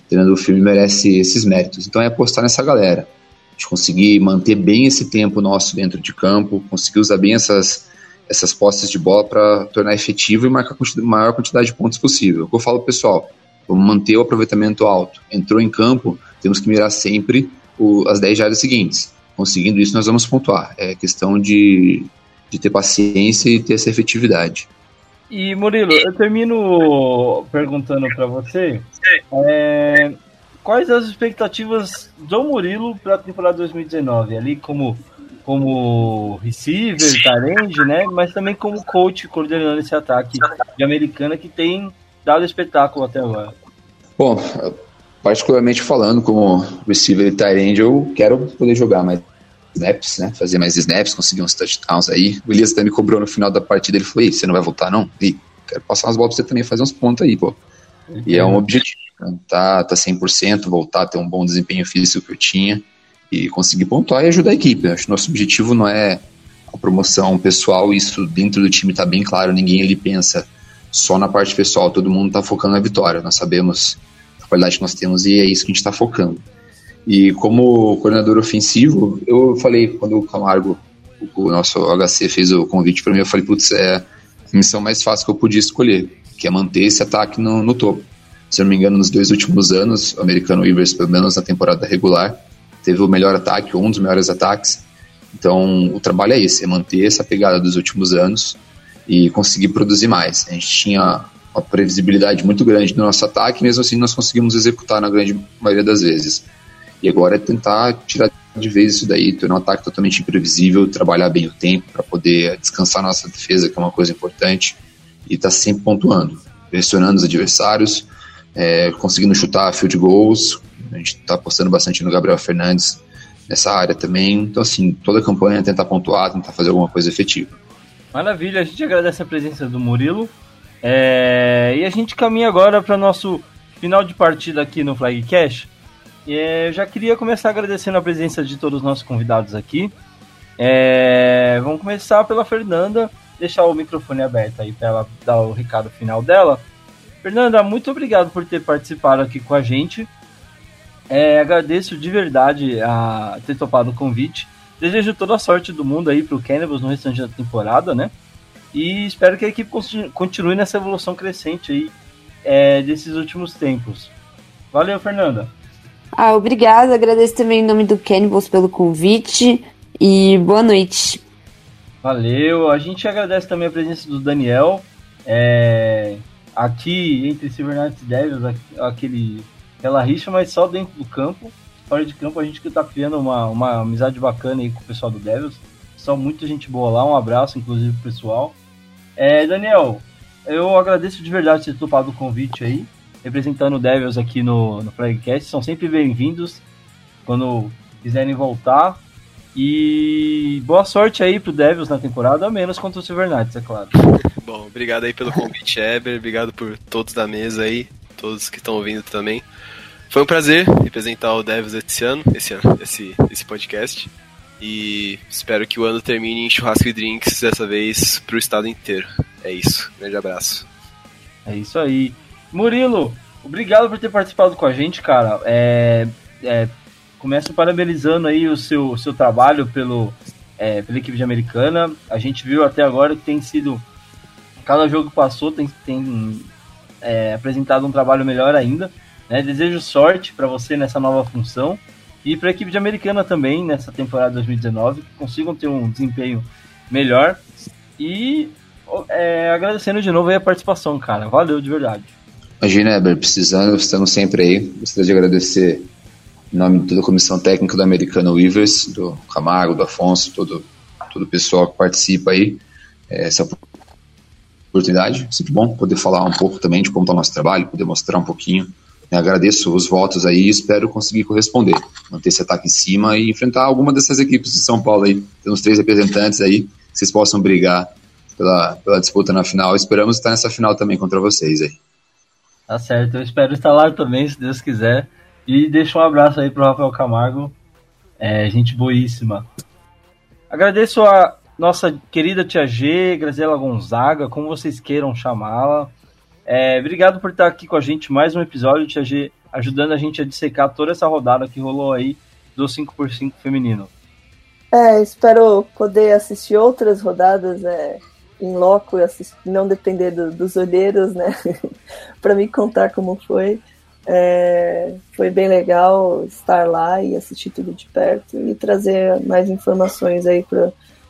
treinando o filme merece esses méritos. Então é apostar nessa galera. A gente conseguir manter bem esse tempo nosso dentro de campo, conseguir usar bem essas, essas postes de bola para tornar efetivo e marcar a maior quantidade de pontos possível. O que eu falo, pessoal, vamos manter o aproveitamento alto. Entrou em campo, temos que mirar sempre o, as 10 jardas seguintes. Conseguindo isso, nós vamos pontuar. É questão de, de ter paciência e ter essa efetividade.
E Murilo, eu termino perguntando para você é, quais as expectativas do Murilo para a temporada 2019, ali como como receiver, tarende, né? Mas também como coach coordenando esse ataque de americana que tem dado espetáculo até agora.
Bom, particularmente falando como receiver e tarende, eu quero poder jogar mais snaps, né? Fazer mais snaps, conseguir uns touchdowns aí. O Elias até me cobrou no final da partida, ele falou, você não vai voltar não? E quero passar umas bolas pra você também fazer uns pontos aí, pô. E é um objetivo, né? tá, tá 100%, voltar, ter um bom desempenho físico que eu tinha e conseguir pontuar e ajudar a equipe. acho que nosso objetivo não é a promoção pessoal, isso dentro do time tá bem claro, ninguém ali pensa só na parte pessoal, todo mundo tá focando na vitória, nós sabemos a qualidade que nós temos e é isso que a gente tá focando. E como coordenador ofensivo, eu falei, quando o Camargo, o nosso HC, fez o convite para mim, eu falei, putz, é a missão mais fácil que eu podia escolher, que é manter esse ataque no, no topo. Se eu não me engano, nos dois últimos anos, o americano Rivers, pelo menos na temporada regular, teve o melhor ataque, um dos melhores ataques. Então, o trabalho é esse, é manter essa pegada dos últimos anos e conseguir produzir mais. A gente tinha uma previsibilidade muito grande no nosso ataque, mesmo assim nós conseguimos executar na grande maioria das vezes. E agora é tentar tirar de vez isso daí, ter um ataque totalmente imprevisível, trabalhar bem o tempo para poder descansar nossa defesa, que é uma coisa importante, e estar tá sempre pontuando, pressionando os adversários, é, conseguindo chutar field goals. A gente está apostando bastante no Gabriel Fernandes nessa área também. Então, assim, toda a campanha é tentar pontuar, tentar fazer alguma coisa efetiva.
Maravilha, a gente agradece a presença do Murilo. É, e a gente caminha agora para nosso final de partida aqui no Flagcast. É, eu já queria começar agradecendo a presença de todos os nossos convidados aqui. É, vamos começar pela Fernanda, deixar o microfone aberto aí para ela dar o recado final dela. Fernanda, muito obrigado por ter participado aqui com a gente. É, agradeço de verdade a ter topado o convite. Desejo toda a sorte do mundo aí pro Cannibals no restante da temporada, né? E espero que a equipe continue nessa evolução crescente aí é, desses últimos tempos. Valeu, Fernanda.
Ah, obrigada. Agradeço também em nome do Cannibals pelo convite e boa noite.
Valeu. A gente agradece também a presença do Daniel. É, aqui entre Silvernights e Devils, aquele, aquela rixa, mas só dentro do campo. Fora de campo, a gente que tá criando uma, uma amizade bacana aí com o pessoal do Devils. Só muita gente boa lá. Um abraço, inclusive, pro pessoal. É, Daniel, eu agradeço de verdade ter topado o convite aí representando o Devils aqui no, no Flagcast. São sempre bem-vindos quando quiserem voltar. E boa sorte aí pro Devils na temporada, a menos contra o Silver Knights, é claro.
Bom, obrigado aí pelo convite, Eber. Obrigado por todos da mesa aí, todos que estão ouvindo também. Foi um prazer representar o Devils esse ano, esse ano, esse, esse podcast. E espero que o ano termine em churrasco e drinks dessa vez pro estado inteiro. É isso. Grande abraço.
É isso aí. Murilo, obrigado por ter participado com a gente, cara. É, é, começo parabenizando aí o seu, o seu trabalho pelo, é, pela equipe de Americana. A gente viu até agora que tem sido. Cada jogo que passou tem, tem é, apresentado um trabalho melhor ainda. Né? Desejo sorte para você nessa nova função e para a equipe de Americana também nessa temporada 2019, que consigam ter um desempenho melhor. E é, agradecendo de novo a participação, cara. Valeu de verdade.
Imagina, Eber, precisando, estamos sempre aí. Gostaria de agradecer em nome de toda a comissão técnica do Americano Weavers, do Camargo, do Afonso, todo, todo o pessoal que participa aí. É, essa oportunidade, sempre bom poder falar um pouco também de como está o nosso trabalho, poder mostrar um pouquinho. Agradeço os votos aí e espero conseguir corresponder, manter esse ataque em cima e enfrentar alguma dessas equipes de São Paulo aí. Temos três representantes aí, que vocês possam brigar pela, pela disputa na final. Esperamos estar nessa final também contra vocês aí.
Tá certo, eu espero estar lá também, se Deus quiser. E deixo um abraço aí pro Rafael Camargo. É, gente boíssima. Agradeço a nossa querida tia G, Graziela Gonzaga, como vocês queiram chamá-la. É, obrigado por estar aqui com a gente mais um episódio, G, ajudando a gente a dissecar toda essa rodada que rolou aí do 5x5 feminino.
É, espero poder assistir outras rodadas é, em loco e não depender do, dos olheiros, né? para me contar como foi. É, foi bem legal estar lá e assistir tudo de perto e trazer mais informações aí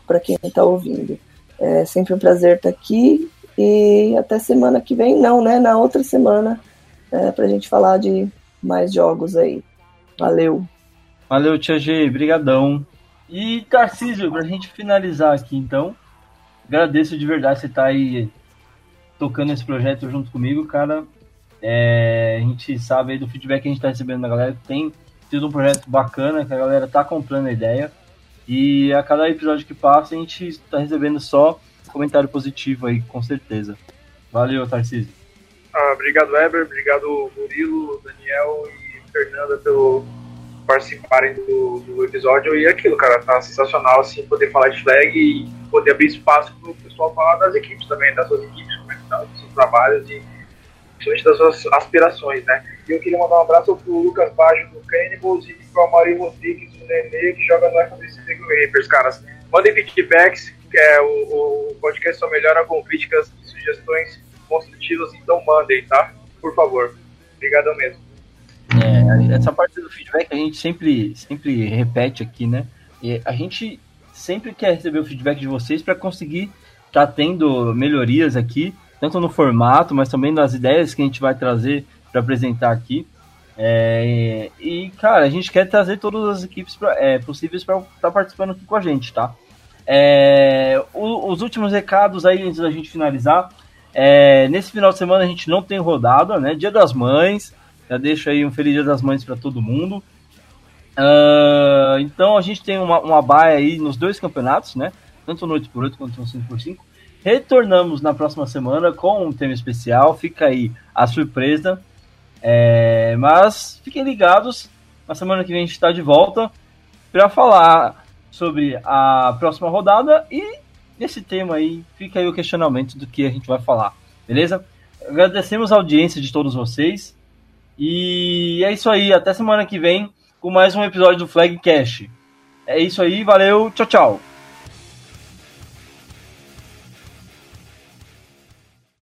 para quem está ouvindo. É sempre um prazer estar aqui e até semana que vem, não, né? Na outra semana, é, para a gente falar de mais jogos aí. Valeu.
Valeu, Tia G, brigadão. E Tarcísio, para a gente finalizar aqui então, agradeço de verdade você estar tá aí tocando esse projeto junto comigo, cara. É, a gente sabe aí do feedback que a gente está recebendo da galera tem sido um projeto bacana, que a galera tá comprando a ideia. E a cada episódio que passa, a gente está recebendo só comentário positivo aí, com certeza. Valeu, Tarcísio.
Ah, obrigado, Weber. Obrigado, Murilo, Daniel e Fernanda pelo participarem do, do episódio. E aquilo, cara, tá sensacional, assim, poder falar de flag e poder abrir espaço para o pessoal falar das equipes também, das suas equipes, como é que estão, dos seus trabalhos e principalmente das suas aspirações, né? E eu queria mandar um abraço pro Lucas Baggio do Cannibals e pro Amari Rodrigues do Nenê, que joga no FBC Rapers, caras. Mandem feedbacks, que é o, o podcast só melhora com críticas e sugestões construtivas, então mandem, tá? Por favor. Obrigado mesmo.
É, essa parte do feedback a gente sempre, sempre repete aqui, né? E a gente sempre quer receber o feedback de vocês para conseguir estar tá tendo melhorias aqui tanto no formato, mas também nas ideias que a gente vai trazer para apresentar aqui. É, e, cara, a gente quer trazer todas as equipes pra, é, possíveis para estar tá participando aqui com a gente, tá? É, o, os últimos recados aí, antes da gente finalizar. É, nesse final de semana a gente não tem rodada, né? Dia das Mães. Já deixo aí um Feliz Dia das Mães para todo mundo. Uh, então a gente tem uma, uma baia aí nos dois campeonatos, né? Tanto no 8x8 quanto no 5x5. Retornamos na próxima semana com um tema especial. Fica aí a surpresa. É, mas fiquem ligados. Na semana que vem a gente está de volta para falar sobre a próxima rodada e nesse tema aí fica aí o questionamento do que a gente vai falar, beleza? Agradecemos a audiência de todos vocês e é isso aí. Até semana que vem com mais um episódio do Flag Cash. É isso aí, valeu, tchau, tchau.